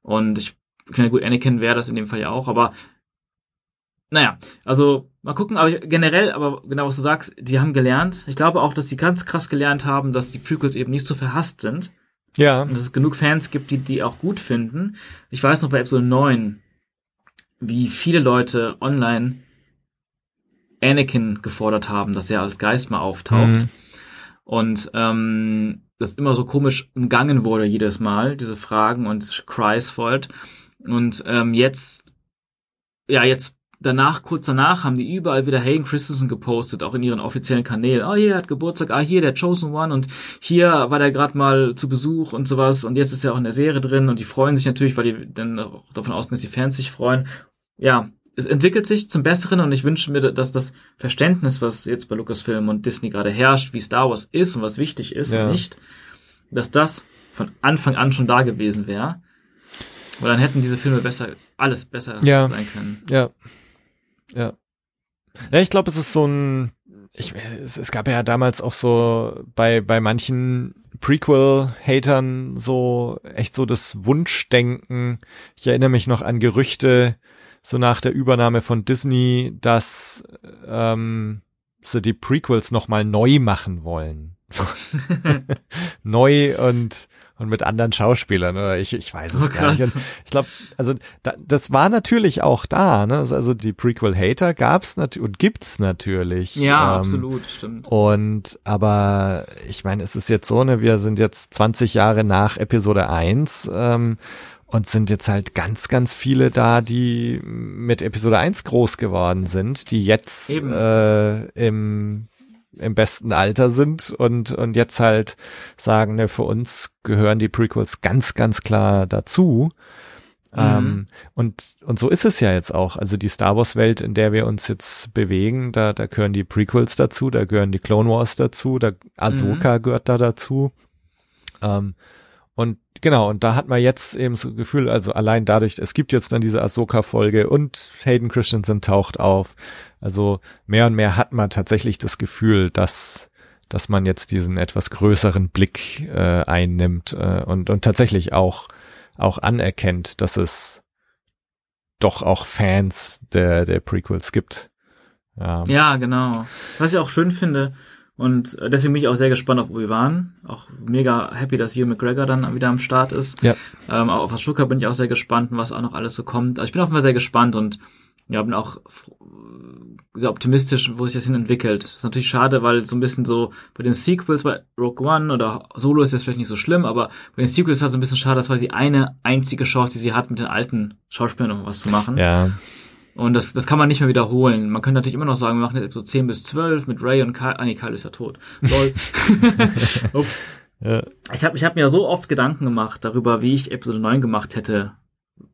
S4: Und ich finde gut, Anakin wäre das in dem Fall ja auch, aber naja, also mal gucken, aber generell, aber genau was du sagst, die haben gelernt. Ich glaube auch, dass sie ganz krass gelernt haben, dass die Prequels eben nicht so verhasst sind
S3: Ja.
S4: und dass es genug Fans gibt, die die auch gut finden. Ich weiß noch bei Episode 9, wie viele Leute online Anakin gefordert haben, dass er als Geist mal auftaucht.
S3: Mhm.
S4: Und ähm, das immer so komisch umgangen wurde jedes Mal, diese Fragen und Cries folgt. Und ähm, jetzt, ja, jetzt danach, kurz danach, haben die überall wieder Hayden Christensen gepostet, auch in ihren offiziellen Kanälen. Oh, hier er hat Geburtstag, ah, hier der Chosen One und hier war der gerade mal zu Besuch und sowas und jetzt ist er auch in der Serie drin und die freuen sich natürlich, weil die dann auch davon ausgehen, dass die Fans sich freuen. Ja, es entwickelt sich zum Besseren und ich wünsche mir, dass das Verständnis, was jetzt bei Lucasfilm und Disney gerade herrscht, wie Star Wars ist und was wichtig ist
S3: Ja.
S4: und nicht, dass das von Anfang an schon da gewesen wäre. Weil dann hätten diese Filme besser, alles besser
S3: Ja.
S4: sein können.
S3: Ja. Ja. Ja, ich glaube, es ist so ein, ich, es, es gab ja damals auch so bei, bei manchen Prequel-Hatern so echt so das Wunschdenken. Ich erinnere mich noch an Gerüchte, so nach der Übernahme von Disney, dass ähm, sie die Prequels nochmal neu machen wollen. <laughs> <laughs> neu und und mit anderen Schauspielern oder ich ich weiß es
S4: Oh,
S3: gar nicht. Und ich glaube, also da, das war natürlich auch da, ne? Also die Prequel-Hater gab's natürlich und gibt's natürlich.
S4: Ja,
S3: ähm,
S4: absolut, stimmt.
S3: Und aber ich meine, es ist jetzt so, ne, wir sind jetzt 20 Jahre nach Episode 1 ähm, und sind jetzt halt ganz, ganz viele da, die mit Episode 1 groß geworden sind, die jetzt
S4: Eben.
S3: äh, im im besten Alter sind und und jetzt halt sagen, ne, für uns gehören die Prequels ganz, ganz klar dazu. Ähm, und, und so ist es ja jetzt auch. Also die Star Wars Welt, in der wir uns jetzt bewegen, da, da gehören die Prequels dazu, da gehören die Clone Wars dazu, da Ahsoka gehört da dazu. Ähm, genau, und da hat man jetzt eben so Gefühl, also allein dadurch, es gibt jetzt dann diese Ahsoka-Folge und Hayden Christensen taucht auf. Also mehr und mehr hat man tatsächlich das Gefühl, dass, dass man jetzt diesen etwas größeren Blick äh, einnimmt äh, und, und tatsächlich auch, auch anerkennt, dass es doch auch Fans der, der Prequels gibt. Ja.
S4: Ja, genau. Was ich auch schön finde, und deswegen bin ich auch sehr gespannt auf Obi-Wan. Auch mega happy, dass Hugh McGregor dann wieder am Start ist.
S3: Ja.
S4: Ähm, auch auf Ashoka bin ich auch sehr gespannt, was auch noch alles so kommt. Also ich bin auf jeden Fall sehr gespannt und ja, bin auch sehr optimistisch, wo sich das hin entwickelt. ist natürlich schade, weil so ein bisschen so bei den Sequels, bei Rogue One oder Solo ist das vielleicht nicht so schlimm, aber bei den Sequels ist halt so ein bisschen schade, das war die eine einzige Chance, die sie hat, mit den alten Schauspielern noch was zu machen.
S3: Ja.
S4: Und das, das kann man nicht mehr wiederholen. Man könnte natürlich immer noch sagen, wir machen jetzt Episode 10 bis 12 mit Ray und Kyle. Ah, nee, Kyle ist ja tot. Lol. <laughs> Ups.
S3: Ja.
S4: Ich habe ich hab mir so oft Gedanken gemacht darüber, wie ich Episode 9 gemacht hätte,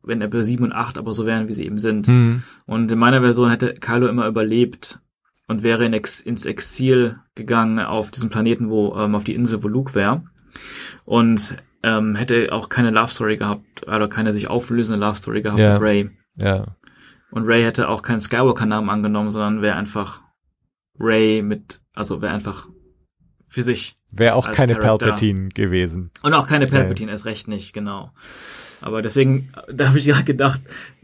S4: wenn Episode 7 und 8 aber so wären, wie sie eben sind.
S3: Hm.
S4: Und in meiner Version hätte Kylo immer überlebt und wäre in Ex ins Exil gegangen auf diesem Planeten, wo, ähm, auf die Insel, wo Luke wäre. Und ähm, hätte auch keine Love Story gehabt, oder keine sich auflösende Love Story gehabt
S3: Ja.
S4: mit Ray.
S3: Ja.
S4: Und Ray hätte auch keinen Skywalker-Namen angenommen, sondern wäre einfach Ray mit, also wäre einfach für sich.
S3: Wäre auch keine
S4: Charakter.
S3: Palpatine gewesen.
S4: Und auch keine Palpatine, erst recht nicht, genau. Aber deswegen, da habe ich ja <laughs> gedacht,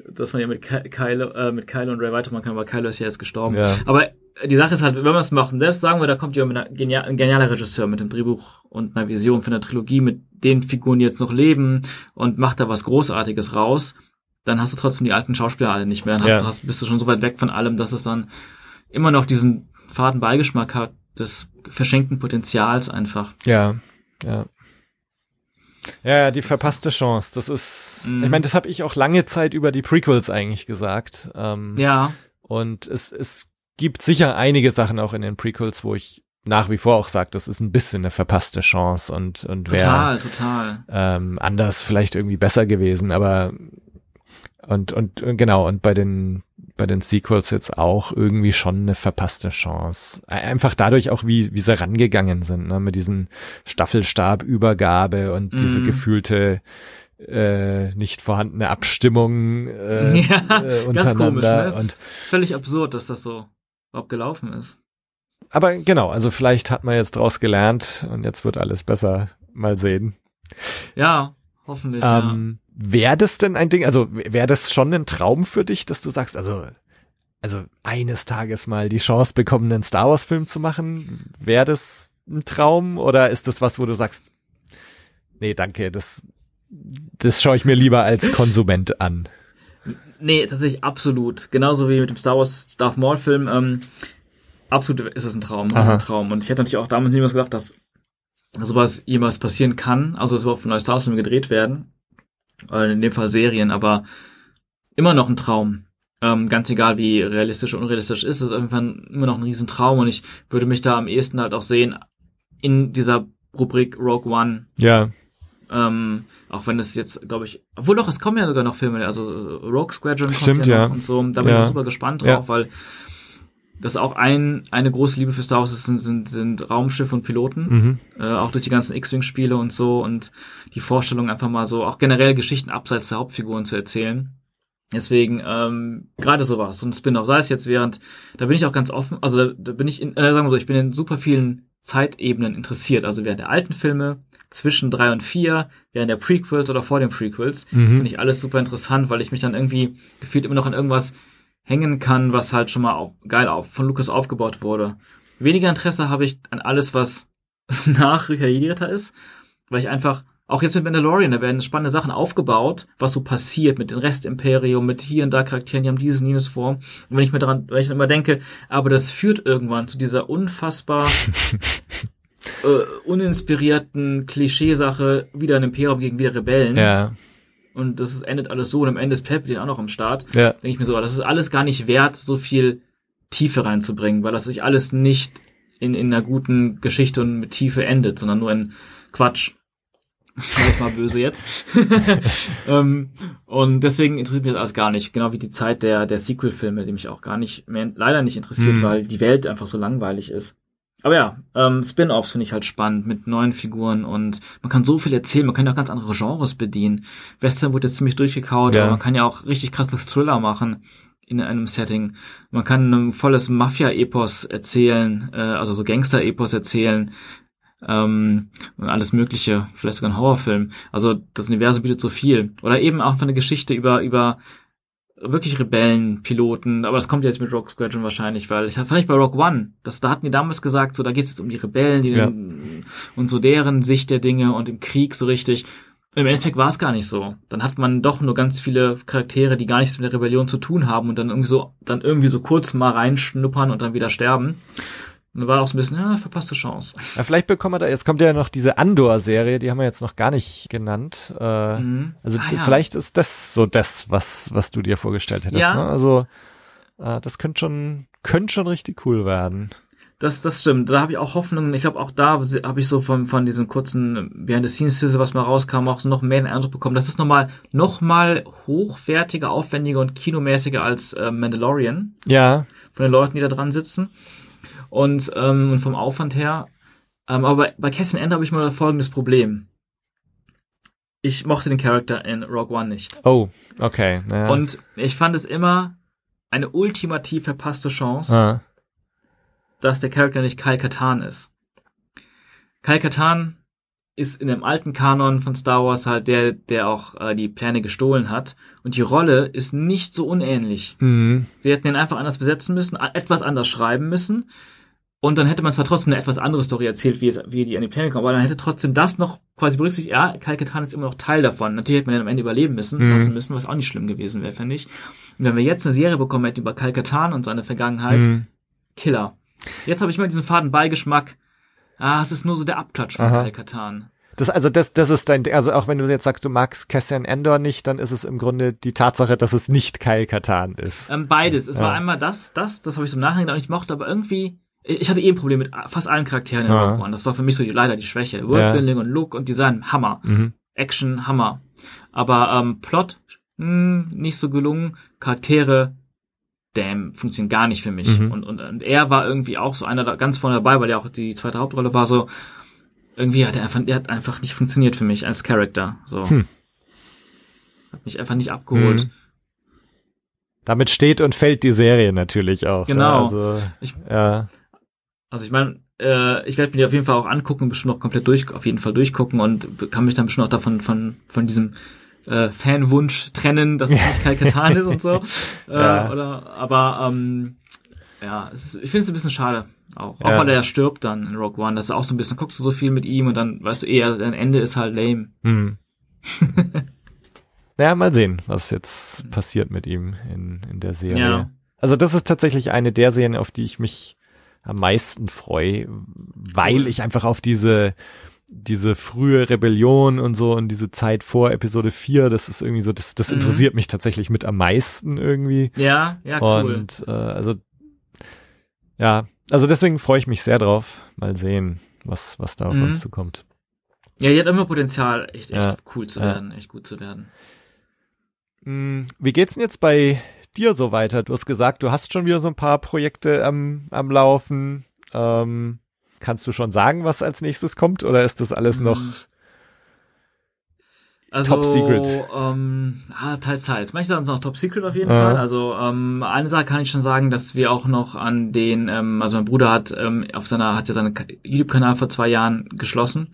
S4: dass man ja mit Ky- Kylo, äh, mit Kylo und Ray weitermachen kann, aber Kylo ist ja jetzt gestorben.
S3: Ja.
S4: Aber die Sache ist halt, wenn wir es machen, selbst sagen wir, da kommt ja mit einer genial, ein genialer Regisseur mit einem Drehbuch und einer Vision für eine Trilogie mit den Figuren, die jetzt noch leben und macht da was Großartiges raus, dann hast du trotzdem die alten Schauspieler alle nicht mehr. Dann
S3: Ja.
S4: hast, bist du schon so weit weg von allem, dass es dann immer noch diesen faden Beigeschmack hat, des verschenkten Potenzials einfach.
S3: Ja, ja. Ja, die verpasste Chance. Das ist,
S4: Mhm.
S3: ich meine, das habe ich auch lange Zeit über die Prequels eigentlich gesagt. Ähm,
S4: Ja,
S3: Und es, es gibt sicher einige Sachen auch in den Prequels, wo ich nach wie vor auch sage, das ist ein bisschen eine verpasste Chance und, und wäre
S4: total, total.
S3: ähm, anders vielleicht irgendwie besser gewesen, aber und, und genau, und bei den bei den Sequels jetzt auch irgendwie schon eine verpasste Chance. Einfach dadurch auch, wie, wie sie rangegangen sind, ne? mit diesen Staffelstabübergabe und diese
S4: Mhm.
S3: gefühlte äh, nicht vorhandene Abstimmung <laughs> äh,
S4: ja,
S3: äh,
S4: ganz komisch. Ne?
S3: untereinander. Und
S4: ist völlig absurd, dass das so überhaupt gelaufen ist.
S3: aber genau, also vielleicht hat man jetzt draus gelernt und jetzt wird alles besser. Mal sehen.
S4: Ja, hoffentlich.
S3: Ähm, wäre das denn ein Ding, also wäre das schon ein Traum für dich, dass du sagst, also, also eines Tages mal die Chance bekommen, einen Star Wars Film zu machen? Wäre das ein Traum oder ist das was, wo du sagst, nee, danke, das, das schaue ich mir lieber als Konsument an?
S4: Nee, tatsächlich absolut. Genauso wie mit dem Star Wars Darth Maul Film. Ähm, absolut ist es ein Traum. Das ist ein Traum. Und ich hätte natürlich auch damals niemals gedacht, dass sowas jemals passieren kann. Also, dass überhaupt neue Star Wars Filme gedreht werden. Äh, in dem Fall Serien, aber immer noch ein Traum. Ähm, ganz egal, wie realistisch oder unrealistisch ist, ist es irgendwann immer noch ein Riesentraum und ich würde mich da am ehesten halt auch sehen in dieser Rubrik Rogue One.
S3: Ja,
S4: Ähm, auch wenn es jetzt, glaube ich, obwohl doch, es kommen ja sogar noch Filme, also Rogue Squadron kommt
S3: Stimmt,
S4: ja,
S3: ja.
S4: noch und so. Da bin
S3: Ja.
S4: ich super gespannt drauf,
S3: Ja.
S4: weil das auch ein, eine große Liebe für Star Wars ist, sind, sind, sind Raumschiffe und Piloten
S3: mhm.
S4: äh, auch durch die ganzen X-Wing-Spiele und so und die Vorstellung einfach mal so, auch generell Geschichten abseits der Hauptfiguren zu erzählen. Deswegen, ähm, gerade sowas, so ein Spin-off, sei es jetzt während, da bin ich auch ganz offen, also da, da bin ich, in, äh, sagen wir so, ich bin in super vielen Zeitebenen interessiert, also während der alten Filme, zwischen drei und vier, während der Prequels oder vor den Prequels,
S3: Mhm.
S4: finde ich alles super interessant, weil ich mich dann irgendwie gefühlt immer noch an irgendwas hängen kann, was halt schon mal auf, geil auf, von Lucas aufgebaut wurde. Weniger Interesse habe ich an alles, was <laughs> nach rekalierter ist, weil ich einfach, auch jetzt mit Mandalorian, da werden spannende Sachen aufgebaut, was so passiert mit dem Restimperium, mit hier und da Charakteren, die haben dieses und jenes vor. Und wenn ich mir daran, weil ich dann immer denke, aber das führt irgendwann zu dieser unfassbar <laughs> äh, uninspirierten Klischeesache, wieder ein Imperium gegen wieder Rebellen.
S3: ja,
S4: Und das ist, endet alles so und am Ende ist Palpatine auch noch am Start
S3: ja,
S4: denke ich mir so, das ist alles gar nicht wert, so viel Tiefe reinzubringen, weil das sich alles nicht in, in einer guten Geschichte und mit Tiefe endet, sondern nur in Quatsch. Sag ich mal böse jetzt. <laughs> ähm, und deswegen interessiert mich das alles gar nicht. Genau wie die Zeit der, der Sequel-Filme, die mich auch gar nicht mehr, leider nicht interessiert,
S3: Mhm.
S4: weil die Welt einfach so langweilig ist. Aber ja, ähm, Spin-offs finde ich halt spannend mit neuen Figuren und man kann so viel erzählen, man kann ja auch ganz andere Genres bedienen. Western wurde jetzt ziemlich durchgekaut,
S3: Ja.
S4: aber man kann ja auch richtig krasse Thriller machen in einem Setting. Man kann ein volles Mafia-Epos erzählen, äh, also so Gangster-Epos erzählen, ähm, und alles Mögliche, vielleicht sogar ein Horrorfilm. Also das Universum bietet so viel. Oder eben auch eine Geschichte über über wirklich Rebellen, Piloten, aber das kommt jetzt mit Rogue Squadron wahrscheinlich, weil ich fand ich bei Rogue One, das, da hatten die damals gesagt, so da geht es jetzt um die Rebellen, die
S3: Ja.
S4: und so deren Sicht der Dinge und im Krieg so richtig. Im Endeffekt war es gar nicht so. Dann hat man doch nur ganz viele Charaktere, die gar nichts mit der Rebellion zu tun haben und dann irgendwie so, dann irgendwie so kurz mal reinschnuppern und dann wieder sterben. Und war auch so ein bisschen, ja, verpasste Chance.
S3: ja. Vielleicht bekommen wir da, jetzt kommt ja noch diese Andor-Serie, die haben wir jetzt noch gar nicht genannt. Äh,
S4: Mhm.
S3: Also
S4: Ah, ja.
S3: vielleicht ist das so das, was, was du dir vorgestellt hättest.
S4: Ja.
S3: Ne? Also äh, das könnte schon, könnte schon richtig cool werden.
S4: Das, das stimmt. Da habe ich auch Hoffnung. Ich glaube, auch da habe ich so von, von diesem kurzen Behind-the-Scenes-Sizzle, was mal rauskam, auch so noch mehr einen Eindruck bekommen. Das ist nochmal noch mal hochwertiger, aufwendiger und kinomäßiger als äh, Mandalorian
S3: Ja,
S4: von den Leuten, die da dran sitzen. Und, ähm, und vom Aufwand her. Ähm, aber bei, bei Cassian Ender habe ich mal folgendes Problem. Ich mochte den Charakter in Rogue One nicht.
S3: oh, okay. Naja.
S4: Und ich fand es immer eine ultimativ verpasste Chance,
S3: ah,
S4: dass der Charakter nicht Kyle Katarn ist. Kyle Katarn ist in dem alten Kanon von Star Wars halt der, der auch äh, die Pläne gestohlen hat. Und die Rolle ist nicht so unähnlich.
S3: mhm.
S4: Sie hätten ihn einfach anders besetzen müssen, etwas anders schreiben müssen. Und dann hätte man zwar trotzdem eine etwas andere Story erzählt, wie, es, wie die an die Pläne kommen, aber dann hätte trotzdem das noch quasi berücksichtigt, ja, Kyle Katarn ist immer noch Teil davon. Natürlich hätte man ihn am Ende überleben müssen,
S3: Mhm.
S4: lassen müssen, was auch nicht schlimm gewesen wäre, finde ich. Und wenn wir jetzt eine Serie bekommen hätten über Kyle Katarn und seine Vergangenheit,
S3: Mhm.
S4: Killer. Jetzt habe ich mal diesen faden Beigeschmack. Ah, es ist nur so der Abklatsch von
S3: Aha.
S4: Kyle-Katan.
S3: Das, also das, das ist dein, also auch wenn du jetzt sagst, du magst Cassian Endor nicht, dann ist es im Grunde die Tatsache, dass es nicht Kyle Katan ist.
S4: Ähm, beides. Es
S3: Ja.
S4: war einmal das, das, das habe ich so im Nachhinein auch nicht mochte, aber irgendwie, ich hatte eh ein Problem mit fast allen Charakteren in
S3: Ja.
S4: Rogue One. Das war für mich so die, leider die Schwäche. Worldbuilding und Look und Design, Hammer.
S3: Mhm.
S4: Action, Hammer. Aber ähm, Plot, mh, nicht so gelungen. Charaktere, damn, funktionieren gar nicht für mich.
S3: Mhm.
S4: Und, und, und er war irgendwie auch so einer da ganz vorne dabei, weil er auch die zweite Hauptrolle war, so irgendwie hat er einfach, der hat einfach nicht funktioniert für mich als Charakter. So.
S3: Hm.
S4: Hat mich einfach nicht abgeholt.
S3: Mhm. Damit steht und fällt die Serie natürlich auch.
S4: Genau.
S3: Ne? Also,
S4: Ich-
S3: ja.
S4: Also ich meine, äh, ich werde mir die auf jeden Fall auch angucken, bestimmt auch komplett durch, auf jeden Fall durchgucken und kann mich dann bestimmt auch davon von von diesem äh, Fanwunsch trennen, dass es nicht Kai Katan ist und so. <laughs> Äh,
S3: Ja.
S4: Oder, aber ähm, ja, ist, ich finde es ein bisschen schade. Auch, auch
S3: Ja.
S4: weil er stirbt dann in Rogue One. Das ist auch so ein bisschen, guckst du so viel mit ihm und dann weißt du eher, dein Ende ist halt lame.
S3: Hm. <laughs> naja, mal sehen, was jetzt passiert mit ihm in, in der Serie.
S4: Ja.
S3: Also das ist tatsächlich eine der Serien, auf die ich mich am meisten freue, weil ich einfach auf diese diese frühe Rebellion und so und diese Zeit vor Episode 4, das ist irgendwie so, das, das
S4: Mhm.
S3: interessiert mich tatsächlich mit am meisten irgendwie.
S4: Ja, ja, cool.
S3: Und äh, also ja, also deswegen freue ich mich sehr drauf. Mal sehen, was, was da auf
S4: Mhm.
S3: uns zukommt.
S4: Ja, die hat immer Potenzial, echt, echt
S3: Ja.
S4: cool zu
S3: Ja.
S4: werden, echt gut zu werden.
S3: Mm, Wie geht's denn jetzt bei dir so weiter? Du hast gesagt, du hast schon wieder so ein paar Projekte am, am Laufen. Ähm, kannst du schon sagen, was als nächstes kommt? Oder ist das alles noch?
S4: Mhm. Also,
S3: Top Secret.
S4: Ähm, ah, teils, teils. Manche Sachen sind noch Top Secret auf jeden
S3: Ja.
S4: Fall. Also ähm, eine Sache kann ich schon sagen, dass wir auch noch an den, ähm, also mein Bruder hat ähm, auf seiner, hat ja seinen Ka- YouTube-Kanal vor zwei Jahren geschlossen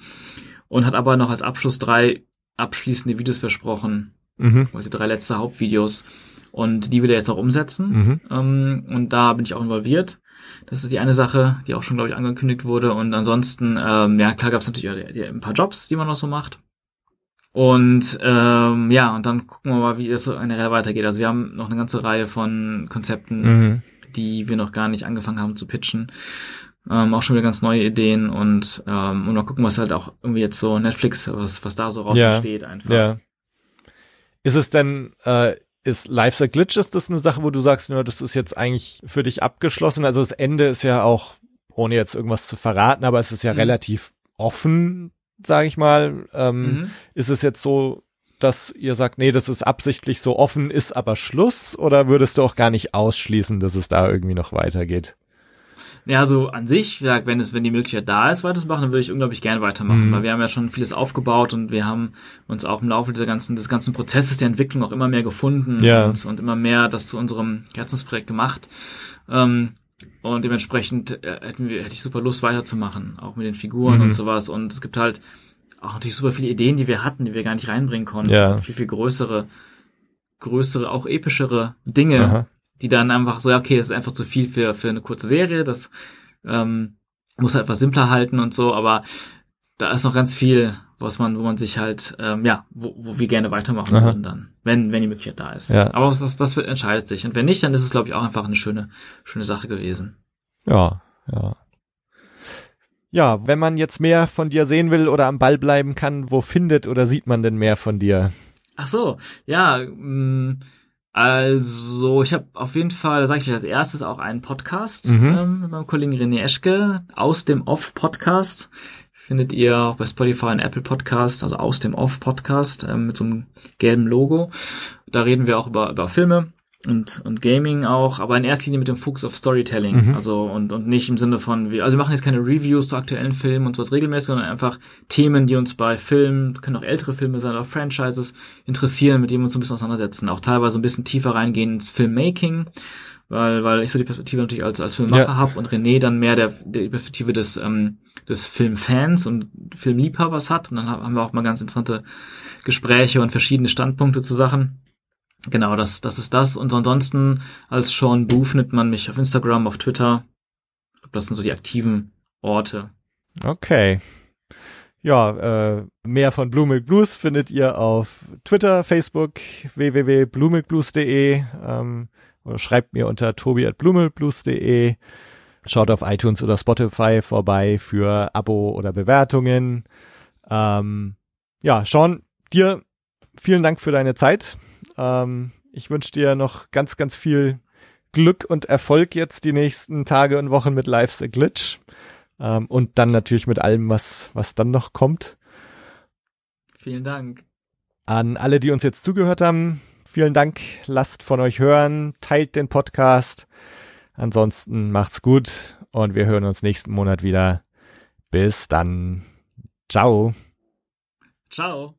S4: und hat aber noch als Abschluss drei abschließende Videos versprochen,
S3: Mhm.
S4: also drei letzte Hauptvideos. Und die will er jetzt auch umsetzen.
S3: Mhm.
S4: Ähm, und da bin ich auch involviert. Das ist die eine Sache, die auch schon, glaube ich, angekündigt wurde. Und ansonsten, ähm, ja, klar gab es natürlich ein paar Jobs, die man noch so macht. Und ähm, ja, und dann gucken wir mal, wie es so generell weitergeht. Also wir haben noch eine ganze Reihe von Konzepten,
S3: Mhm.
S4: die wir noch gar nicht angefangen haben zu pitchen. Ähm, auch schon wieder ganz neue Ideen und, ähm, und mal gucken, was halt auch irgendwie jetzt so Netflix, was, was da so raus
S3: Ja.
S4: einfach.
S3: Ja. Ist es denn, äh, ist Life's a Glitch, ist das eine Sache, wo du sagst, ja, das ist jetzt eigentlich für dich abgeschlossen? Also das Ende ist ja auch, ohne jetzt irgendwas zu verraten, aber es ist ja
S4: Mhm.
S3: relativ offen, sage ich mal. Ähm,
S4: Mhm.
S3: Ist es jetzt so, dass ihr sagt, nee, das ist absichtlich so offen, ist aber Schluss? Oder würdest du auch gar nicht ausschließen, dass es da irgendwie noch weitergeht?
S4: Ja, also an sich, wenn es, wenn die Möglichkeit da ist, weiterzumachen, dann würde ich unglaublich gerne weitermachen,
S3: Mhm.
S4: weil wir haben ja schon vieles aufgebaut und wir haben uns auch im Laufe dieser ganzen, des ganzen Prozesses der Entwicklung auch immer mehr gefunden
S3: Ja.
S4: und, und immer mehr das zu unserem Herzensprojekt gemacht. Ähm, und dementsprechend äh, hätten wir, hätte ich super Lust weiterzumachen, auch mit den Figuren
S3: Mhm.
S4: und sowas. Und es gibt halt auch natürlich super viele Ideen, die wir hatten, die wir gar nicht reinbringen konnten.
S3: Ja.
S4: Viel, viel größere, größere, auch epischere Dinge
S3: Aha.
S4: Die dann einfach so, ja, okay, das ist einfach zu viel für, für eine kurze Serie, das ähm, muss halt etwas simpler halten und so, aber da ist noch ganz viel, was man, wo man sich halt, ähm, ja, wo, wo wir gerne weitermachen
S3: Aha.
S4: würden dann, wenn, wenn die Möglichkeit da ist.
S3: Ja.
S4: Aber das, das wird, entscheidet sich. Und wenn nicht, dann ist es, glaube ich, auch einfach eine schöne, schöne Sache gewesen.
S3: Ja, ja. Ja, wenn man jetzt mehr von dir sehen will oder am Ball bleiben kann, wo findet oder sieht man denn mehr von dir?
S4: Ach so, ja, mh, also ich habe auf jeden Fall, sage ich als erstes auch einen Podcast
S3: Mhm.
S4: ähm, mit meinem Kollegen René Eschke aus dem Off-Podcast. Findet ihr auch bei Spotify und Apple Podcast, also aus dem Off-Podcast ähm, mit so einem gelben Logo. Da reden wir auch über, über Filme und, und Gaming auch, aber in erster Linie mit dem Fokus auf Storytelling.
S3: Mhm.
S4: Also und, und nicht im Sinne von, wir, also wir machen jetzt keine Reviews zu aktuellen Filmen und sowas regelmäßig, sondern einfach Themen, die uns bei Filmen, können auch ältere Filme sein, auch Franchises interessieren, mit denen wir uns so ein bisschen auseinandersetzen. Auch teilweise ein bisschen tiefer reingehen ins Filmmaking, weil, weil ich so die Perspektive natürlich als, als Filmemacher
S3: Ja.
S4: habe und René dann mehr der, der Perspektive des, ähm, des Filmfans und Filmliebhabers hat. Und dann haben wir auch mal ganz interessante Gespräche und verschiedene Standpunkte zu Sachen. Genau, das, das ist das. Und ansonsten als Sean Booth findet man mich auf Instagram, auf Twitter. Das sind so die aktiven Orte.
S3: Okay. Ja, äh, mehr von Blue Milk Blues findet ihr auf Twitter, Facebook, www.bluemilkblues.de ähm, oder schreibt mir unter tobi.bluemilkblues.de. Schaut auf iTunes oder Spotify vorbei für Abo oder Bewertungen. Ähm, ja, Sean, dir vielen Dank für deine Zeit. Ähm, ich wünsche dir noch ganz, ganz viel Glück und Erfolg jetzt die nächsten Tage und Wochen mit Life's a Glitch. Ähm, und dann natürlich mit allem, was, was dann noch kommt.
S4: Vielen Dank.
S3: An alle, die uns jetzt zugehört haben, vielen Dank. Lasst von euch hören, teilt den Podcast. Ansonsten macht's gut und wir hören uns nächsten Monat wieder. Bis dann. Ciao.
S4: Ciao.